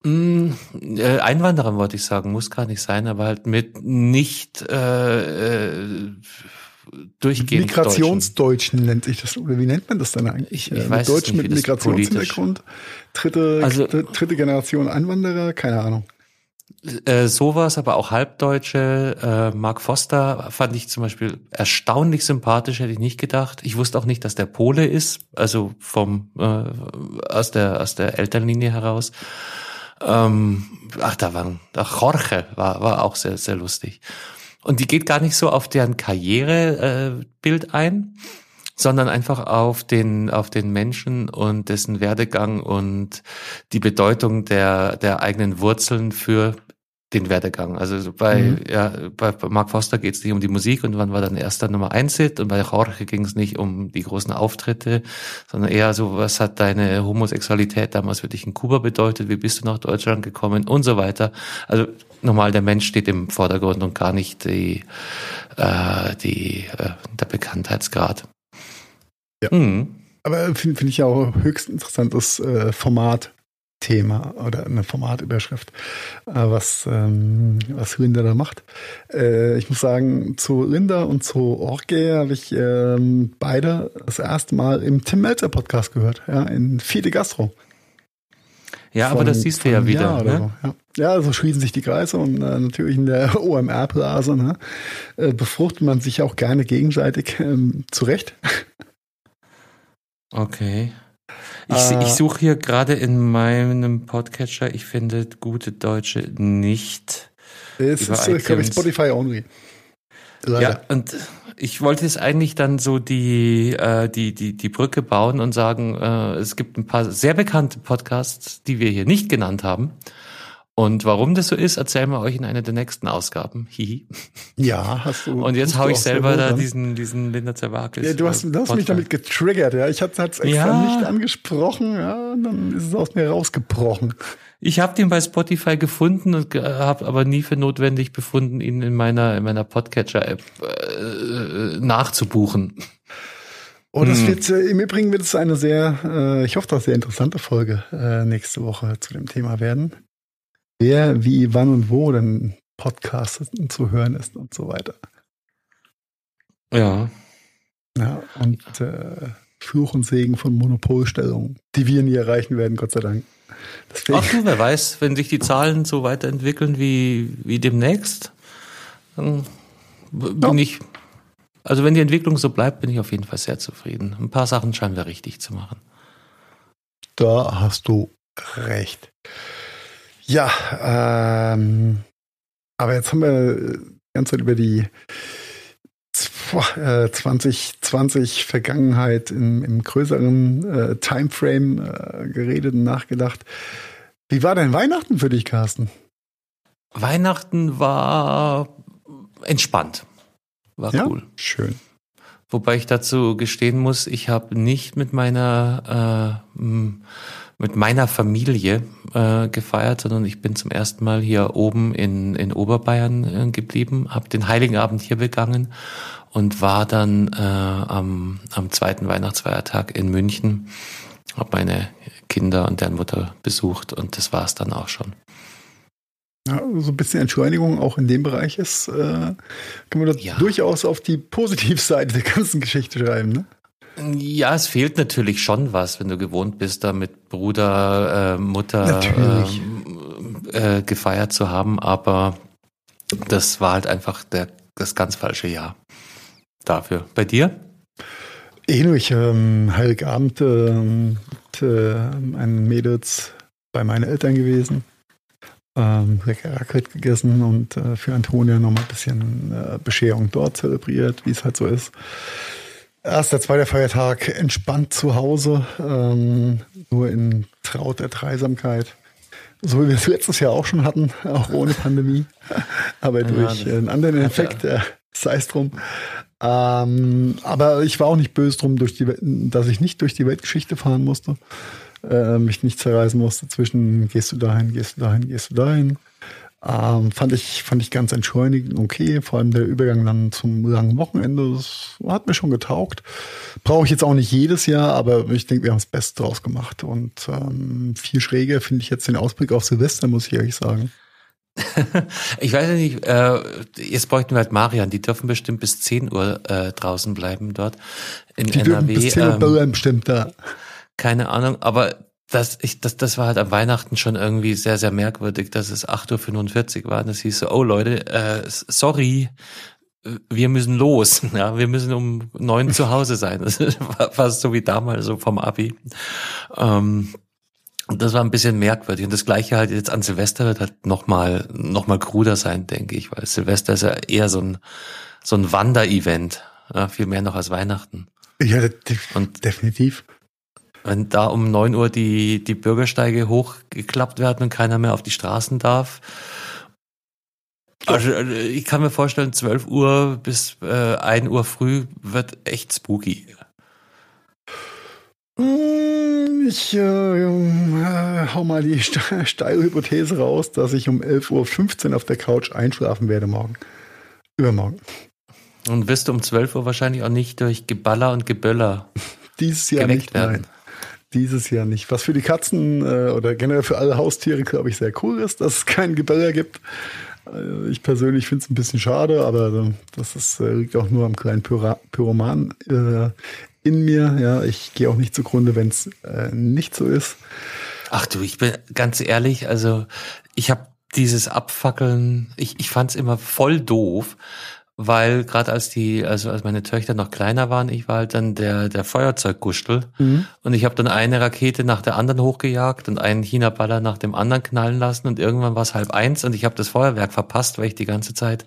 mh, äh, Einwanderern, wollte ich sagen, muss gar nicht sein, aber halt mit nicht äh, äh, durchgehend Deutschen. Migrationsdeutschen nennt sich das, oder wie nennt man das dann eigentlich? Ich- ich Äh, weiß Deutschen nicht, mit Migrationshintergrund, dritte, Also- dr- dritte Generation Einwanderer, keine Ahnung. Äh, sowas, aber auch Halbdeutsche. Äh, Mark Foster fand ich zum Beispiel erstaunlich sympathisch, hätte ich nicht gedacht. Ich wusste auch nicht, dass der Pole ist, also vom äh, aus der aus der Elternlinie heraus. Ähm, ach, da waren, ach, Jorge war war auch sehr sehr lustig. Und die geht gar nicht so auf deren Karrierebild äh, ein, sondern einfach auf den auf den Menschen und dessen Werdegang und die Bedeutung der der eigenen Wurzeln für den Werdegang. Also so bei, Mhm. ja, bei bei Mark Foster geht es nicht um die Musik und wann war dann erster Nummer eins Hit und bei Jorge ging es nicht um die großen Auftritte, sondern eher so, was hat deine Homosexualität damals für dich in Kuba bedeutet, wie bist du nach Deutschland gekommen und so weiter. Also normal der Mensch steht im Vordergrund und gar nicht die, äh, die äh, der Bekanntheitsgrad. Ja. Mhm. Aber finde find ich ja auch höchst interessantes äh, Formatthema oder eine Formatüberschrift, äh, was, ähm, was Linda da macht. Äh, ich muss sagen, zu Linda und zu Orge habe ich ähm, beide das erste Mal im Tim Melzer Podcast gehört, ja, in Fide Gastro. Ja, aber das siehst du ja wieder. Ne? So. Ja. ja, also schließen sich die Kreise und äh, natürlich in der <laughs> OMR-Blase ne, äh, befruchtet man sich auch gerne gegenseitig ähm, zurecht. Okay. Ich, äh, ich suche hier gerade in meinem Podcatcher, ich finde gute Deutsche nicht. Es ist, glaube ich, Spotify only. Leider. Ja, und ich wollte jetzt eigentlich dann so die, äh, die, die, die Brücke bauen und sagen, äh, es gibt ein paar sehr bekannte Podcasts, die wir hier nicht genannt haben. Und warum das so ist, erzählen wir euch in einer der nächsten Ausgaben. Hihi. Ja, hast du. <laughs> Und jetzt hau ich selber da diesen, diesen Linda Zerwakis. Ja, du hast, du hast mich damit getriggert, ja. Ich hatte es extra ja. nicht angesprochen, ja, dann ist es aus mir rausgebrochen. Ich habe den bei Spotify gefunden und habe aber nie für notwendig befunden, ihn in meiner, in meiner Podcatcher-App äh, nachzubuchen. Und es hm. wird, äh, im Übrigen wird es eine sehr, äh, ich hoffe, doch sehr interessante Folge äh, nächste Woche zu dem Thema werden wer, wie, wann und wo denn Podcast zu hören ist und so weiter. Ja. Ja, und äh, Fluch und Segen von Monopolstellungen, die wir nie erreichen werden, Gott sei Dank. Deswegen. Ach du, wer weiß, wenn sich die Zahlen so weiterentwickeln wie, wie demnächst, dann bin ja. ich, also wenn die Entwicklung so bleibt, bin ich auf jeden Fall sehr zufrieden. Ein paar Sachen scheinen wir richtig zu machen. Da hast du recht. Ja, ähm, aber jetzt haben wir die ganze Zeit über die 2020 äh, Vergangenheit im, im größeren äh, Timeframe äh, geredet und nachgedacht. Wie war denn Weihnachten für dich, Carsten? Weihnachten war entspannt. War ja? cool. Schön. Wobei ich dazu gestehen muss, ich habe nicht mit meiner äh, mit meiner Familie äh, gefeiert, sondern ich bin zum ersten Mal hier oben in, in Oberbayern äh, geblieben, habe den Heiligen Abend hier begangen und war dann äh, am, am zweiten Weihnachtsfeiertag in München, habe meine Kinder und deren Mutter besucht und das war es dann auch schon. Ja, so ein bisschen Entschleunigung auch in dem Bereich ist, äh, können wir da ja. durchaus auf die Positivseite der ganzen Geschichte schreiben, ne? Ja, es fehlt natürlich schon was, wenn du gewohnt bist, da mit Bruder, äh, Mutter äh, äh, gefeiert zu haben, aber das war halt einfach der, das ganz falsche Jahr dafür. Bei dir? Ähnlich, ähm, Heiligabend äh, mit meinen Mädels bei meinen Eltern gewesen. Ähm, Raclette gegessen und äh, für Antonia nochmal ein bisschen äh, Bescherung dort zelebriert, wie es halt so ist. Erster, zweiter Feiertag entspannt zu Hause, ähm, nur in trauter Dreisamkeit. So wie wir es letztes Jahr auch schon hatten, auch ohne Pandemie. <laughs> Aber ja, durch einen anderen Effekt, ja. sei es drum. Ähm, aber ich war auch nicht böse drum, durch die, dass ich nicht durch die Weltgeschichte fahren musste, äh, mich nicht zerreißen musste zwischen gehst du dahin, gehst du dahin, gehst du dahin. Ähm, fand ich, fand ich ganz entschleunigend okay. Vor allem der Übergang dann zum langen Wochenende, das hat mir schon getaugt. Brauche ich jetzt auch nicht jedes Jahr, aber ich denke, wir haben das Beste draus gemacht. Und ähm, viel schräger finde ich jetzt den Ausblick auf Silvester, muss ich ehrlich sagen. <laughs> ich weiß ja nicht, äh, jetzt bräuchten wir halt Marian, die dürfen bestimmt bis 10 Uhr äh, draußen bleiben dort in die NRW. Bis 10 Uhr ähm, bestimmt da. Keine Ahnung, aber das, ich, das, das war halt am Weihnachten schon irgendwie sehr, sehr merkwürdig, dass es 8.45 Uhr war. Und das hieß so, oh Leute, äh, sorry, wir müssen los. <laughs> Ja, wir müssen um neun zu Hause sein. Das <laughs> war fast so wie damals, so vom Abi. Ähm, und das war ein bisschen merkwürdig. Und das Gleiche halt jetzt an Silvester wird halt nochmal, noch mal kruder sein, denke ich, weil Silvester ist ja eher so ein, so ein Wanderevent. Ja, viel mehr noch als Weihnachten. Ja, und definitiv. Wenn da um neun Uhr die, die Bürgersteige hochgeklappt werden und keiner mehr auf die Straßen darf. Also äh, ich kann mir vorstellen, 12 Uhr bis äh, 1 Uhr früh wird echt spooky. Hm, ich äh, äh, hau mal die steile Hypothese raus, dass ich um 11.15 Uhr auf der Couch einschlafen werde morgen. Übermorgen. Und wirst du um 12 Uhr wahrscheinlich auch nicht durch Geballer und Geböller <laughs> dieses Jahr nicht werden. Nein. Dieses Jahr nicht. Was für die Katzen äh, oder generell für alle Haustiere, glaube ich, sehr cool ist, dass es keinen Gebäller gibt. Äh, ich persönlich finde es ein bisschen schade, aber das ist, äh, liegt auch nur am kleinen Pyra Pyroman äh, in mir. Ja, ich gehe auch nicht zugrunde, wenn es äh, nicht so ist. Ach du, ich bin ganz ehrlich, also ich habe dieses Abfackeln, ich, ich fand es immer voll doof, weil gerade als die, also als meine Töchter noch kleiner waren, ich war halt dann der der Feuerzeugguschtel Mhm. und ich habe dann eine Rakete nach der anderen hochgejagt und einen China-Baller nach dem anderen knallen lassen und irgendwann war es halb eins und ich habe das Feuerwerk verpasst, weil ich die ganze Zeit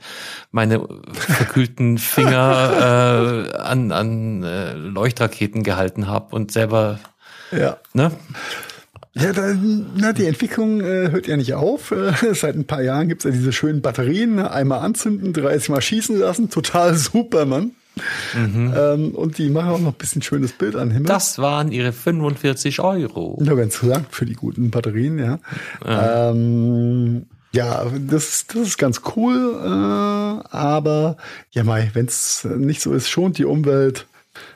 meine verkühlten <laughs> Finger äh, an an äh, Leuchtraketen gehalten habe und selber, Ja. ne? Ja, da, na, die Entwicklung äh, hört ja nicht auf. Äh, <laughs> seit ein paar Jahren gibt's ja diese schönen Batterien, ne? einmal anzünden, 30 Mal schießen lassen, total <laughs> super, Mann. Ähm, und die machen auch noch ein bisschen schönes Bild an Himmel. Das waren ihre 45 Euro. Nur ganz lang für die guten Batterien, ja. Ähm, ja, das, das ist ganz cool, äh, aber ja, Mai, wenn es nicht so ist, schont die Umwelt,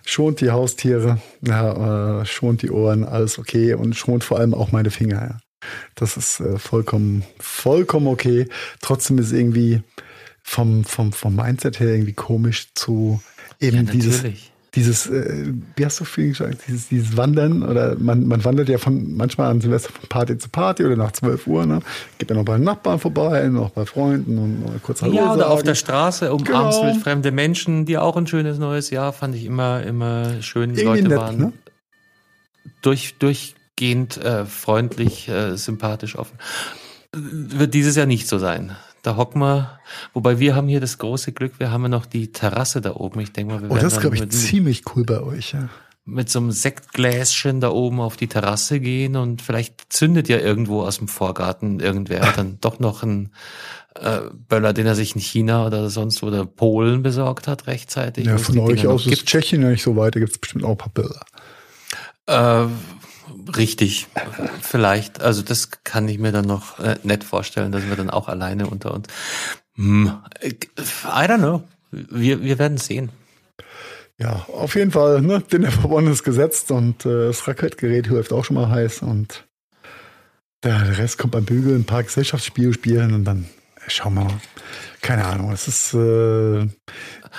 schont die Haustiere, ja, äh, schont die Ohren, alles okay und schont vor allem auch meine Finger. Ja. Das ist äh, vollkommen, vollkommen okay. Trotzdem ist irgendwie vom, vom, vom Mindset her irgendwie komisch zu eben Ja, dieses. Dieses, äh, wie hast du vorhin gesagt, dieses, dieses Wandern oder man, man wandert ja von manchmal an Silvester von Party zu Party oder nach 12 Uhr, ne? Geht dann noch bei den Nachbarn vorbei, noch bei Freunden und kurz Hallo Ja, oder sagen. auf der Straße umarmst Genau. mit fremde Menschen, die auch ein schönes neues Jahr fand ich immer immer schön. Die Irgendwie Leute nett, waren ne? durch durchgehend äh, freundlich, äh, sympathisch, offen. Wird dieses Jahr nicht so sein. Da hocken wir, wobei wir haben hier das große Glück, wir haben ja noch die Terrasse da oben. Ich denke mal, wir Oh, werden das ist, glaube ich, ziemlich cool bei euch, ja. mit so einem Sektgläschen da oben auf die Terrasse gehen und vielleicht zündet ja irgendwo aus dem Vorgarten irgendwer dann <laughs> doch noch einen äh, Böller, den er sich in China oder sonst wo oder Polen besorgt hat rechtzeitig. Ja, es von euch Dinger aus ist Tschechien ja nicht so weit, da gibt's bestimmt auch ein paar Bilder. Äh, richtig, vielleicht. Also das kann ich mir dann noch äh, nett vorstellen, dass wir dann auch alleine unter uns. Hm, I don't know. Wir, wir werden sehen. Ja, auf jeden Fall, ne, Dinner for One ist gesetzt und äh, das Raclette-Gerät läuft auch schon mal heiß und der, Rest kommt beim Bügeln, ein paar Gesellschaftsspiele spielen und dann schauen wir mal. Keine Ahnung, es ist äh,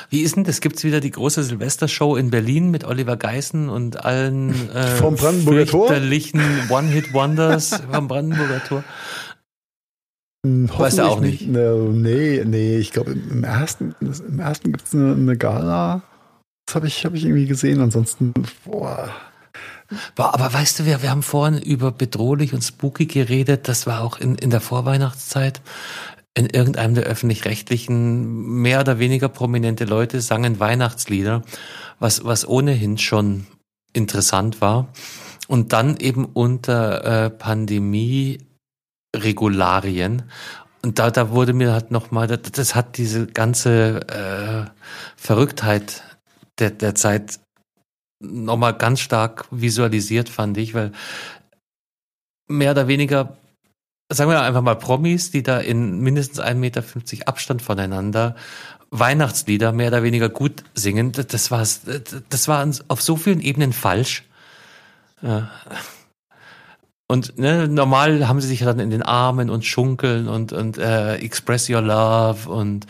Wie ist denn das? Gibt's wieder die große Silvestershow in Berlin mit Oliver Geißen und allen äh, Vom Brandenburger fürchterlichen One-Hit-Wonders vom Brandenburger Tor? <laughs> Weißt du auch nicht? Ne, nee, nee, ich glaube im, ersten, im ersten gibt's eine, eine Gala. Das habe ich, hab ich irgendwie gesehen. Ansonsten, boah. Boah, aber weißt du, wir, wir haben vorhin über bedrohlich und spooky geredet. Das war auch in, in der Vorweihnachtszeit. In irgendeinem der öffentlich-rechtlichen, mehr oder weniger prominente Leute sangen Weihnachtslieder, was, was ohnehin schon interessant war. Und dann eben unter äh, Pandemie-Regularien. Und da, da wurde mir halt nochmal, das, hat diese ganze äh, Verrücktheit der, der Zeit nochmal ganz stark visualisiert, fand ich, weil mehr oder weniger, sagen wir einfach mal Promis, die da in mindestens 1,50 Meter Abstand voneinander Weihnachtslieder mehr oder weniger gut singen, das, war das war auf so vielen Ebenen falsch. Und ne, normal haben sie sich dann in den Armen und schunkeln und, und äh, express your love und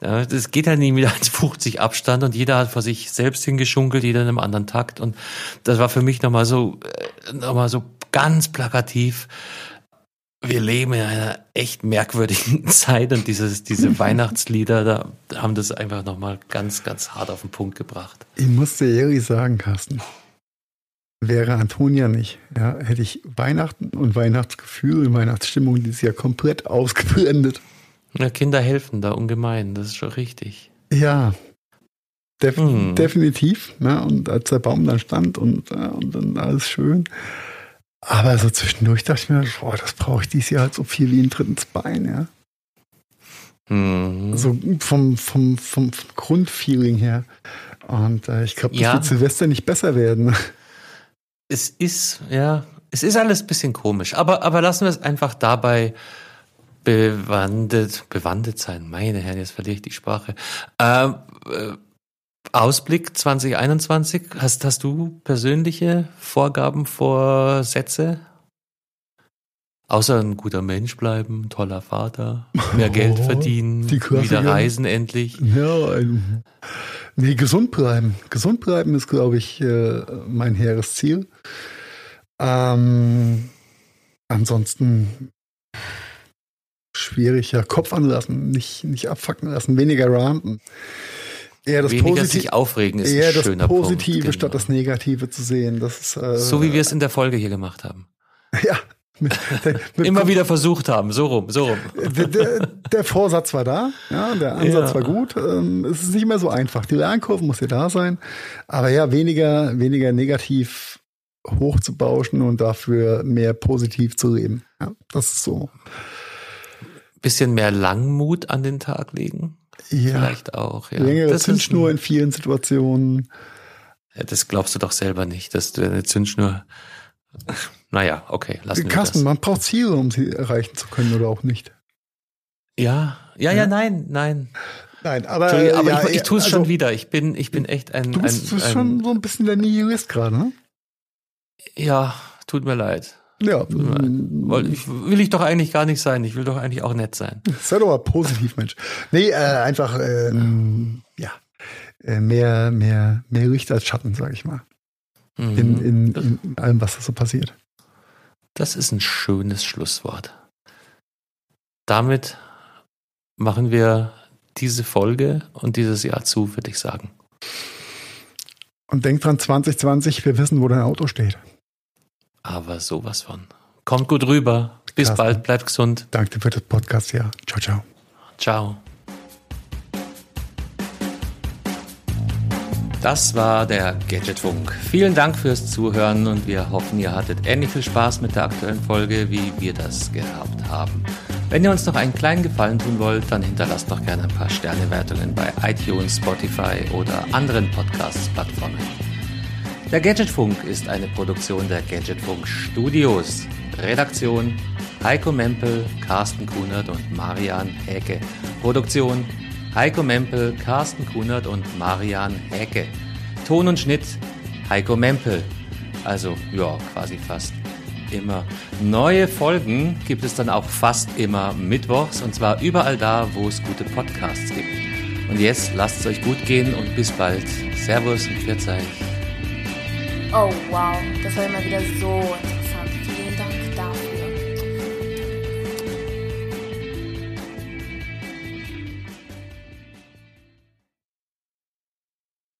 ja, das geht ja nie mit 1,50 Abstand und jeder hat vor sich selbst hingeschunkelt, jeder in einem anderen Takt und das war für mich nochmal so, äh, nochmal so ganz plakativ. Wir leben in einer echt merkwürdigen <laughs> Zeit und dieses, diese <laughs> Weihnachtslieder, da haben das einfach nochmal ganz, ganz hart auf den Punkt gebracht. Ich muss dir ehrlich sagen, Carsten, wäre Antonia nicht, ja, hätte ich Weihnachten und Weihnachtsgefühl und Weihnachtsstimmung dieses Jahr komplett ausgeblendet. Ja, Kinder helfen da ungemein, das ist schon richtig. Ja, def Hm. definitiv. Ne? Und als der Baum dann stand und, äh, und dann alles schön. Aber so zwischendurch dachte ich mir, boah, das brauche ich dieses Jahr halt so viel wie ein drittes Bein, ja. Mhm. So vom, vom, vom, Grundfeeling her. Und äh, ich glaube, das Ja. wird Silvester nicht besser werden. Es ist, ja, es ist alles ein bisschen komisch, aber, aber lassen wir es einfach dabei bewandet, bewandet sein. Meine Herren, jetzt verliere ich die Sprache. Ähm, äh, Ausblick 2021, hast, hast du persönliche Vorgaben, Vorsätze? Außer ein guter Mensch bleiben, toller Vater, mehr Geld Oh, verdienen, die Klassiker. wieder reisen endlich. Ja, ein, nee, gesund bleiben. Gesund bleiben ist, glaube ich, äh, mein hehres Ziel. Ähm, ansonsten schwierig, ja, Kopf anlassen, nicht, nicht abfacken lassen, weniger ranten. Eher das weniger Positiv sich aufregen ist eher ein schöner das Positive Punkt, statt genau. das Negative zu sehen. Das ist, äh, so wie wir es in der Folge hier gemacht haben. <laughs> Ja. Mit, mit Immer wieder versucht haben, so rum, so rum. Der, der, der Vorsatz war da, ja, der Ansatz ja. war gut. Ähm, es ist nicht mehr so einfach. Die Lernkurve muss ja da sein, aber ja, weniger, weniger negativ hochzubauschen und dafür mehr positiv zu leben. Ja, das ist so. Bisschen mehr Langmut an den Tag legen. Ja. Vielleicht auch, ja. Längere das Zündschnur in vielen Situationen. Das glaubst du doch selber nicht, dass du eine Zündschnur. <laughs> Naja, okay, lassen Carsten, wir das. man braucht Ziele, um sie erreichen zu können oder auch nicht. Ja, ja, ja, ja nein, nein. Nein, aber, aber ja, ich, ich tue es also, schon wieder. Ich bin, ich bin echt ein. Du bist, ein, ein, schon so ein bisschen der Nihilist gerade, ne? Ja, tut mir leid. Ja. Weil ich, will ich doch eigentlich gar nicht sein. Ich will doch eigentlich auch nett sein. Sei doch mal positiv, Mensch. Nee, äh, einfach, ähm, ja, äh, mehr, mehr, mehr Licht als Schatten, sag ich mal. Mhm. In, in, in allem, was da so passiert. Das ist ein schönes Schlusswort. Damit machen wir diese Folge und dieses Jahr zu, würde ich sagen. Und denk dran, 2020, wir wissen, wo dein Auto steht. Aber sowas von. Kommt gut rüber. Bis Carsten. bald, bleibt gesund. Danke für das Podcast, ja. Ciao, ciao. Ciao. Das war der Gadgetfunk. Vielen Dank fürs Zuhören und wir hoffen, ihr hattet ähnlich viel Spaß mit der aktuellen Folge, wie wir das gehabt haben. Wenn ihr uns noch einen kleinen Gefallen tun wollt, dann hinterlasst doch gerne ein paar Sternewertungen bei iTunes, Spotify oder anderen Podcast-Plattformen. Der Gadgetfunk ist eine Produktion der Gadgetfunk Studios. Redaktion Heiko Mempel, Carsten Kunert und Marian Häke. Produktion Heiko Mempel, Carsten Kunert und Marian Häke. Ton und Schnitt Heiko Mempel. Also, ja, quasi fast immer. Neue Folgen gibt es dann auch fast immer mittwochs und zwar überall da, wo es gute Podcasts gibt. Und jetzt lasst es euch gut gehen und bis bald. Servus und Pfiat Oh wow, das war immer wieder so